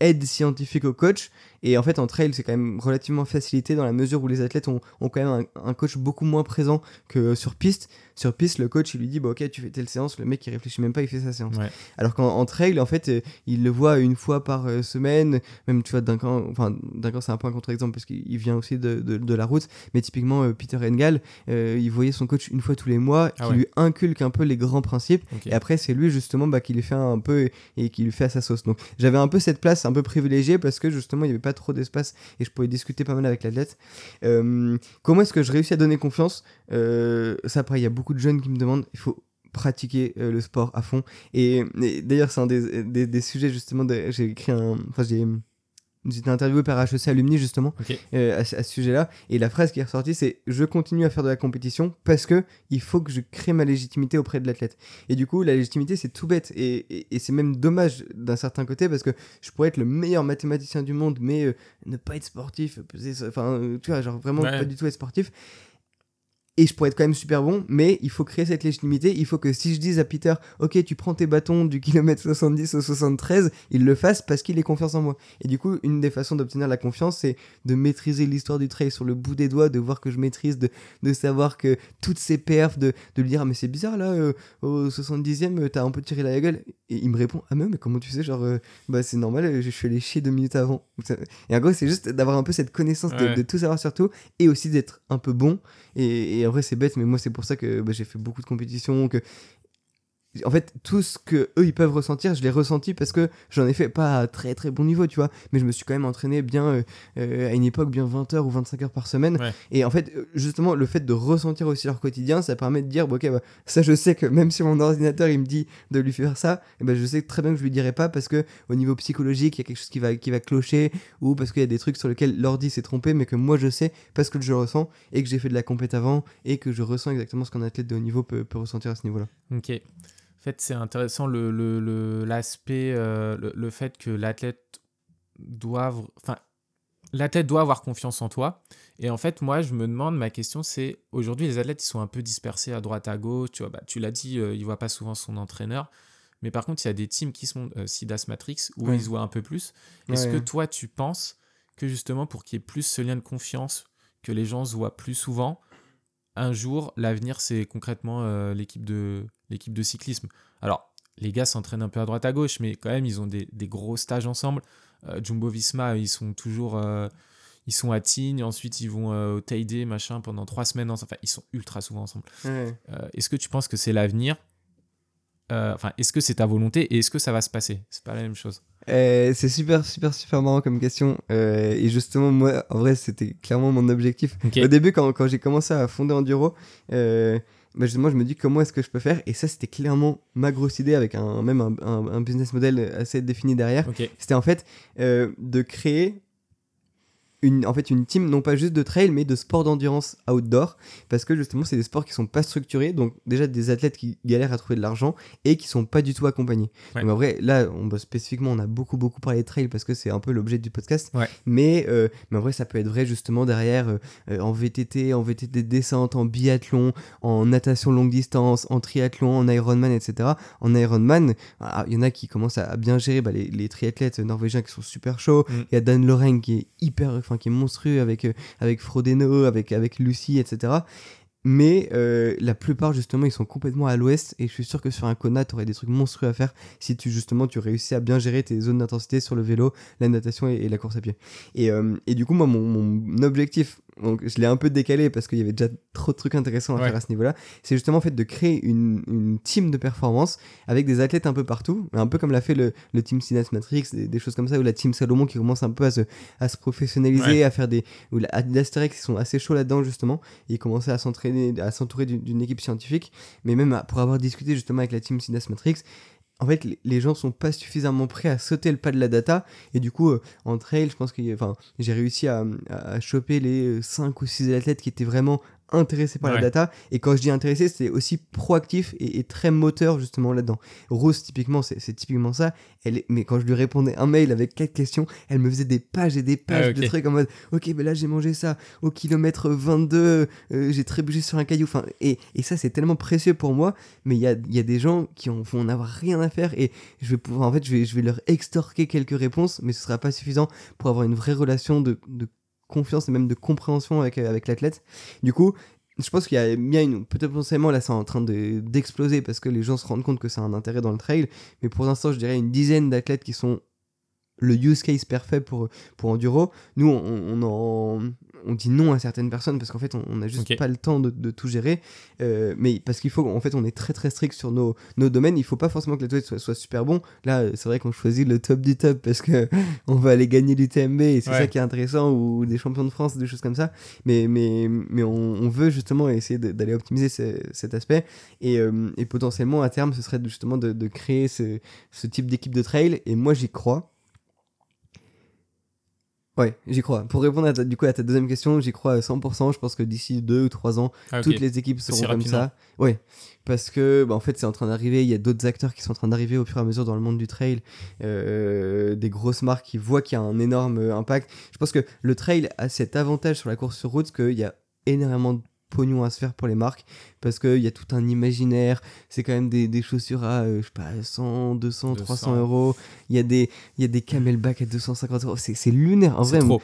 aide scientifique au coach Et en fait, en trail, c'est quand même relativement facilité dans la mesure où les athlètes ont, ont quand même un, un coach beaucoup moins présent que sur piste. Sur piste, le coach, il lui dit, bah, ok, tu fais telle séance, le mec, il réfléchit même pas, il fait sa séance. Ouais. Alors qu'en en trail, en fait, euh, il le voit une fois par euh, semaine, même, tu vois, d'un camp, enfin, d'un camp, c'est un peu un contre-exemple parce qu'il il vient aussi de, de, de la route, mais typiquement, euh, Peter Engel, euh, il voyait son coach une fois tous les mois, qui Ah ouais. lui inculque un peu les grands principes, et après, c'est lui, justement, bah, qui les fait un peu et qui lui fait à sa sauce. Donc, j'avais un peu cette place un peu privilégiée parce que, justement, il n'y avait pas trop d'espace et je pouvais discuter pas mal avec l'athlète. Euh, comment est-ce que je réussis à donner confiance? Euh, Ça, après, il y a beaucoup de jeunes qui me demandent, il faut pratiquer euh, le sport à fond. Et, d'ailleurs, c'est un des, des, des sujets, justement, de- j'ai écrit un... Enfin, j'ai... J'étais interviewé par HEC Alumni justement euh, à, ce- à ce sujet-là. Et la phrase qui est ressortie c'est je continue à faire de la compétition parce que il faut que je crée ma légitimité auprès de l'athlète et du coup la légitimité c'est tout bête. Et, et- et c'est même dommage d'un certain côté parce que je pourrais être le meilleur mathématicien du monde mais euh, ne pas être sportif enfin euh, tu vois genre vraiment Ouais. pas du tout être sportif et je pourrais être quand même super bon, mais il faut créer cette légitimité. Il faut que si je dise à Peter, ok, tu prends tes bâtons du kilomètre 70 au 73, il le fasse parce qu'il ait confiance en moi. Et du coup, une des façons d'obtenir la confiance, c'est de maîtriser l'histoire du trail sur le bout des doigts, de voir que je maîtrise, de, de savoir que toutes ces perfs, de, de lui dire, ah, mais c'est bizarre là, euh, au 70e, euh, t'as un peu tiré la gueule. Et il me répond, ah, mais, mais comment tu sais, genre, euh, bah c'est normal, je suis allé chier deux minutes avant. Et en gros, c'est juste d'avoir un peu cette connaissance de, Ouais. de tout savoir sur tout et aussi d'être un peu bon. Et, et en vrai, c'est bête, mais moi, c'est pour ça que bah, j'ai fait beaucoup de compétitions. En fait, tout ce que eux ils peuvent ressentir, je l'ai ressenti parce que j'en ai fait pas à très très bon niveau, tu vois. Mais je me suis quand même entraîné bien euh, euh, à une époque, bien 20 heures ou 25 heures par semaine. Ouais. Et en fait, euh, justement, le fait de ressentir aussi leur quotidien, ça permet de dire, bon, ok, bah, ça je sais que même si mon ordinateur il me dit de lui faire ça, eh ben, je sais très bien que je lui dirai pas parce que au niveau psychologique, il y a quelque chose qui va, qui va clocher ou parce qu'il y a des trucs sur lesquels l'ordi s'est trompé, mais que moi je sais parce que je le ressens et que j'ai fait de la compète avant et que je ressens exactement ce qu'un athlète de haut niveau peut, peut ressentir à ce niveau-là. Ok. En fait, c'est intéressant le, le, le- l'aspect, euh, le, le fait que l'athlète doive, enfin, l'athlète doit avoir confiance en toi. Et en fait, moi, je me demande, ma question, c'est aujourd'hui, les athlètes, ils sont un peu dispersés à droite, à gauche. Tu vois, bah, tu l'as dit, euh, il voit pas souvent son entraîneur. Mais par contre, il y a des teams qui sont euh, Sidas Matrix où Ouais. ils se voient un peu plus. Est-ce Ouais, que ouais. toi, tu penses que justement, pour qu'il y ait plus ce lien de confiance, que les gens se voient plus souvent, un jour, l'avenir, c'est concrètement euh, l'équipe de, l'équipe de cyclisme. Alors, les gars s'entraînent un peu à droite à gauche, mais quand même, ils ont des, des gros stages ensemble. Euh, Jumbo Visma, ils sont toujours. euh, ils sont à Tignes, ensuite ils vont euh, au Teide, machin, pendant trois semaines ensemble. Enfin, ils sont ultra souvent ensemble. Ouais. Euh, est-ce que tu penses que c'est l'avenir? Enfin, est-ce que c'est ta volonté et est-ce que ça va se passer? C'est pas la même chose. C'est super, super, super marrant comme question. Et justement, moi, en vrai, c'était clairement mon objectif. Au début, quand, quand j'ai commencé à fonder Enduro, bah, justement, je me dis comment est-ce que je peux faire? Et ça, c'était clairement ma grosse idée avec un, même un, un- un business model assez défini derrière. C'était en fait euh, de créer une, en fait, une team, non pas juste de trail, mais de sport d'endurance outdoor. Parce que justement, c'est des sports qui sont pas structurés. Donc, déjà, des athlètes qui galèrent à trouver de l'argent et qui sont pas du tout accompagnés. Ouais. Donc, en vrai, là, on bosse spécifiquement, on a beaucoup, beaucoup parlé de trail parce que c'est un peu l'objet du podcast. Ouais. Mais, euh, mais en vrai, ça peut être vrai justement derrière euh, euh, en VTT, en VTT de descente, en biathlon, en natation longue distance, en triathlon, en Ironman, etc. En Ironman, ah, il y en a qui commencent à, bien gérer bah, les, les triathlètes norvégiens qui sont super chauds. Mm. Il y a Dan Lorraine qui est hyper, qui est monstrueux avec, euh, avec Frodeno, avec, avec Lucie, etc. Mais euh, la plupart, justement, ils sont complètement à l'ouest. Et je suis sûr que sur un Kona, tu aurais des trucs monstrueux à faire si tu, justement, tu réussis à bien gérer tes zones d'intensité sur le vélo, la natation et, la course à pied. Et, euh, et du coup, moi, mon objectif, donc je l'ai un peu décalé parce qu'il y avait déjà trop de trucs intéressants à Ouais. faire à ce niveau-là, c'est justement en fait de créer une, une team de performance avec des athlètes un peu partout, un peu comme l'a fait le, le team Sinas Matrix, des, des choses comme ça, ou la team Salomon qui commence un peu à se, à se professionnaliser, Ouais. à faire des. ou la Adidas Terex qui sont assez chauds là-dedans justement, et ils commençaient à s'entraîner, à s'entourer d'une équipe scientifique, mais même à- pour avoir discuté justement avec la team Sinas Matrix, en fait, les- gens sont pas suffisamment prêts à sauter le pas de la data. Et du coup, euh, en trail, je pense que enfin, j'ai réussi à, à- à choper les 5 ou 6 athlètes qui étaient vraiment intéressé par la Ouais. data. Et quand je dis intéressé, c'est aussi proactif et, et très moteur justement là-dedans. Rose, typiquement, c'est typiquement ça. Elle mais quand je lui répondais un mail avec quatre questions, elle me faisait des pages et des pages Ah, ok. de trucs en mode Ok, ben là j'ai mangé ça. Au kilomètre 22, euh, j'ai trébuché sur un caillou. Enfin, et, et ça, c'est tellement précieux pour moi. Mais il y a, y a des gens qui en vont en avoir rien à faire. Et je vais pouvoir, en fait, je vais, je vais leur extorquer quelques réponses, mais ce sera pas suffisant pour avoir une vraie relation de, de confiance et même de compréhension avec, euh, avec l'athlète. Du coup, je pense qu'il y a bien une. Peut-être potentiellement là, c'est en train de- d'exploser parce que les gens se rendent compte que c'est un intérêt dans le trail. Mais pour l'instant, je dirais une dizaine d'athlètes qui sont le use case parfait pour, pour enduro. Nous, on, en- on dit non à certaines personnes parce qu'en fait, on n'a juste pas le temps de, de tout gérer. Euh, mais parce qu'il faut, en fait, on est très très strict sur nos, nos domaines. Il faut pas forcément que l'athlète soit, soit super bon. Là, euh, c'est vrai qu'on choisit le top du top parce que on va aller gagner l'UTMB et c'est Ouais. ça qui est intéressant ou des champions de France, des choses comme ça. Mais, mais, mais on, on veut justement essayer d'aller optimiser ce- cet aspect et, euh, et potentiellement à terme, ce serait justement de, de créer ce, ce type d'équipe de trail. Et moi, j'y crois. Ouais, j'y crois. Pour répondre à ta, du coup à ta deuxième question, j'y crois à 100%. Je pense que d'ici deux ou trois ans, Ah, toutes les équipes seront comme rapidement. ça. Ouais, parce que bah, en fait c'est en train d'arriver. Il y a d'autres acteurs qui sont en train d'arriver au fur et à mesure dans le monde du trail. Euh, des grosses marques qui voient qu'il y a un énorme euh, impact. Je pense que le trail a cet avantage sur la course sur route qu'il y a énormément de pognon à se faire pour les marques parce qu'il y a tout un imaginaire c'est quand même des, des chaussures à euh, je sais pas 100 200 300 200. euros il y a des il y a des camelback à 250 euros c'est c'est lunaire en C'est vrai trop.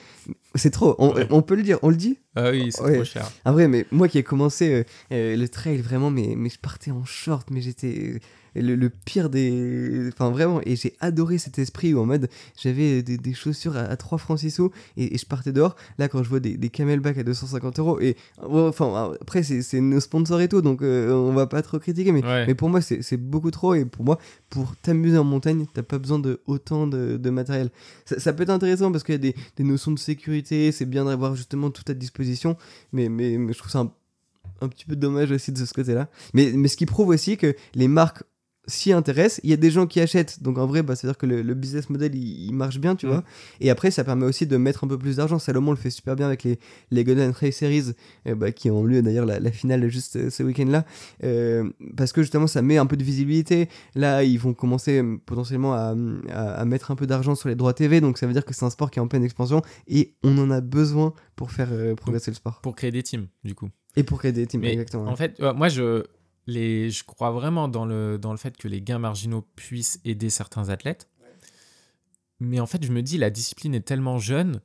c'est trop on, Ouais. on peut le dire on le dit Ah oui, c'est Ouais. trop cher. en vrai, mais moi qui ai commencé euh, euh, le trail, vraiment, mais, mais je partais en short, mais j'étais le, le pire des. Enfin, vraiment, et j'ai adoré cet esprit où en mode j'avais des, des chaussures à, à 3 francs 6 sous et, et je partais dehors. Là, quand je vois des, des camelback à 250 euros, et ouais, enfin, après, c'est nos sponsors et tout, donc euh, on va pas trop critiquer, mais, Ouais. mais pour moi, c'est c'est beaucoup trop. Et pour moi, pour t'amuser en montagne, t'as pas besoin de autant de, de matériel. Ça, ça peut être intéressant parce qu'il y a des, des notions de sécurité, c'est bien d'avoir justement tout à disposition, mais, mais, mais je trouve ça un, un petit peu dommage aussi de ce côté-là. Mais, mais ce qui prouve aussi que les marques s'y intéressent, il y a des gens qui achètent, donc en vrai, bah, c'est-à-dire que le, le business model il, il marche bien, tu Mm. vois. Et après, ça permet aussi de mettre un peu plus d'argent. Salomon le fait super bien avec les, les Golden Trail Series, euh, bah, qui ont lieu d'ailleurs la, la finale juste euh, ce week-end-là, euh, parce que justement, ça met un peu de visibilité. Là, ils vont commencer euh, potentiellement à, à- à mettre un peu d'argent sur les droits TV, donc ça veut dire que c'est un sport qui est en pleine expansion et on en a besoin pour faire progresser le sport. Pour créer des teams, du coup. Et pour créer des teams, Mais exactement. En fait, moi, je, je crois vraiment dans le, dans le fait que les gains marginaux puissent aider certains athlètes. Mais en fait, je me dis, la discipline est tellement jeune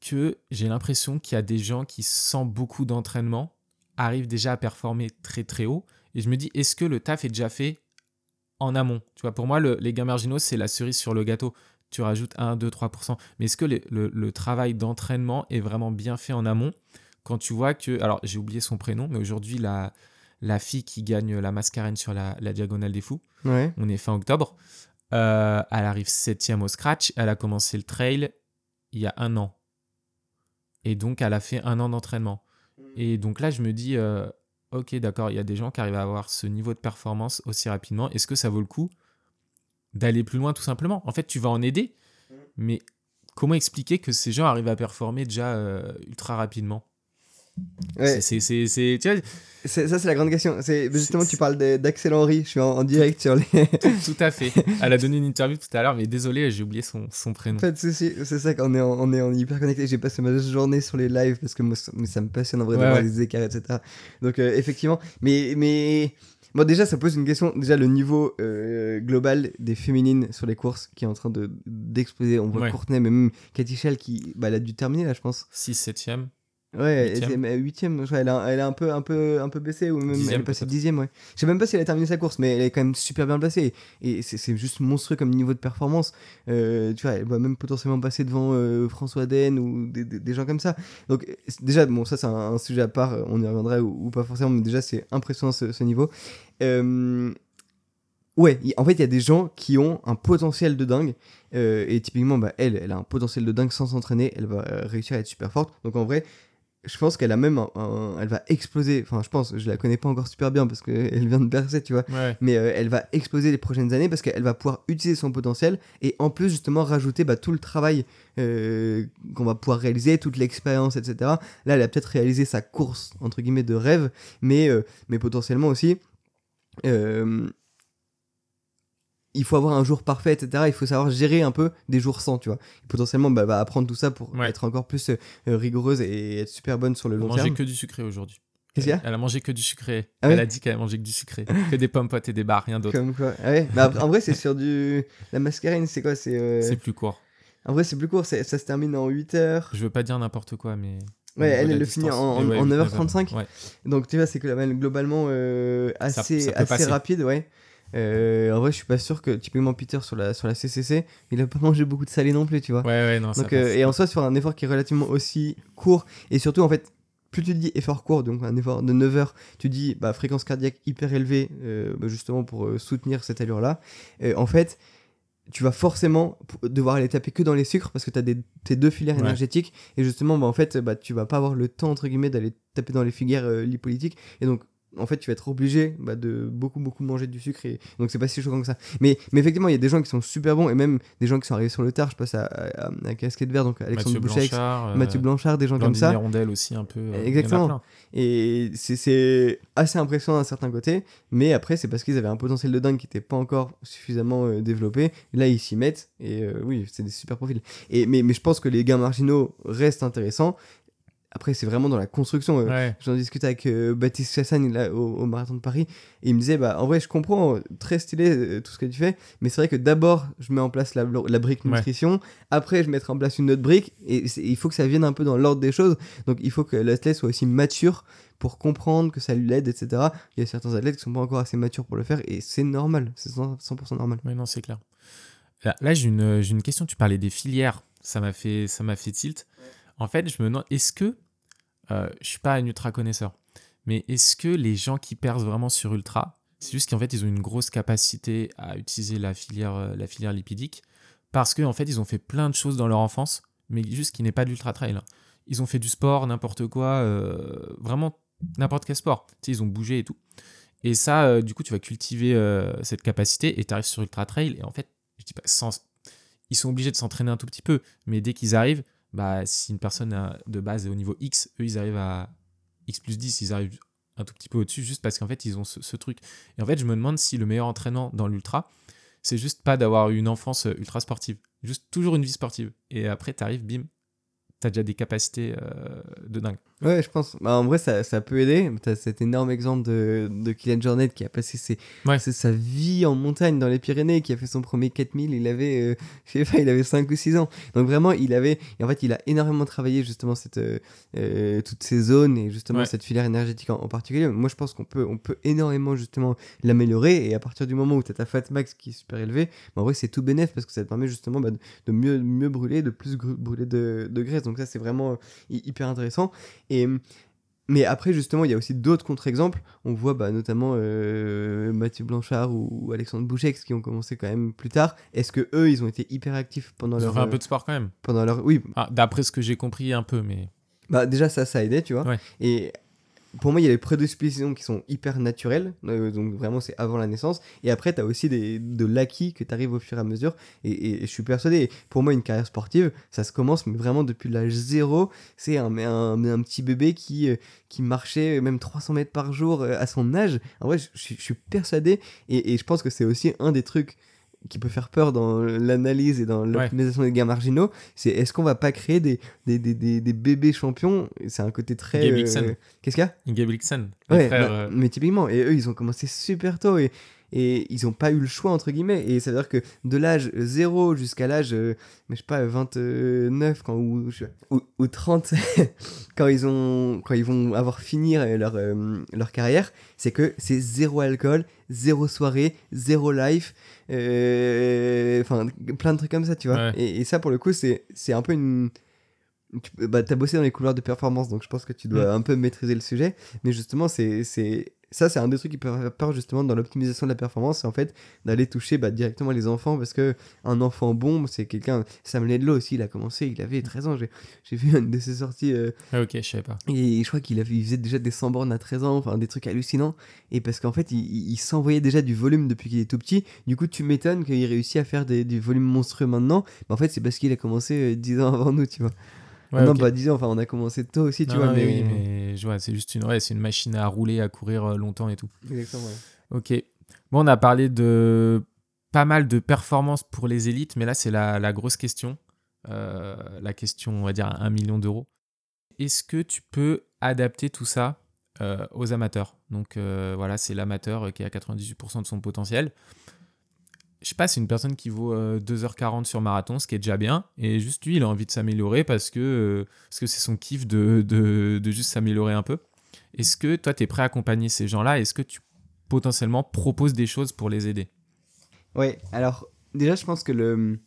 que j'ai l'impression qu'il y a des gens qui, sans beaucoup d'entraînement, arrivent déjà à performer très très haut. Et je me dis, est-ce que le taf est déjà fait en amont? Tu vois, pour moi, le- les gains marginaux, c'est la cerise sur le gâteau. Tu rajoutes 1, 2, 3%. Mais est-ce que le travail d'entraînement est vraiment bien fait en amont? Quand tu vois que. Alors, j'ai oublié son prénom, mais aujourd'hui, la, la fille qui gagne la mascarène sur la, la diagonale des fous, Ouais. on est fin octobre, euh, elle arrive septième au scratch. Elle a commencé le trail il y a un an. Et donc, elle a fait un an d'entraînement. Et donc là, je me dis, euh, ok, d'accord, il y a des gens qui arrivent à avoir ce niveau de performance aussi rapidement. Est-ce que ça vaut le coup d'aller plus loin tout simplement? En fait, tu vas en aider, mais comment expliquer que ces gens arrivent à performer déjà euh, ultra rapidement? Ouais. C'est- c'est, c'est, c'est- tu vois, C'est- Ça, c'est la grande question. C'est justement, tu parles de- d'Axel Henry. Je suis en, en direct sur les. tout à fait. Elle a donné une interview tout à l'heure, mais désolé, j'ai oublié son, son prénom. Pas de soucis, c'est ça qu'on est, en, on est en hyper connecté. J'ai passé ma journée sur les lives parce que moi, ça, mais ça me passionne en vrai Ouais, d'avoir ouais. les écarts, etc. Donc, euh, effectivement, mais, mais bon, déjà, ça pose une question. Déjà, le niveau euh, global des féminines sur les courses qui est en train de d'exploser. On voit. Courtenay, mais même Cathy Schell qui, bah, elle a dû terminer là, je pense. 6 7 Ouais, Huitième. elle est huitième. je crois, Elle a, elle a un peu, un peu, un peu baissé ou même Dixième, elle est passée dixième. Ouais. Je sais même pas si elle a terminé sa course, mais elle est quand même super bien placée. Et c'est c'est juste monstrueux comme niveau de performance. Euh, tu vois, elle va même potentiellement passer devant euh, François Den ou des, des- des gens comme ça. Donc déjà, bon, ça c'est un, un sujet à part. euh, On y reviendra ou, ou pas forcément, mais déjà c'est impressionnant ce, ce niveau. Euh, Ouais, en fait, il y a des gens qui ont un potentiel de dingue. euh, et typiquement, bah, elle, elle a un potentiel de dingue sans s'entraîner. Elle va réussir à être super forte. Donc en vrai, je pense qu'elle a même un, un- elle va exploser enfin je pense je la connais pas encore super bien parce qu'elle vient de percer tu vois Ouais. mais euh, elle va exploser les prochaines années parce qu'elle va pouvoir utiliser son potentiel et en plus justement rajouter bah, tout le travail euh, qu'on va pouvoir réaliser, toute l'expérience, etc. Là, elle a peut-être réalisé sa course entre guillemets de rêve, mais, euh, mais potentiellement aussi. euh, il faut avoir un jour parfait, etc. Il faut savoir gérer un peu des jours sans, tu vois. Potentiellement, bah, va apprendre tout ça pour Ouais. être encore plus euh, rigoureuse et être super bonne sur le Elle long terme. que du sucré aujourd'hui. Qu'est-ce qu'il y a Elle a mangé que du sucré. Ah ouais Elle a dit qu'elle a mangé que du sucré. que des pommes potes et des bars, rien d'autre. Comme quoi. Ah ouais. Après, en vrai, c'est sur du. La mascarine, c'est quoi? C'est. euh, plus court. En vrai, c'est plus court. Ça se termine en 8 heures. Je veux pas dire n'importe quoi, mais. Ouais, elle, le finit en, en- en 9h35. 9h35. Ouais. Donc tu vois, c'est que la même globalement euh, Ça- assez, ça peut assez passer. rapide, ouais. Euh, en vrai, je suis pas sûr que typiquement Peter sur la, sur la CCC, il a pas mangé beaucoup de salé non plus, tu vois. Ouais, ouais, non, ça Donc, euh, et en soi, sur un effort qui est relativement aussi court, et surtout en fait, plus tu dis effort court, donc un effort de 9 heures, tu dis bah, fréquence cardiaque hyper élevée, euh, bah, justement pour soutenir cette allure-là, en fait, tu vas forcément devoir aller taper que dans les sucres parce que tu as tes deux filières Ouais. énergétiques, et justement, bah, en fait, bah, tu vas pas avoir le temps, entre guillemets, d'aller taper dans les filières euh, lipolytiques, et donc en fait, tu vas être obligé bah, de beaucoup, beaucoup manger du sucre. Et... Donc, c'est pas si choquant que ça. Mais, mais effectivement, il y a des gens qui sont super bons et même des gens qui sont arrivés sur le tard. Je passe à, à, à, à Casquette Vert, donc Alexandre Mathieu Blanchard. euh, Mathieu Blanchard, des gens comme ça. Hirondelle aussi, un peu. euh, Exactement. Et c'est- c'est assez impressionnant d'un certain côté. Mais après, c'est parce qu'ils avaient un potentiel de dingue qui n'était pas encore suffisamment euh, développé. Là, ils s'y mettent. Et euh, oui, c'est des super profils. Et, mais, mais je pense que les gains marginaux restent intéressants. Après, c'est vraiment dans la construction. euh, Ouais. J'en discutais avec euh, Baptiste Chassagne là, au, au marathon de Paris et il me disait bah en vrai je comprends euh, très stylé euh, tout ce que tu fais mais c'est vrai que d'abord je mets en place la, la brique Ouais. nutrition après je mettrai en place une autre brique et il faut que ça vienne un peu dans l'ordre des choses donc il faut que l'athlète soit aussi mature pour comprendre que ça lui aide etc il y a certains athlètes qui sont pas encore assez matures pour le faire et c'est normal c'est 100%, 100% normal Ouais, non, c'est clair. Là, là, j'ai une, j'ai une question. Tu parlais des filières. Ça m'a fait, ça m'a fait tilt. En fait, je me demande, est-ce que, euh, je suis pas un ultra connaisseur, mais est-ce que les gens qui percent vraiment sur ultra, c'est juste qu'en fait, ils ont une grosse capacité à utiliser la filière, euh, la lipidique parce qu'en en fait, ils ont fait plein de choses dans leur enfance, mais juste qui n'est pas de l'ultra trail. hein. Ils ont fait du sport, n'importe quoi, euh, vraiment n'importe quel sport. Tu ils ont bougé et tout. Et ça, euh, du coup, tu vas cultiver cette capacité et tu arrives sur Ultra Trail. Et en fait, je dis pas sans... Ils sont obligés de s'entraîner un tout petit peu. Mais dès qu'ils arrivent, bah, si une personne a- de base est au niveau X, eux, ils arrivent à X plus 10, ils arrivent un tout petit peu au-dessus juste parce qu'en fait, ils ont ce, truc. Et en fait, je me demande si le meilleur entraînant dans l'ultra, c'est juste pas d'avoir une enfance euh, ultra sportive. Juste toujours une vie sportive. Et après, tu arrives, bim, tu as déjà des capacités euh, de dingue. Ouais, je pense. Bah, en vrai, ça, ça peut aider. Tu as cet énorme exemple de, de Kylian Jornet qui a passé ses, Ouais. sa vie en montagne dans les Pyrénées, qui a fait son premier 4000. Il avait, euh, je sais pas, il avait 5 ou 6 ans. Donc vraiment, il avait. Et en fait, il a énormément travaillé justement cette, euh, euh, toutes ces zones et justement Ouais. cette filière énergétique en, en particulier. Moi, je pense qu'on peut, on peut énormément justement l'améliorer. Et à partir du moment où tu as ta fat max qui est super élevée, bah, en vrai, c'est tout bénéf parce que ça te permet justement bah, de, mieux, mieux brûler, de plus brûler de, de graisse. Donc ça, c'est vraiment hy- hyper intéressant. Et, mais après, justement, il y a aussi d'autres contre-exemples. On voit bah, notamment euh, Mathieu Blanchard ou, Alexandre Bouchex qui ont commencé quand même plus tard. Est-ce que eux, ils ont été hyper actifs pendant Ils ont leur, fait un euh, peu de sport quand même. pendant leur, oui, Ah, D'après ce que j'ai compris, un peu, mais. bah déjà ça, ça aidait, tu vois. Ouais. Et pour moi, il y a les prédispositions qui sont hyper naturelles, euh, donc vraiment c'est avant la naissance. Et après, tu as aussi des, de l'acquis que tu arrives au fur et à mesure. Et, je suis persuadé, pour moi, une carrière sportive, ça se commence, mais vraiment depuis l'âge zéro. C'est un, petit bébé qui, euh, qui marchait même 300 mètres par jour euh, à son âge. En vrai, je, suis- persuadé, et je pense que c'est aussi un des trucs qui peut faire peur dans l'analyse et dans l'optimisation des gains marginaux, c'est est-ce qu'on va pas créer des, des, des, des, des bébés champions? C'est un côté très... Gabe euh. Qu'est-ce qu'il y a? Les Ouais, frères. bah, euh, mais typiquement, et eux, ils ont commencé super tôt et, et ils n'ont pas eu le choix, entre guillemets. Et ça veut dire que de l'âge 0 jusqu'à l'âge, euh, je sais pas, 29 quand, ou, ou, ou 30, quand, ils ont, quand ils vont avoir fini euh, leur, euh, leur carrière, c'est que c'est zéro alcool, zéro soirée, zéro life, euh, enfin plein de trucs comme ça, tu vois. Ouais. Et, et ça, pour le coup, c'est un peu une. Tu bah, as bossé dans les couloirs de performance, donc je pense que tu dois Mm. un peu maîtriser le sujet. Mais justement, c'est ça, c'est un des trucs qui peut faire peur justement dans l'optimisation de la performance, c'est en fait d'aller toucher bah, directement les enfants parce que un enfant bon, c'est quelqu'un. Sam Ledlow aussi, il a commencé, il avait 13 ans. J'ai vu une de ses sorties. euh, Ah, ok, je savais pas. et je crois qu'il il faisait déjà des 100 bornes à 13 ans, enfin des trucs hallucinants. Et parce qu'en fait, il, il- s'envoyait déjà du volume depuis qu'il est tout petit. Du coup, tu m'étonnes qu'il réussit à faire des, du volume monstrueux maintenant. Mais en fait, c'est parce qu'il a commencé euh, 10 ans avant nous, tu vois. Ouais, non, pas 10 ans, enfin, on a commencé tôt aussi, tu Non, vois. non, mais oui, mais je vois, c'est juste une, ouais, c'est une machine à rouler, à courir euh, longtemps et tout. Exactement, ouais. Ok. Bon, on a parlé de pas mal de performances pour les élites, mais là, c'est la, la grosse question. Euh, la question, on va dire, à un million d'euros. Est-ce que tu peux adapter tout ça euh, aux amateurs? Donc, euh, voilà, c'est l'amateur qui est à 98% de son potentiel. Je sais pas, c'est une personne qui vaut euh, 2h40 sur marathon, ce qui est déjà bien. Et juste lui, il a envie de s'améliorer parce que euh, parce c'est son kiff de, de, de juste s'améliorer un peu. Est-ce que toi, tu es prêt à accompagner ces gens-là? Est-ce que tu potentiellement proposes des choses pour les aider? Ouais, alors déjà, je pense que le.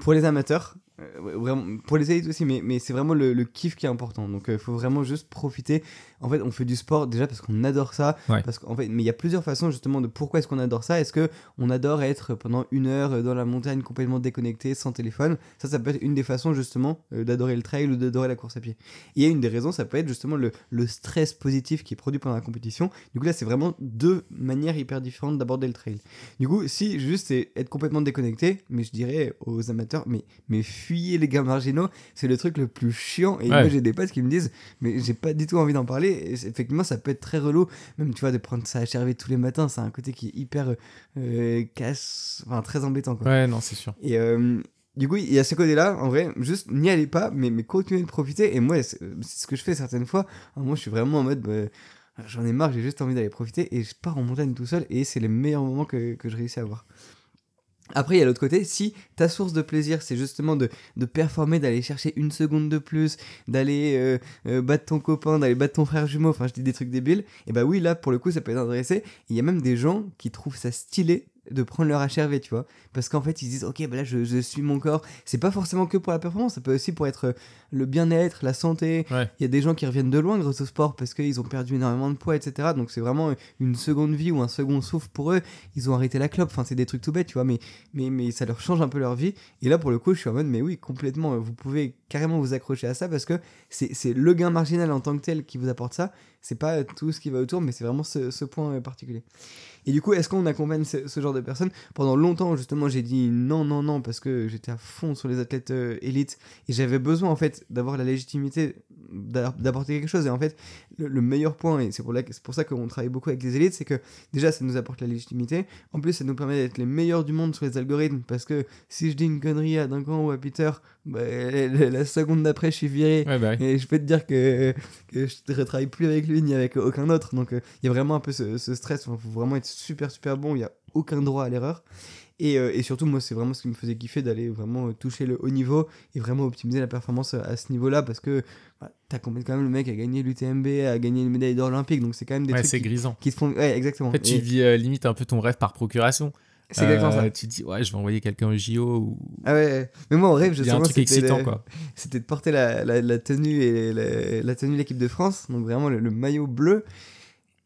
Pour les amateurs, euh, vraiment, pour les élites aussi, mais, mais c'est vraiment le, le kiff qui est important. Donc, il faut vraiment juste profiter. En fait, on fait du sport déjà parce qu'on adore ça. Ouais. Parce qu'en fait, mais il y a plusieurs façons justement de pourquoi est-ce qu'on adore ça. Est-ce que on adore être pendant une heure dans la montagne complètement déconnecté, sans téléphone? Ça, ça peut être une des façons justement euh, d'adorer le trail ou d'adorer la course à pied. Et une des raisons, ça peut être justement le, le stress positif qui est produit pendant la compétition. Du coup, là, c'est vraiment deux manières hyper différentes d'aborder le trail. Du coup, si juste c'est être complètement déconnecté, mais je dirais aux amateurs, mais, mais fuyez les gars marginaux, c'est le truc le plus chiant. Et Ouais. moi, j'ai des potes qui me disent, mais j'ai pas du tout envie d'en parler. Effectivement, ça peut être très relou, même tu vois, de prendre ça à HRV tous les matins, c'est un côté qui est hyper euh, casse, enfin très embêtant quoi. Ouais, non, c'est sûr. Et euh, du coup, il y a ce côté-là, en vrai, juste n'y allez pas, mais, mais continuez de profiter. Et moi, c'est c'est ce que je fais certaines fois. Moi, je suis vraiment en mode, bah, j'en ai marre, j'ai juste envie d'aller profiter. Et je pars en montagne tout seul, et c'est les meilleurs moments que, que je réussis à avoir. Après, il y a l'autre côté, si ta source de plaisir, c'est justement de, performer, d'aller chercher une seconde de plus, d'aller euh, euh, battre ton copain, d'aller battre ton frère jumeau, enfin je dis des trucs débiles, et bah oui, là pour le coup ça peut être intéressé. Il y a même des gens qui trouvent ça stylé de prendre leur HRV, tu vois. Parce qu'en fait, ils se disent, ok, bah là, je, je suis mon corps. C'est pas forcément que pour la performance, ça peut aussi pour être euh, le bien-être, la santé. Ouais. Il y a des gens qui reviennent de loin grâce au sport parce qu'ils ont perdu énormément de poids, etc. Donc c'est vraiment une seconde vie ou un second souffle pour eux. Ils ont arrêté la clope, enfin, c'est des trucs tout bêtes, tu vois, mais, mais, mais ça leur change un peu leur vie. Et là, pour le coup, je suis en mode, mais oui, complètement, vous pouvez carrément vous accrocher à ça parce que c'est le gain marginal en tant que tel qui vous apporte ça. C'est pas tout ce qui va autour, mais c'est vraiment ce, point euh, particulier. Et du coup, est-ce qu'on accompagne ce, genre de personnes? Pendant longtemps, justement, j'ai dit non, non, non, parce que j'étais à fond sur les athlètes euh, élites et j'avais besoin, en fait, d'avoir la légitimité d'a- d'apporter quelque chose. Et en fait, le, le meilleur point, et c'est pour, pour ça qu'on travaille beaucoup avec les élites, c'est que déjà, ça nous apporte la légitimité. En plus, ça nous permet d'être les meilleurs du monde sur les algorithmes, parce que si je dis une connerie à Duncan ou à Peter, bah, la, seconde d'après, je suis viré. Ouais, bah oui. Et je peux te dire que, que je ne travaille plus avec lui ni avec aucun autre. Donc euh, il y a vraiment un peu ce, ce stress. Il faut vraiment être super super bon. Il n'y a aucun droit à l'erreur. Et, euh, et surtout, moi, c'est vraiment ce qui me faisait kiffer d'aller vraiment euh, toucher le haut niveau et vraiment optimiser la performance à ce niveau-là parce que bah, t'as quand même le mec à gagner l'UTMB, à gagner une médaille d'or olympique. Donc c'est quand même des Ouais, trucs qui, grisant. qui font. Ouais, exactement. En fait, tu Et vis euh, limite un peu ton rêve par procuration. C'est exactement Euh, ça. Tu te dis, ouais, je vais envoyer quelqu'un au JO ou. Ah ouais, mais moi en rêve, a un truc c'était excitant, de- quoi. c'était de porter la, la, la tenue et la, la tenue de l'équipe de France, donc vraiment le, le maillot bleu,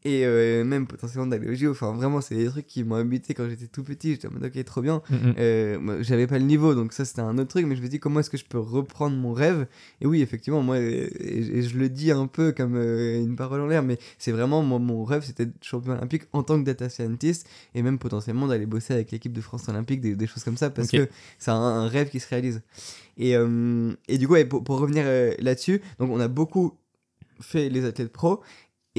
et euh, même potentiellement d'aller au JO. Enfin, vraiment, c'est des trucs qui m'ont habité quand j'étais tout petit. J'étais en mode, ok, trop bien. Mm, mm. Euh, moi, j'avais pas le niveau, donc ça c'était un autre truc, mais je me dis comment est-ce que je peux reprendre mon rêve? Et oui, effectivement, moi, et, et je le dis un peu comme euh, une parole en l'air, mais c'est vraiment mon, mon rêve, c'était d'être champion olympique en tant que data scientist, et même potentiellement d'aller bosser avec l'équipe de France olympique, des, des choses comme ça, parce que c'est un, un rêve qui se réalise. Et, et du coup, ouais, pour, pour revenir là-dessus, donc on a beaucoup fait les athlètes pro.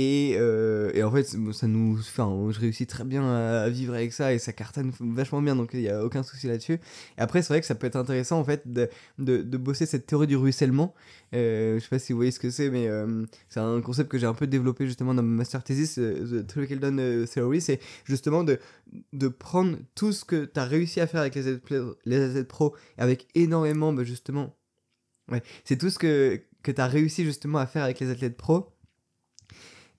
Et, euh, et en fait, ça nous, enfin, je réussis très bien à, vivre avec ça et ça cartonne vachement bien, donc il n'y a aucun souci là-dessus. Et après, c'est vrai que ça peut être intéressant en fait de, de, bosser cette théorie du ruissellement. Euh, je sais pas si vous voyez ce que c'est, mais euh, c'est un concept que j'ai un peu développé justement dans ma master thesis, euh, The Down euh, Theory. C'est justement de, de prendre tout ce que tu as réussi à faire avec les athlètes, les athlètes pro, avec énormément, bah, justement. Ouais, c'est tout ce que, que tu as réussi justement à faire avec les athlètes pro.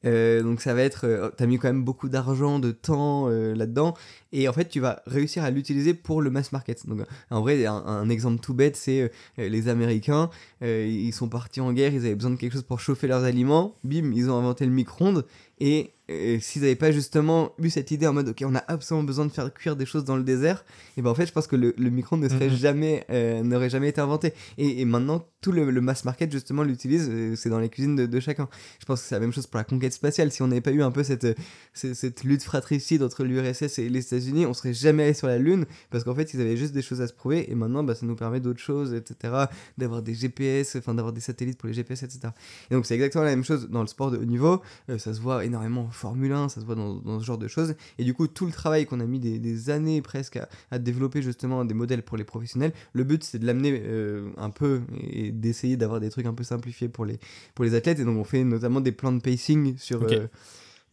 Euh, donc ça va être, euh, t'as mis quand même beaucoup d'argent, de temps euh, là-dedans, et en fait tu vas réussir à l'utiliser pour le mass market. Donc en vrai, un, un exemple tout bête, c'est euh, les Américains, euh, ils sont partis en guerre, ils avaient besoin de quelque chose pour chauffer leurs aliments, bim, ils ont inventé le micro-ondes, Et, et s'ils n'avaient pas justement eu cette idée en mode, ok, on a absolument besoin de faire cuire des choses dans le désert, et ben en fait, je pense que le, le micro-ondes ne serait Mhm. jamais, euh, n'aurait jamais été inventé. Et, et maintenant, tout le, le mass market justement l'utilise, euh, c'est dans les cuisines de, de chacun. Je pense que c'est la même chose pour la conquête spatiale. Si on n'avait pas eu un peu cette, euh, cette, cette lutte fratricide entre l'URSS et les États-Unis, on serait jamais allé sur la Lune parce qu'en fait, ils avaient juste des choses à se prouver. Et maintenant, bah, ça nous permet d'autres choses, etc. D'avoir des GPS, enfin d'avoir des satellites pour les GPS, etc. Et donc, c'est exactement la même chose dans le sport de haut niveau. Euh, ça se voit énormément en Formule 1, ça se voit dans, dans ce genre de choses. Et du coup, tout le travail qu'on a mis des, des années presque à, à développer justement des modèles pour les professionnels, le but c'est de l'amener euh, un peu et d'essayer d'avoir des trucs un peu simplifiés pour les, pour les athlètes. Et donc, on fait notamment des plans de pacing sur. Euh,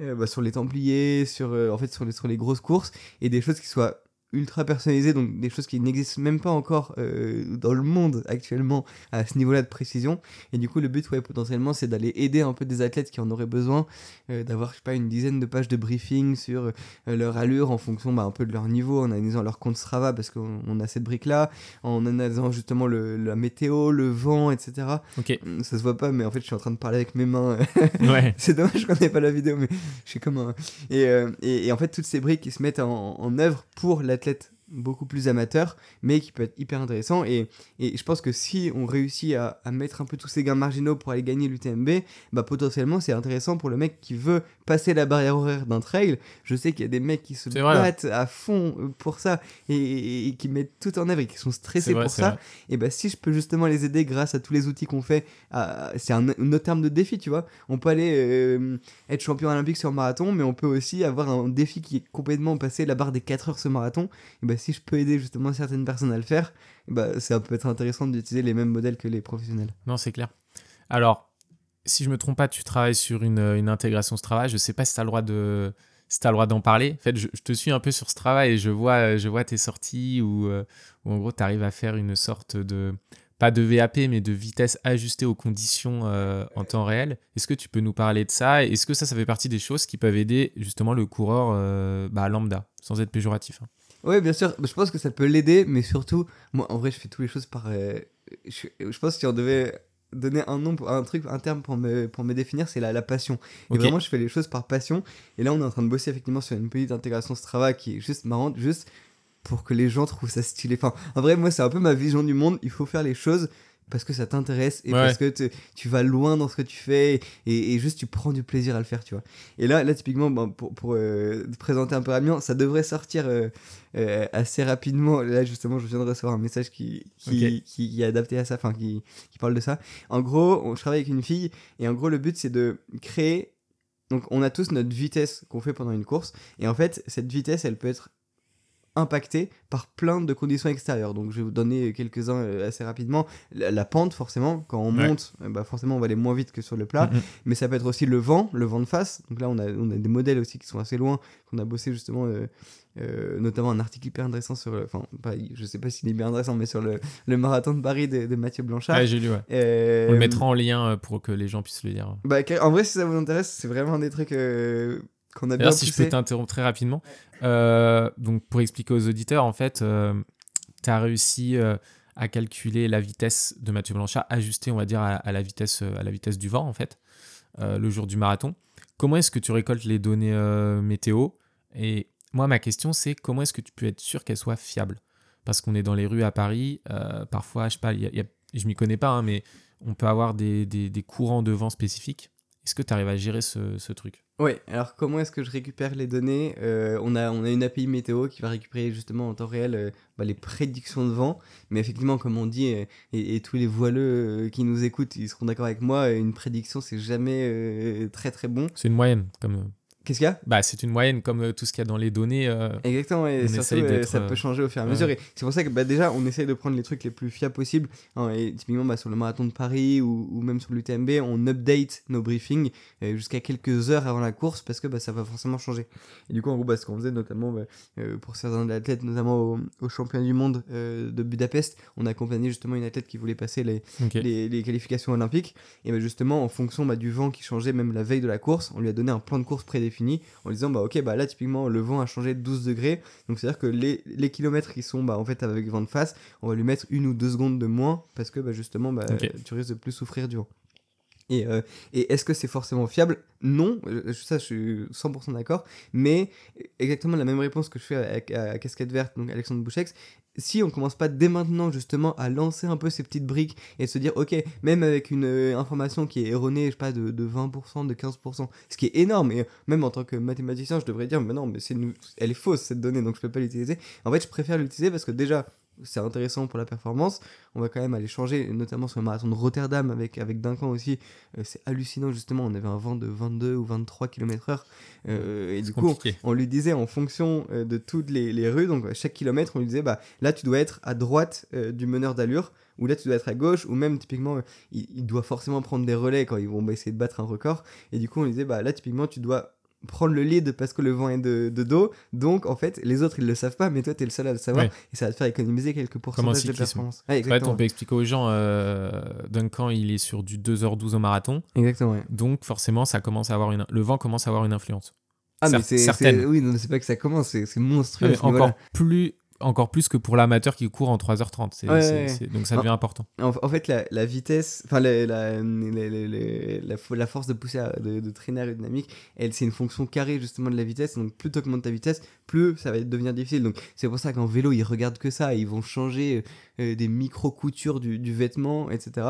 euh, bah, sur les Templiers, sur, euh, en fait, sur, les, sur les grosses courses, et des choses qui soient ultra personnalisées, donc des choses qui n'existent même pas encore euh, dans le monde actuellement à ce niveau-là de précision. Et du coup, le but, ouais, potentiellement, c'est d'aller aider un peu des athlètes qui en auraient besoin, euh, d'avoir, je sais pas, une dizaine de pages de briefing sur euh, leur allure en fonction bah, un peu de leur niveau, en analysant leur compte Strava, parce qu'on on a cette brique-là, en analysant justement le, la météo, le vent, etc. Ok. Ça se voit pas, mais en fait, je suis en train de parler avec mes mains. Ouais. C'est dommage qu'on n'ait pas la vidéo, mais je suis comme un. Et, et, et en fait, toutes ces briques qui se mettent en, en œuvre pour l'athlète athlète beaucoup plus amateur, mais qui peut être hyper intéressant. Et, et je pense que si on réussit à, à mettre un peu tous ces gains marginaux pour aller gagner l'UTMB, bah potentiellement c'est intéressant pour le mec qui veut passer la barrière horaire d'un trail. Je sais qu'il y a des mecs qui se vrai, battent à fond euh, pour ça et, et- et qui mettent tout en œuvre et qui sont stressés vrai, pour ça vrai. et bah si je peux justement les aider grâce à tous les outils qu'on fait, c'est un, un autre terme de défi, tu vois. On peut aller euh, être champion olympique sur marathon, mais on peut aussi avoir un défi qui est complètement passé la barre des 4 heures ce marathon. Et bah si je peux aider justement certaines personnes à le faire, bah ça peut être intéressant d'utiliser les mêmes modèles que les professionnels. Non, c'est clair. Alors, si je me trompe pas, tu travailles sur une, une intégration Strava. Je sais pas si tu as le droit de si t'as le droit d'en parler. En fait, je, te suis un peu sur ce travail et je vois, je vois tes sorties où, euh, en gros, tu arrives à faire une sorte de, pas de VAP, mais de vitesse ajustée aux conditions euh, en temps réel. Est-ce que tu peux nous parler de ça? Est-ce que ça, ça fait partie des choses qui peuvent aider justement le coureur euh, bah, lambda, sans être péjoratif hein? Oui, bien sûr, je pense que ça peut l'aider, mais surtout, moi en vrai, je fais toutes les choses par. euh, je, je pense que si on devait donner un nom, pour- un truc, un terme pour me, pour me définir, c'est la, la passion. Et vraiment, je fais les choses par passion. Et là, on est en train de bosser effectivement sur une petite intégration Strava qui est juste marrante, juste pour que les gens trouvent ça stylé. Enfin, en vrai, moi, c'est un peu ma vision du monde. Il faut faire les choses parce que ça t'intéresse et Ouais. parce que te- tu vas loin dans ce que tu fais et, et juste tu prends du plaisir à le faire, tu vois. Et là, là typiquement, ben, pour, pour euh, te présenter un peu Amiens, ça devrait sortir euh, euh, assez rapidement. Là, justement, je viens de recevoir un message qui, qui, qui, qui est adapté à ça, enfin, qui, qui parle de ça. En gros, on, je travaille avec une fille et en gros, le but, c'est de créer. Donc, on a tous notre vitesse qu'on fait pendant une course. Et en fait, cette vitesse, elle peut être impactée par plein de conditions extérieures. Donc, je vais vous donner quelques-uns euh, assez rapidement. La, la pente, forcément, quand on Ouais. monte, euh, bah, forcément, on va aller moins vite que sur le plat. Mhm. Mais ça peut être aussi le vent, le vent de face. Donc là, on a, on a des modèles aussi qui sont assez loin, qu'on a bossé justement, euh, euh, notamment un article hyper intéressant sur, le- enfin, je sais pas s'il est bien intéressant, mais sur le, le marathon de Paris de, de Mathieu Blanchard. Ouais, j'ai lu, ouais. Euh, On le mettra en lien pour que les gens puissent le lire. bah, en vrai, si ça vous intéresse, c'est vraiment un des trucs qu'on a bien si je peux t'interrompre très rapidement, euh, donc pour expliquer aux auditeurs, en fait, tu as réussi euh, à calculer la vitesse de Mathieu Blanchard, ajustée, on va dire, à, à la, vitesse, euh, à la vitesse du vent, en fait, euh, le jour du marathon. Comment est-ce que tu récoltes les données euh, météo? Et moi, ma question, c'est comment est-ce que tu peux être sûr qu'elles soient fiables Parce qu'on est dans les rues à Paris, euh, parfois, je sais pas, y a- y a- je m'y connais pas, hein, mais on peut avoir des, des- des courants de vent spécifiques. Est-ce que tu arrives à gérer ce, ce truc? Ouais, alors comment est-ce que je récupère les données Euh, on, a, on a une API météo qui va récupérer justement en temps réel euh, bah, les prédictions de vent. Mais effectivement, comme on dit, euh, et, tous les voileux qui nous écoutent, ils seront d'accord avec moi, une prédiction, c'est jamais très très bon. C'est une moyenne, comme Qu'est-ce qu'il y a? Bah, c'est une moyenne comme euh, tout ce qu'il y a dans les données. euh, Exactement, et surtout, euh, ça euh, peut changer au fur et à mesure. C'est pour ça que bah, déjà, on essaye de prendre les trucs les plus fiables possibles. hein, et typiquement, bah, sur le marathon de Paris ou, ou même sur l'UTMB, on update nos briefings jusqu'à quelques heures avant la course parce que bah, ça va forcément changer. Et du coup, en gros, bah, ce qu'on faisait notamment pour certains athlètes, notamment au, au championnat du monde de Budapest, on a accompagné justement une athlète qui voulait passer les, les, les qualifications olympiques. Et justement, en fonction du vent qui changeait même la veille de la course, on lui a donné un plan de course prédéfini en disant bah ok bah là typiquement le vent a changé de 12 degrés. Donc c'est à dire que les, les kilomètres qui sont bah, en fait avec vent de face, on va lui mettre une ou deux secondes de moins parce que bah, justement bah, tu risques de plus souffrir du vent. Et, euh, et est-ce que c'est forcément fiable? Non, euh, ça je suis 100% d'accord, mais exactement la même réponse que je fais avec, à Casquette Verte, donc Alexandre Bouchex, si on commence pas dès maintenant justement à lancer un peu ces petites briques et se dire ok même avec une euh, information qui est erronée je sais pas de, de 20% de 15% ce qui est énorme et même en tant que mathématicien je devrais dire mais non mais elle est fausse cette donnée donc je peux pas l'utiliser. En fait je préfère l'utiliser parce que déjà c'est intéressant pour la performance. On va quand même aller changer, notamment sur le marathon de Rotterdam avec, avec Duncan aussi. Euh, c'est hallucinant, justement. On avait un vent de 22 ou 23 km/h. Euh, et du coup, on, lui disait en fonction euh, de toutes les, les, rues, donc à chaque kilomètre, on lui disait bah, là, tu dois être à droite du meneur d'allure, ou là, tu dois être à gauche, ou même typiquement, il, il, doit forcément prendre des relais quand ils vont essayer de battre un record. Et du coup, on lui disait bah, là, typiquement, tu dois prendre le lead parce que le vent est de, de, dos. Donc, en fait, les autres, ils le savent pas, mais toi, tu es le seul à le savoir. Et ça va te faire économiser quelques pourcentages de performance. Ouais, on peut expliquer aux gens, euh, Duncan, il est sur du 2h12 au marathon. Exactement, Donc, forcément, ça commence à avoir une... le vent commence à avoir une influence. Ah, mais c'est... Oui, non, c'est pas que ça commence, c'est monstrueux. encore plus encore plus que pour l'amateur qui court en 3h30. C'est, donc ça devient important. En, fait, la, vitesse, enfin la, la, la, force de pousser, de, de, traîner aérodynamique, elle, c'est une fonction carrée justement de la vitesse. Donc plus tu augmentes ta vitesse, plus ça va devenir difficile. Donc c'est pour ça qu'en vélo, ils regardent que ça. Ils vont changer euh, des micro-coutures du, du, vêtement, etc.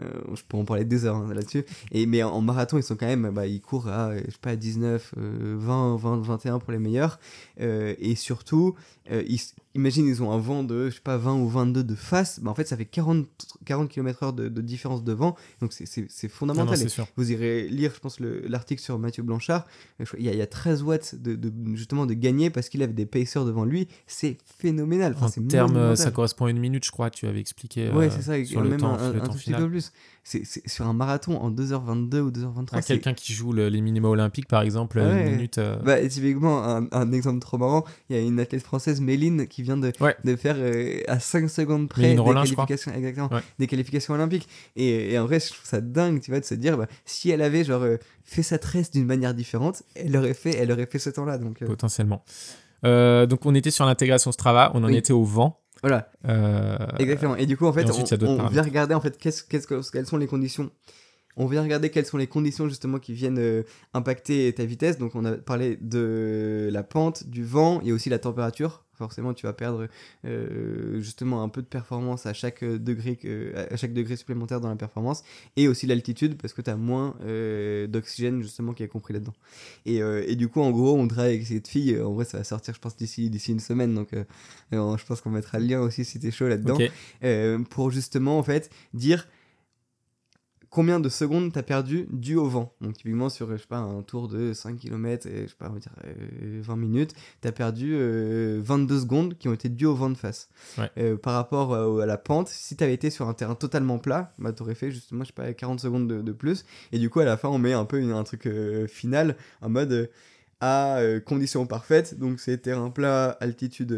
Euh, je pourrais en parler des heures hein, là-dessus. Et, mais en, marathon, ils sont quand même, bah, ils courent à, je sais pas, 19, 20, 20, 21 pour les meilleurs. Euh, et surtout, ils imagine, ils ont un vent de, je sais pas, 20 ou 22 de face, bah en fait, ça fait 40, 40 km/h de, de, différence de vent. Donc, c'est fondamental. vous irez lire, je pense, l'article sur Mathieu Blanchard. Il y, a, il y a 13 watts de, de, justement de gagner parce qu'il avait des pacers devant lui. C'est phénoménal. Enfin, en termes, ça correspond à une minute, je crois, tu avais expliqué. Ouais, c'est ça, sur le même temps, un, un, un tout petit peu plus c'est sur un marathon en 2h22 ou 2h23. Quelqu'un qui joue les minima olympiques, par exemple, une minute. Euh, bah, typiquement, un, exemple trop marrant, il y a une athlète française, Méline, qui vient de, de faire euh, à 5 secondes près des qualifications, exactement, des qualifications olympiques. Et, et, en vrai, je trouve ça dingue, tu vois, de se dire, bah, si elle avait genre, euh, fait sa tresse d'une manière différente, elle aurait fait, elle aurait fait ce temps-là. Donc, Potentiellement. donc on était sur l'intégration Strava, on en était au vent. Voilà. Euh, Exactement. Et du coup, en fait, on, vient regarder en fait qu'est-ce, qu'est-ce que, quelles sont les conditions. On vient regarder quelles sont les conditions justement qui viennent euh, impacter ta vitesse. Donc, on a parlé de la pente, du vent et aussi la température. Forcément tu vas perdre euh, justement un peu de performance à chaque degré à chaque degré supplémentaire dans la performance et aussi l'altitude parce que tu as moins euh, d'oxygène justement qui est compris là-dedans. Et, et, du coup en gros on travaille avec cette fille. En vrai ça va sortir je pense d'ici d'ici une semaine. Donc je pense qu'on mettra le lien aussi si t'es chaud là-dedans. Pour justement en fait dire combien de secondes t'as perdu dû au vent? Donc typiquement sur, je sais pas, un tour de 5 km et je sais pas, on va dire 20 euh, minutes, t'as perdu 22 euh, secondes qui ont été dues au vent de face. Euh, par rapport à la pente, si t'avais été sur un terrain totalement plat, bah t'aurais fait justement, je sais pas, 40 secondes de, plus. Et du coup, à la fin, on met un peu un truc final en mode à euh, conditions parfaites, donc c'est terrain plat, altitude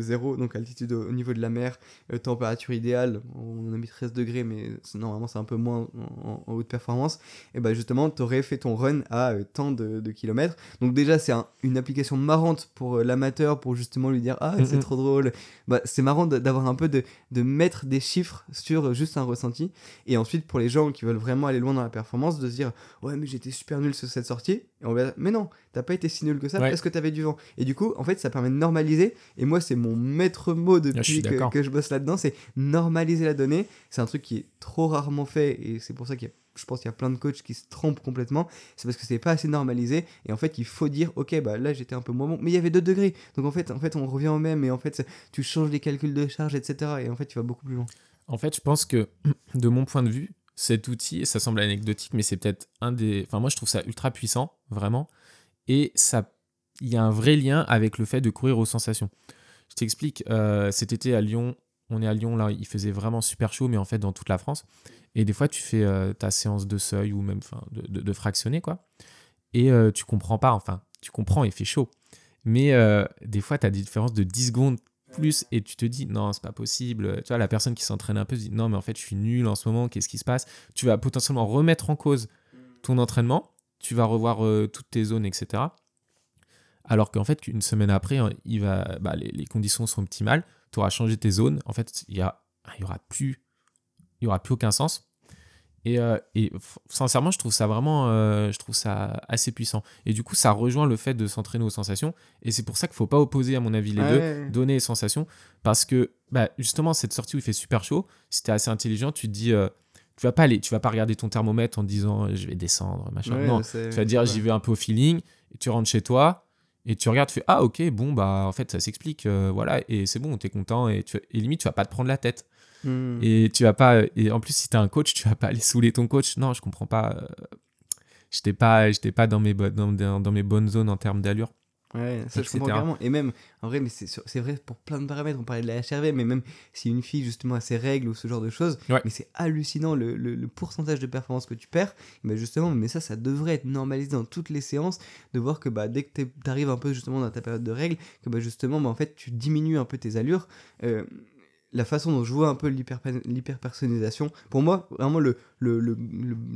0, euh, donc altitude au, niveau de la mer, euh, température idéale, on a mis 13 degrés, mais normalement c'est un peu moins en, haute performance, et bah justement tu aurais fait ton run à tant de, kilomètres. Donc déjà c'est une application marrante pour l'amateur, pour justement lui dire ah c'est mm-hmm. trop drôle, bah, c'est marrant d'avoir un peu de, de mettre des chiffres sur juste un ressenti, et ensuite pour les gens qui veulent vraiment aller loin dans la performance, de se dire ouais mais j'étais super nul sur cette sortie, et on va mais non, t'as pas été si nul que ça parce que t'avais du vent. Et du coup, en fait, ça permet de normaliser. Et moi, c'est mon maître mot depuis que, que, je bosse là-dedans, c'est normaliser la donnée. C'est un truc qui est trop rarement fait et c'est pour ça qu'il y a je pense qu'il y a plein de coachs qui se trompent complètement. C'est parce que c'est pas assez normalisé. Et en fait, il faut dire, ok, bah là j'étais un peu moins bon, mais il y avait 2 degrés. Donc en fait, en fait, on revient au même. Et en fait, tu changes les calculs de charge, etc. Et en fait, tu vas beaucoup plus loin. En fait, je pense que de mon point de vue, cet outil, ça semble anecdotique, mais c'est peut-être un des. Enfin, moi, je trouve ça ultra puissant, vraiment. Et ça, il y a un vrai lien avec le fait de courir aux sensations. Je t'explique, euh, cet été à Lyon, on est à Lyon, là, il faisait vraiment super chaud, mais en fait dans toute la France. Et des fois, tu fais euh, ta séance de seuil ou même de, de, fractionner, quoi. Et euh, tu comprends pas, enfin, tu comprends, il fait chaud. Mais des fois, tu as des différences de 10 secondes plus et tu te dis non, c'est pas possible. Tu vois, la personne qui s'entraîne un peu se dit non, mais en fait, je suis nul en ce moment, qu'est-ce qui se passe? Tu vas potentiellement remettre en cause ton entraînement tu vas revoir euh, toutes tes zones, etc. Alors qu'en fait, une semaine après, hein, il va, bah, les, conditions sont optimales, tu auras changé tes zones, en fait, il n'y aura, plus, il y aura plus aucun sens. Et, euh, et sincèrement, je trouve ça vraiment, euh, je trouve ça assez puissant. Et du coup, ça rejoint le fait de s'entraîner aux sensations. Et c'est pour ça qu'il faut pas opposer, à mon avis, les Ouais, deux, données et sensations, parce que bah, justement, cette sortie où il fait super chaud, si t'es assez intelligent, tu te dis, tu vas pas aller, tu vas pas regarder ton thermomètre en te disant, euh, je vais descendre, machin. Ouais, non, tu vas dire, j'y vais un peu au feeling. Et tu rentres chez toi. Et tu regardes, tu fais Ah, ok, bon, bah, en fait, ça s'explique, euh, voilà, et c'est bon, t'es content, et, tu, et limite, tu vas pas te prendre la tête. Hmm. Et tu vas pas. Et en plus, si t'as un coach, tu vas pas aller saouler ton coach. Non, je comprends pas. euh, J'étais pas, j'étais pas dans mes, dans mes bonnes zones en termes d'allure. Ouais, ça je comprends carrément. Et même, en vrai, mais c'est vrai pour plein de paramètres. On parlait de la HRV, mais même si une fille justement a ses règles ou ce genre de choses, Ouais. mais c'est hallucinant le, le- le pourcentage de performance que tu perds. Mais justement, mais ça, ça devrait être normalisé dans toutes les séances de voir que bah, dès que tu arrives un peu justement dans ta période de règles, que bah, justement, bah, en fait, tu diminues un peu tes allures. Euh, la façon dont je vois un peu l'hyper- l'hyper-personnalisation, pour moi, vraiment le, le, le,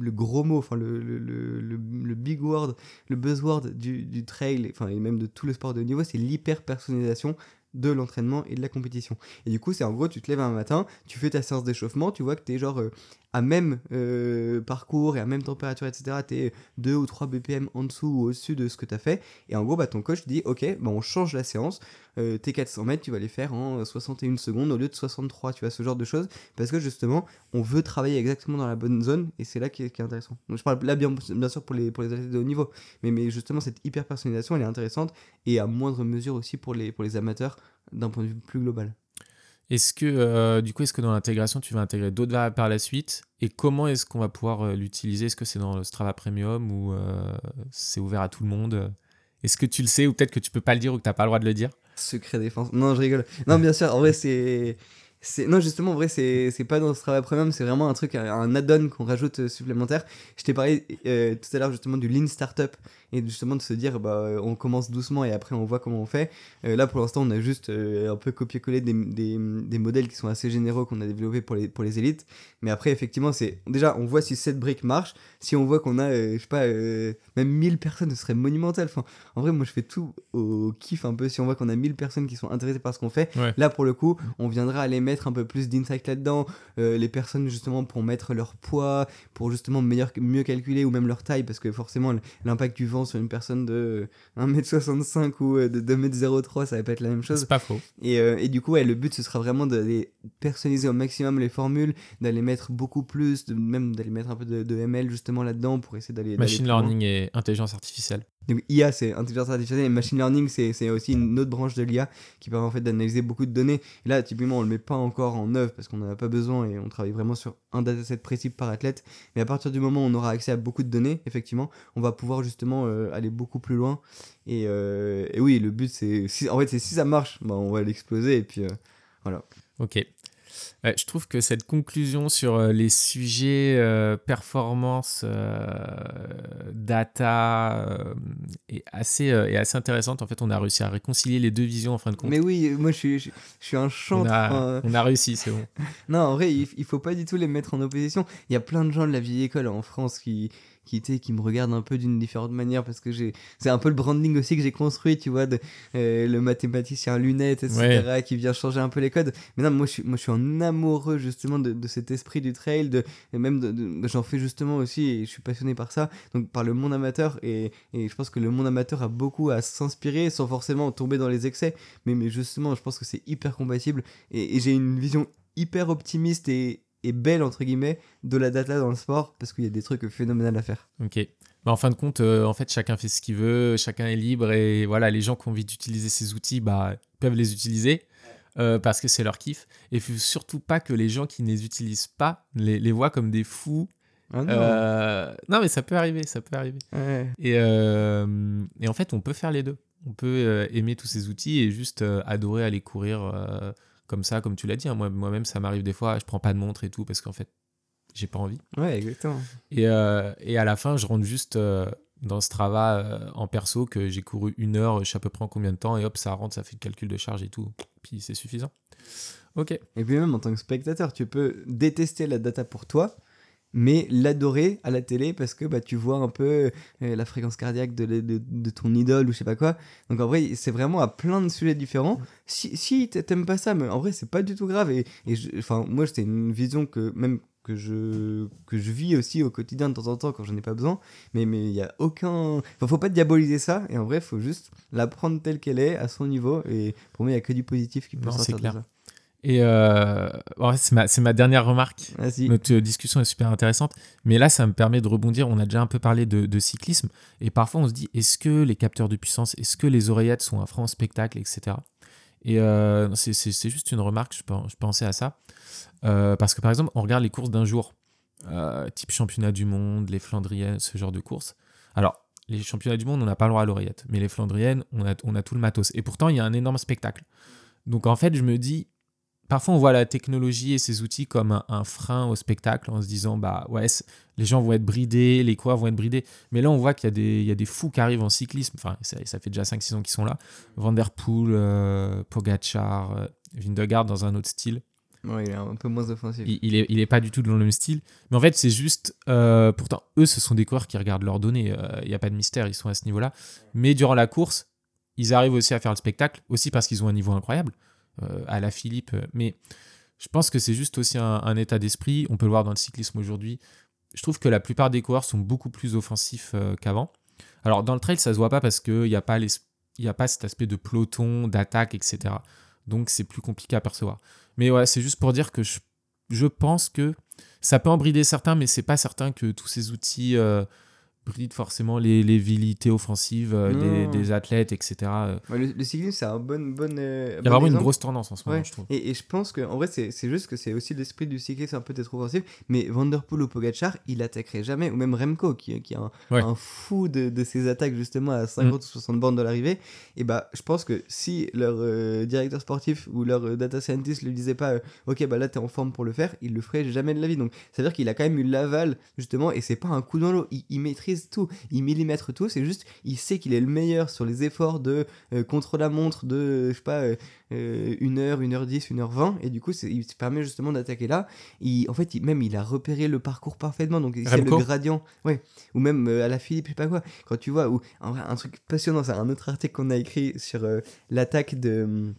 le- gros mot, enfin le, le, big word, le buzzword du, du trail, enfin et même de tout le sport de niveau, c'est l'hyper-personnalisation de l'entraînement et de la compétition. Et du coup, c'est en gros, tu te lèves un matin, tu fais ta séance d'échauffement, tu vois que tu es genre euh, à même euh, parcours et à même température, etc. Tu es 2 ou 3 BPM en dessous ou au-dessus de ce que tu as fait. Et en gros, bah, ton coach dit Ok, bah, on change la séance. Euh, tes 400 mètres, tu vas les faire en 61 secondes au lieu de 63. Tu vois, ce genre de choses. Parce que justement, on veut travailler exactement dans la bonne zone et c'est là qui est, qui est intéressant. Donc, je parle là, bien, bien sûr, pour les, pour les athlètes de haut niveau. Mais, mais justement, cette hyper personnalisation, elle est intéressante et à moindre mesure aussi pour les, pour les amateurs d'un point de vue plus global. Est-ce que, euh, du coup, est-ce que dans l'intégration, tu vas intégrer d'autres variables par la suite? Et comment est-ce qu'on va pouvoir euh, l'utiliser? Est-ce que c'est dans le Strava Premium ou euh, c'est ouvert à tout le monde? Est-ce que tu le sais ou peut-être que tu peux pas le dire ou que tu n'as pas le droit de le dire? Secret défense. Non, je rigole. Non, bien sûr, en vrai, c'est. C'est- Non, justement, en vrai, c'est c'est pas dans ce travail premium, c'est vraiment un truc, un add-on qu'on rajoute euh, supplémentaire. Je t'ai parlé euh, tout à l'heure justement du Lean Startup et justement de se dire, bah, euh, on commence doucement et après on voit comment on fait. Euh, là, pour l'instant, on a juste un peu copié-collé des, des, des modèles qui sont assez généraux qu'on a développés pour les, pour les élites. Mais après, effectivement, c'est déjà, on voit si cette brique marche. Si on voit qu'on a, je sais pas, même 1000 personnes, ce serait monumental. Enfin, en vrai, moi, je fais tout au kiff un peu. Si on voit qu'on a 1000 personnes qui sont intéressées par ce qu'on fait, Ouais. là, pour le coup, on viendra aller mettre un peu plus d'insight là-dedans. Euh, les personnes, justement, pour mettre leur poids, pour justement meilleur, mieux calculer ou même leur taille, parce que forcément, l'impact du vent sur une personne de 1m65 ou euh, de 2m03, ça va pas être la même chose. C'est pas faux. Et, euh, et du coup, ouais, le but, ce sera vraiment d'aller personnaliser au maximum les formules, d'aller mettre beaucoup plus, de, même d'aller mettre un peu de, de ML justement là-dedans pour essayer d'aller. Machine loin. learning et intelligence artificielle. Donc IA, c'est intelligence artificielle et machine learning, c'est c'est aussi une autre branche de l'IA qui permet en fait d'analyser beaucoup de données. Et là, typiquement, on le met pas encore en œuvre parce qu'on n'en a pas besoin et on travaille vraiment sur un dataset précis par athlète. Mais à partir du moment où on aura accès à beaucoup de données, effectivement, on va pouvoir justement euh, aller beaucoup plus loin. Et, euh, et oui, le but, c'est si, en fait, si ça marche, bah, on va l'exploser et puis euh, voilà. Ok. Ouais, je trouve que cette conclusion sur euh, les sujets euh, performance, euh, data euh, est, assez, est assez intéressante. En fait, on a réussi à réconcilier les deux visions en fin de compte. Mais oui, moi je suis, je, je suis un on, chantre. a, on a réussi, c'est bon. Non, en vrai, il, il faut pas du tout les mettre en opposition. Il y a plein de gens de la vieille école en France qui, qui, tu sais, qui me regardent un peu d'une différente manière parce que j'ai, c'est un peu le branding aussi que j'ai construit, tu vois, de, euh, le mathématicien lunettes, etc., qui vient changer un peu les codes. Mais non, moi je suis, moi, je suis un amoureux justement de, de cet esprit du trail, de, et même de, de- j'en fais justement aussi et je suis passionné par ça, donc par le monde amateur. Et, et je pense que le monde amateur a beaucoup à s'inspirer sans forcément tomber dans les excès. Mais, mais justement, je pense que c'est hyper compatible et, et j'ai une vision hyper optimiste et, et belle entre guillemets de la data dans le sport parce qu'il y a des trucs phénoménales à faire. Ok. Bah, en fin de compte, euh, en fait, chacun fait ce qu'il veut, chacun est libre et voilà, les gens qui ont envie d'utiliser ces outils, bah, peuvent les utiliser euh, parce que c'est leur kiff. Et faut surtout pas que les gens qui ne les utilisent pas les, les voient comme des fous. Ah non. Euh, non, mais ça peut arriver, ça peut arriver. Ouais. Et, euh, et en fait, on peut faire les deux. On peut euh, aimer tous ces outils et juste adorer aller courir comme ça, comme tu l'as dit. hein. Moi, moi-même, ça m'arrive des fois, je prends pas de montre et tout parce qu'en fait, j'ai pas envie. ouais, exactement. Et, euh, et à la fin, je rentre juste euh, dans Strava euh, en perso que j'ai couru une heure, je sais à peu près en combien de temps, et hop, ça rentre, ça fait le calcul de charge et tout. Puis c'est suffisant. Ok. Et puis même en tant que spectateur, tu peux détester la data pour toi, mais l'adorer à la télé parce que bah, tu vois un peu euh, la fréquence cardiaque de, de, de ton idole ou je sais pas quoi. Donc en vrai, c'est vraiment à plein de sujets différents. Si, si t'a- t'aimes pas ça, mais en vrai, c'est pas du tout grave. Et, et je- enfin, moi, c'était une vision que même que je que je vis aussi au quotidien de temps en temps quand j'en ai pas besoin mais mais il y a aucun enfin, faut pas diaboliser ça et en vrai faut juste la prendre telle qu'elle est à son niveau et pour moi il y a que du positif qui peut Non, sortir de ça Et euh, c'est ma, c'est ma dernière remarque. Notre discussion est super intéressante. Mais là, ça me permet de rebondir. On a déjà un peu parlé de, de cyclisme. Et parfois, on se dit est-ce que les capteurs de puissance, est-ce que les oreillettes sont un au spectacle, etc. Et euh, c'est- juste une remarque. Je pensais à ça. Euh, parce que par exemple, on regarde les courses d'un jour, euh, type championnat du monde, les Flandriennes, ce genre de courses. Alors, les championnats du monde, on n'a pas le droit à l'oreillette. Mais les Flandriennes, on a, on a tout le matos. Et pourtant, il y a un énorme spectacle. Donc en fait, je me dis, parfois on voit la technologie et ces outils comme un, un frein au spectacle en se disant, bah ouais, les gens vont être bridés, les coureurs vont être bridés. Mais là, on voit qu'il y, a des- il y a des fous qui arrivent en cyclisme. Enfin, ça, ça fait déjà 5-6 ans qu'ils sont là. Van Der Poel, euh, Pogacar, euh, dans un autre style. Ouais, il est un peu moins offensif Il, il est, il est pas du tout dans le même style. Mais en fait, c'est juste. euh, pourtant, eux, ce sont des coureurs qui regardent leurs données. euh, Il n'y a pas de mystère, ils sont à ce niveau-là. Mais durant la course, ils arrivent aussi à faire le spectacle, aussi parce qu'ils ont un niveau incroyable. Euh, à la Philippe. Mais je pense que c'est juste aussi un, état d'esprit. On peut le voir dans le cyclisme aujourd'hui. Je trouve que la plupart des coureurs sont beaucoup plus offensifs euh, qu'avant. Alors, dans le trail, ça se voit pas parce qu'il n'y a, pas a pas cet aspect de peloton, d'attaque, etc. Donc, c'est plus compliqué à percevoir. Mais ouais, c'est juste pour dire que je, je pense que ça peut en brider certains, mais c'est pas certain que tous ces outils euh, forcément les, les vilités offensives euh, des, des athlètes, etc. euh. Ouais, le, le cyclisme c'est un bon bon euh, Il y a bon vraiment une grosse tendance en ce moment, Ouais. je trouve. Et, et je pense que en vrai c'est c'est juste que c'est aussi l'esprit du cyclisme un peu d'être offensif mais Vanderpool ou Pogacar il attaquerait jamais ou même Remco qui, qui est un, Ouais. un fou de, de ses attaques justement à 50 ou 60 bornes de l'arrivée et bah je pense que si leur euh, directeur sportif ou leur data scientist lui disait pas ok bah là t'es en forme pour le faire il le ferait jamais de la vie donc ça veut dire qu'il a quand même eu l'aval justement et c'est pas un coup dans l'eau il, il maîtrise tout il millimètre tout c'est juste il sait qu'il est le meilleur sur les efforts de euh, contre la montre de euh, je sais pas euh, euh, une heure, une heure dix, une heure vingt, et du coup, il se permet justement d'attaquer là. Il, en fait, il- même il a repéré le parcours parfaitement, donc il sait le gradient, ouais, ou même euh, à la Philippe, je sais pas quoi. Quand tu vois, ou un truc passionnant, c'est un autre article qu'on a écrit sur l'attaque de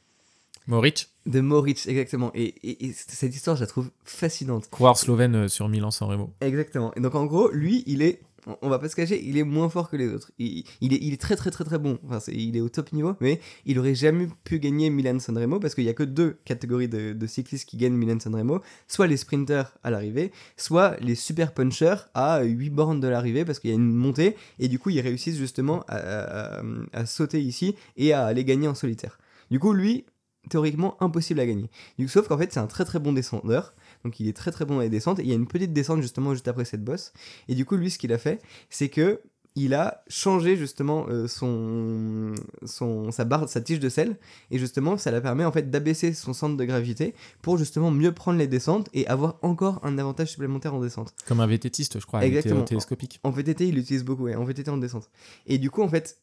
Moritz, de Moritz, exactement. Et, et- et cette histoire, je la trouve fascinante. coureur slovène sur Milan-San Remo. Exactement. Et donc en gros, lui, il est, on- va pas se cacher, il est moins fort que les autres. Il, est, très très très très bon. Enfin, il est au top niveau, mais il aurait jamais pu gagner Milan Sanremo parce qu'il y a que deux catégories de, cyclistes qui gagnent Milan Sanremo, soit les sprinters à l'arrivée, soit les super punchers à 8 bornes de l'arrivée parce qu'il y a une montée et du coup ils réussissent justement à, sauter ici et à aller gagner en solitaire. Du coup, lui, théoriquement impossible à gagner. Sauf qu'en fait, c'est un très très bon descendeur. Donc il est très très bon dans les descentes. Et il y a une petite descente justement juste après cette bosse. Et du coup, lui, ce qu'il a fait, c'est que il a changé justement euh, son, son, sa barre, sa tige de sel. Et justement, ça la permet en fait d'abaisser son centre de gravité pour justement mieux prendre les descentes et avoir encore un avantage supplémentaire en descente. Comme un VTTiste, je crois, Exactement. télescopique. En VTT, il l'utilise beaucoup, ouais, en VTT en descente. Et du coup, en fait,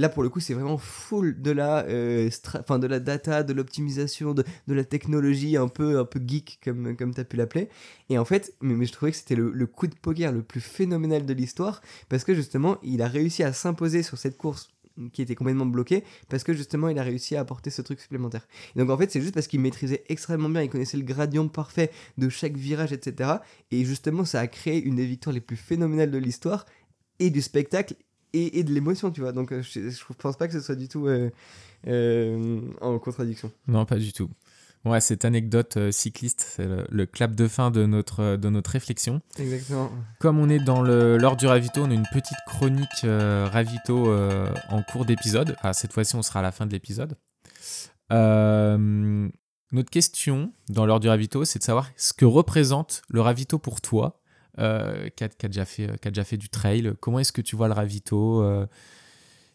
là pour le coup, c'est vraiment full de la, euh, de la data, de l'optimisation, de, la technologie un peu, un peu geek, comme, comme tu as pu l'appeler. Et en fait, mais, je trouvais que c'était le, le coup de poker le plus phénoménal de l'histoire, parce que justement, il a réussi à s'imposer sur cette course qui était complètement bloquée parce que justement il a réussi à apporter ce truc supplémentaire. Et donc en fait c'est juste parce qu'il maîtrisait extrêmement bien, il connaissait le gradient parfait de chaque virage, etc. Et justement ça a créé une des victoires les plus phénoménales de l'histoire et du spectacle et, et de l'émotion, tu vois. Donc euh, je, je pense pas que ce soit du tout euh, euh, en contradiction. Non, pas du tout. Ouais, cette anecdote euh, cycliste, c'est le, le clap de fin de notre, de notre réflexion. Exactement. Comme on est dans l'heure du ravito, on a une petite chronique euh, ravito euh, en cours d'épisode. Enfin, cette fois-ci, on sera à la fin de l'épisode. Notre question dans l'heure du ravito, c'est de savoir ce que représente le ravito pour toi, euh, qui, a, a déjà fait, a du trail. Comment est-ce que tu vois le ravito euh,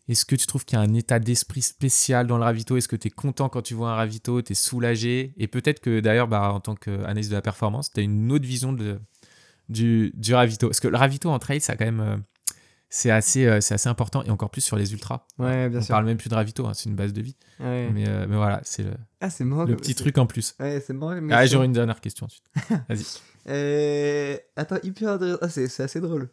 Est-ce que tu trouves qu'il y a un état d'esprit spécial dans le ravito? Est-ce que tu es content quand tu vois un ravito Tu es soulagé? Et peut-être que d'ailleurs, bah, en tant qu'analyste de la performance, tu as une autre vision du, du ravito. Parce que le ravito en trail, ça quand même. C'est assez, euh, c'est assez important et encore plus sur les ultras. Ouais, bien On sûr. parle même plus de ravito, hein, c'est une base de vie. Ouais. Mais, euh, mais voilà, c'est le, Ah, le petit truc en plus. Ouais, c'est Ah, c'est- j'aurai une dernière question ensuite. Vas-y. Euh, Attends, hyper. Ah, c'est assez drôle.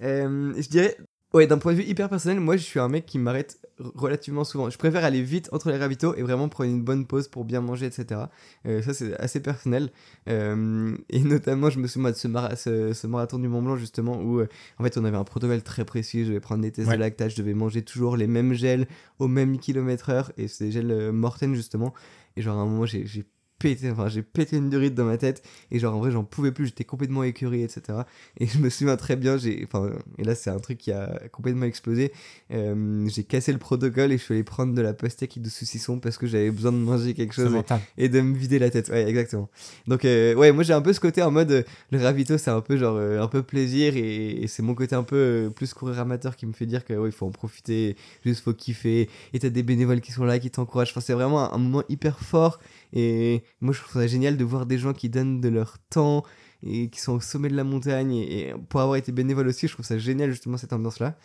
Je dirais, Ouais, d'un point de vue hyper personnel, moi je suis un mec qui m'arrête relativement souvent. Je préfère aller vite entre les ravitaux et vraiment prendre une bonne pause pour bien manger, etc. Euh, ça, c'est assez personnel. Euh, et notamment, je me souviens de ce, mara- ce- ce marathon du Mont Blanc, justement, où euh, en fait on avait un protocole très précis. Je devais prendre des tests Ouais. de lactate, je devais manger toujours les mêmes gels au même kilomètre heure. Et c'est des gels Morten, justement. Et genre, à un moment, j'ai pété, enfin, j'ai pété une durite dans ma tête. Et genre, en vrai, j'en pouvais plus, j'étais complètement écœuré, etc. Et je me souviens très bien, j'ai, enfin, et là, c'est un truc qui a complètement explosé. Euh, j'ai cassé le protocole et je suis allé prendre de la pastèque et du saucisson parce que j'avais besoin de manger quelque chose et de me vider la tête. Ouais, exactement. Donc, euh, ouais, moi j'ai un peu ce côté en mode euh, le ravito, c'est un peu genre euh, un peu plaisir et, et c'est mon côté un peu plus courir amateur qui me fait dire que ouais, il faut en profiter, juste faut kiffer. Et t'as des bénévoles qui sont là, qui t'encouragent. Enfin, c'est vraiment un, un moment hyper fort et moi je trouve ça génial de voir des gens qui donnent de leur temps et qui sont au sommet de la montagne et, pour avoir été bénévole aussi, je trouve ça génial justement cette ambiance là.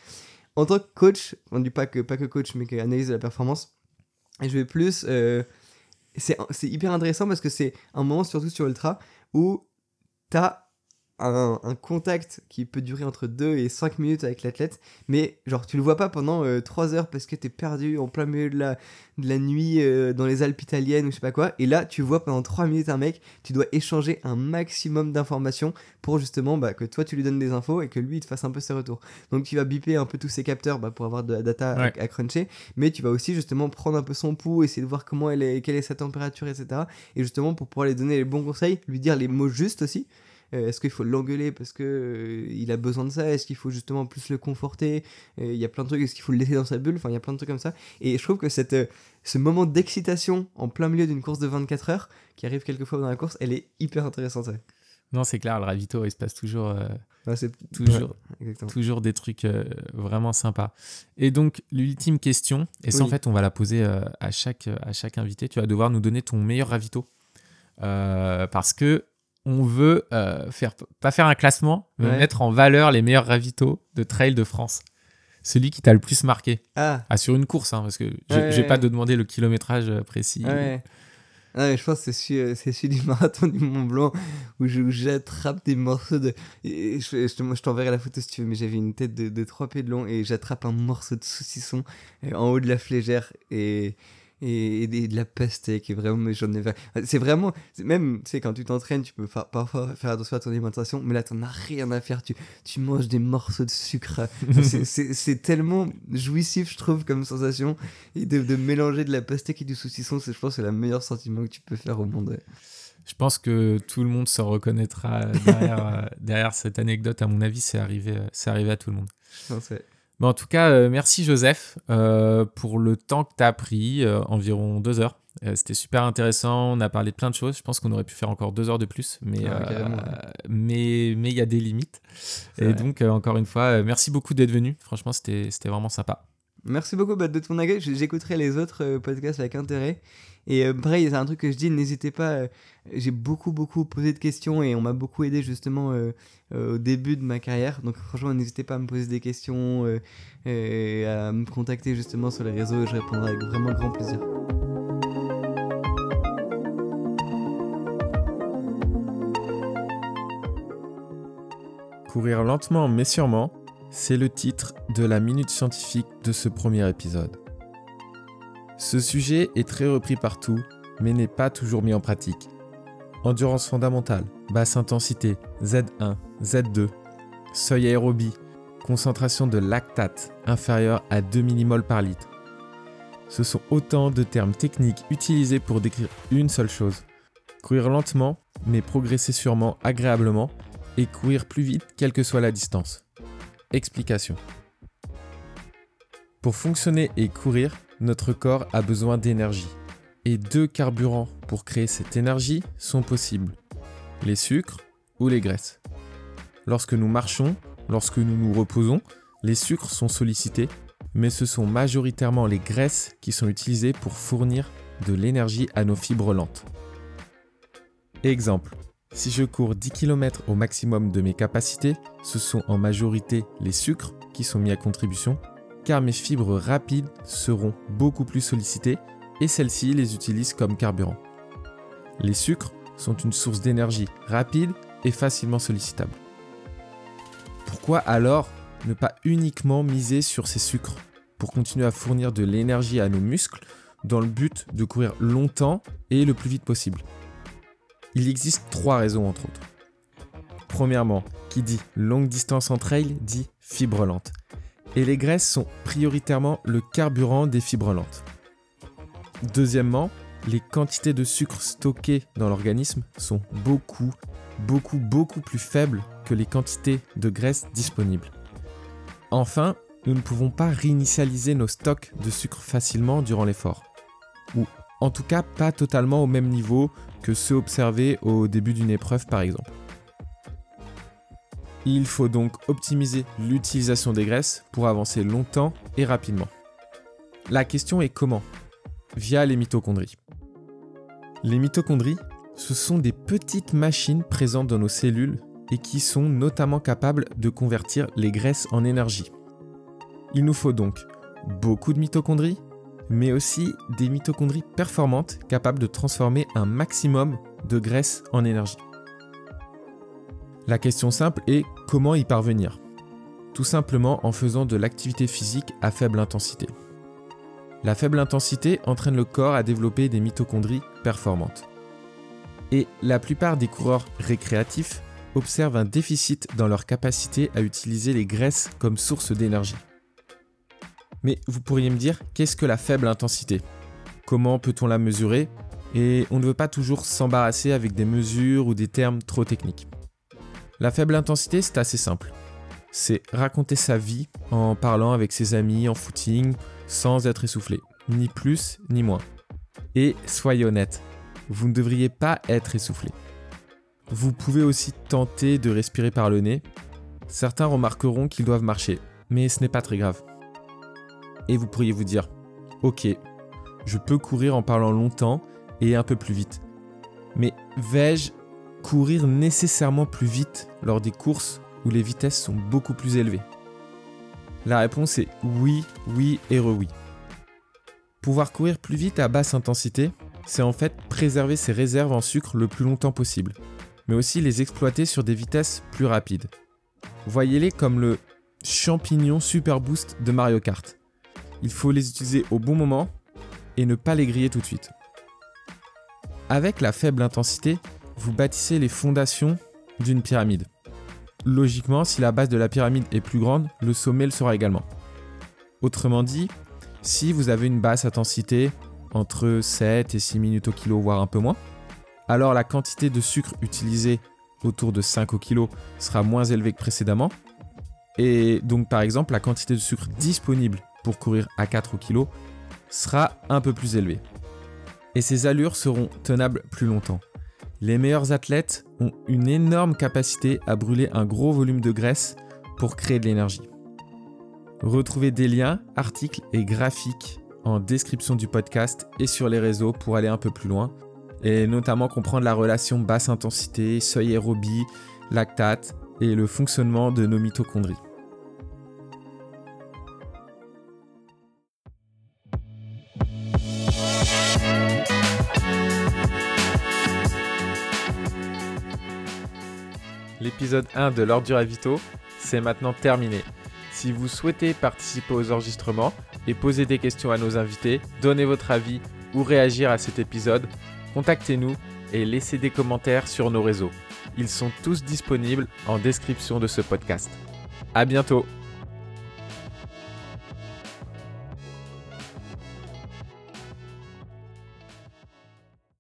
En tant que coach, on dit pas que coach mais qu'analyse de la performance, je vais plus euh, c'est hyper intéressant parce que c'est un moment, surtout sur Ultra, où t'as un, un contact qui peut durer entre 2 et 5 minutes avec l'athlète, mais genre tu le vois pas pendant 3 heures parce que t'es perdu en plein milieu de la, de la nuit euh, dans les Alpes italiennes ou je sais pas quoi, et là tu vois pendant 3 minutes un mec, tu dois échanger un maximum d'informations pour justement bah, que toi tu lui donnes des infos et que lui il te fasse un peu ses retours. Donc tu vas biper un peu tous ses capteurs bah, pour avoir de la data à, cruncher, mais tu vas aussi justement prendre un peu son pouls, essayer de voir comment elle est, quelle est sa température, etc. Et justement pour pouvoir lui donner les bons conseils, lui dire les mots justes aussi. Euh, Est-ce qu'il faut l'engueuler parce que euh, il a besoin de ça? Est-ce qu'il faut justement plus le conforter? Euh, Il y a plein de trucs. Est-ce qu'il faut le laisser dans sa bulle? Enfin, il y a plein de trucs comme ça. Et je trouve que cette, ce moment d'excitation en plein milieu d'une course de 24 heures, qui arrive quelquefois dans la course, elle est hyper intéressante. ouais. Non, c'est clair, le ravito, il se passe toujours, euh, Ouais, toujours, ouais, toujours des trucs euh, vraiment sympas. Et donc, l'ultime question, et ça, en fait, on va la poser euh, à, chaque, à chaque invité? Tu vas devoir nous donner ton meilleur ravito. Parce que on veut euh, faire, pas faire un classement, mais Ouais. mettre en valeur les meilleurs ravitaux de trail de France. Celui qui t'a le plus marqué. Ah, Ah, sur une course, hein, parce que je Ouais, ouais, pas te demander le kilométrage euh, précis. Ah, mais je pense que c'est celui, euh, c'est celui du marathon du Mont Blanc où je- où j'attrape des morceaux de. et je je je t'enverrai la photo si tu veux, mais j'avais une tête de, de 3 pieds de long et j'attrape un morceau de saucisson en haut de la flégère et, et, de la pastèque. Et vraiment, mais j'en ai. C'est vraiment. Même, tu sais, quand tu t'entraînes, tu peux fa- parfois faire attention à ton alimentation, mais là, t'en as rien à faire. Tu, tu manges des morceaux de sucre. C'est- tellement jouissif, je trouve, comme sensation. Et de, de mélanger de la pastèque et du saucisson, c'est- je pense c'est le meilleur sentiment que tu peux faire au monde. Je pense que tout le monde se reconnaîtra derrière, euh, derrière cette anecdote. À mon avis, c'est arrivé, euh, c'est arrivé à tout le monde. Je pense, ouais. Mais en tout cas, euh, merci Joseph euh, pour le temps que tu as pris, euh, environ deux heures. C'était super intéressant, on a parlé de plein de choses. Je pense qu'on aurait pu faire encore deux heures de plus, mais Ah, euh, mais il y a des limites. Et vrai. donc, encore une fois, merci beaucoup d'être venu. Franchement, c'était vraiment sympa. Merci beaucoup de ton accueil. J'écouterai les autres euh, podcasts avec intérêt. Et euh, pareil, c'est un truc que je dis, n'hésitez pas. euh, J'ai beaucoup, beaucoup posé de questions et on m'a beaucoup aidé justement au début de ma carrière. Donc franchement, n'hésitez pas à me poser des questions, et à me contacter justement sur les réseaux et je répondrai avec vraiment grand plaisir. Courir lentement mais sûrement, c'est le titre de la minute scientifique de ce premier épisode. Ce sujet est très repris partout, mais n'est pas toujours mis en pratique. Endurance fondamentale, basse intensité, Z1, Z2, seuil aérobie, concentration de lactate inférieure à 2 mmol par litre. Ce sont autant de termes techniques utilisés pour décrire une seule chose. Courir lentement, mais progresser sûrement, agréablement, et courir plus vite quelle que soit la distance. Explication. Pour fonctionner et courir, notre corps a besoin d'énergie. Et deux carburants pour créer cette énergie sont possibles. Les sucres ou les graisses. Lorsque nous marchons, lorsque nous nous reposons, les sucres sont sollicités, mais ce sont majoritairement les graisses qui sont utilisées pour fournir de l'énergie à nos fibres lentes. Exemple, si je cours 10 km au maximum de mes capacités, ce sont en majorité les sucres qui sont mis à contribution, car mes fibres rapides seront beaucoup plus sollicitées et celles-ci les utilisent comme carburant. Les sucres sont une source d'énergie rapide et facilement sollicitable. Pourquoi alors ne pas uniquement miser sur ces sucres pour continuer à fournir de l'énergie à nos muscles dans le but de courir longtemps et le plus vite possible? Il existe trois raisons entre autres. Premièrement, qui dit longue distance en trail dit fibre lente. Et les graisses sont prioritairement le carburant des fibres lentes. Deuxièmement, les quantités de sucre stockées dans l'organisme sont beaucoup, beaucoup, beaucoup plus faibles que les quantités de graisse disponibles. Enfin, nous ne pouvons pas réinitialiser nos stocks de sucre facilement durant l'effort. En tout cas pas totalement au même niveau que ceux observés au début d'une épreuve par exemple. Il faut donc optimiser l'utilisation des graisses pour avancer longtemps et rapidement. La question est comment? Via les mitochondries. Les mitochondries, ce sont des petites machines présentes dans nos cellules et qui sont notamment capables de convertir les graisses en énergie. Il nous faut donc beaucoup de mitochondries, mais aussi des mitochondries performantes capables de transformer un maximum de graisse en énergie. La question simple est comment y parvenir Tout simplement en faisant de l'activité physique à faible intensité. La faible intensité entraîne le corps à développer des mitochondries performantes. Et la plupart des coureurs récréatifs observent un déficit dans leur capacité à utiliser les graisses comme source d'énergie. Mais vous pourriez me dire, qu'est-ce que la faible intensité? Comment peut-on la mesurer? Et on ne veut pas toujours s'embarrasser avec des mesures ou des termes trop techniques. La faible intensité, c'est assez simple. C'est raconter sa vie en parlant avec ses amis en footing sans être essoufflé, ni plus ni moins. Et soyez honnête, vous ne devriez pas être essoufflé. Vous pouvez aussi tenter de respirer par le nez. Certains remarqueront qu'ils doivent marcher, mais ce n'est pas très grave. Et vous pourriez vous dire, ok, je peux courir en parlant longtemps et un peu plus vite. Mais vais-je courir nécessairement plus vite lors des courses où les vitesses sont beaucoup plus élevées? La réponse est oui, oui et re-oui. Pouvoir courir plus vite à basse intensité, c'est en fait préserver ses réserves en sucre le plus longtemps possible, mais aussi les exploiter sur des vitesses plus rapides. Voyez-les comme le champignon super boost de Mario Kart. Il faut les utiliser au bon moment et ne pas les griller tout de suite. Avec la faible intensité, vous bâtissez les fondations d'une pyramide. Logiquement, si la base de la pyramide est plus grande, le sommet le sera également. Autrement dit, si vous avez une basse intensité, entre 7 et 6 minutes au kilo, voire un peu moins, alors la quantité de sucre utilisée autour de 5 au kilo sera moins élevée que précédemment. Et donc par exemple, la quantité de sucre disponible pour courir à 4 au kilo sera un peu plus élevée. Et ces allures seront tenables plus longtemps. Les meilleurs athlètes ont une énorme capacité à brûler un gros volume de graisse pour créer de l'énergie. Retrouvez des liens, articles et graphiques en description du podcast et sur les réseaux pour aller un peu plus loin, et notamment comprendre la relation basse intensité, seuil aérobie, lactate et le fonctionnement de nos mitochondries. L'épisode 1 de l'ordre du ravito, c'est maintenant terminé. Si vous souhaitez participer aux enregistrements et poser des questions à nos invités, donner votre avis ou réagir à cet épisode, contactez-nous et laissez des commentaires sur nos réseaux. Ils sont tous disponibles en description de ce podcast. À bientôt!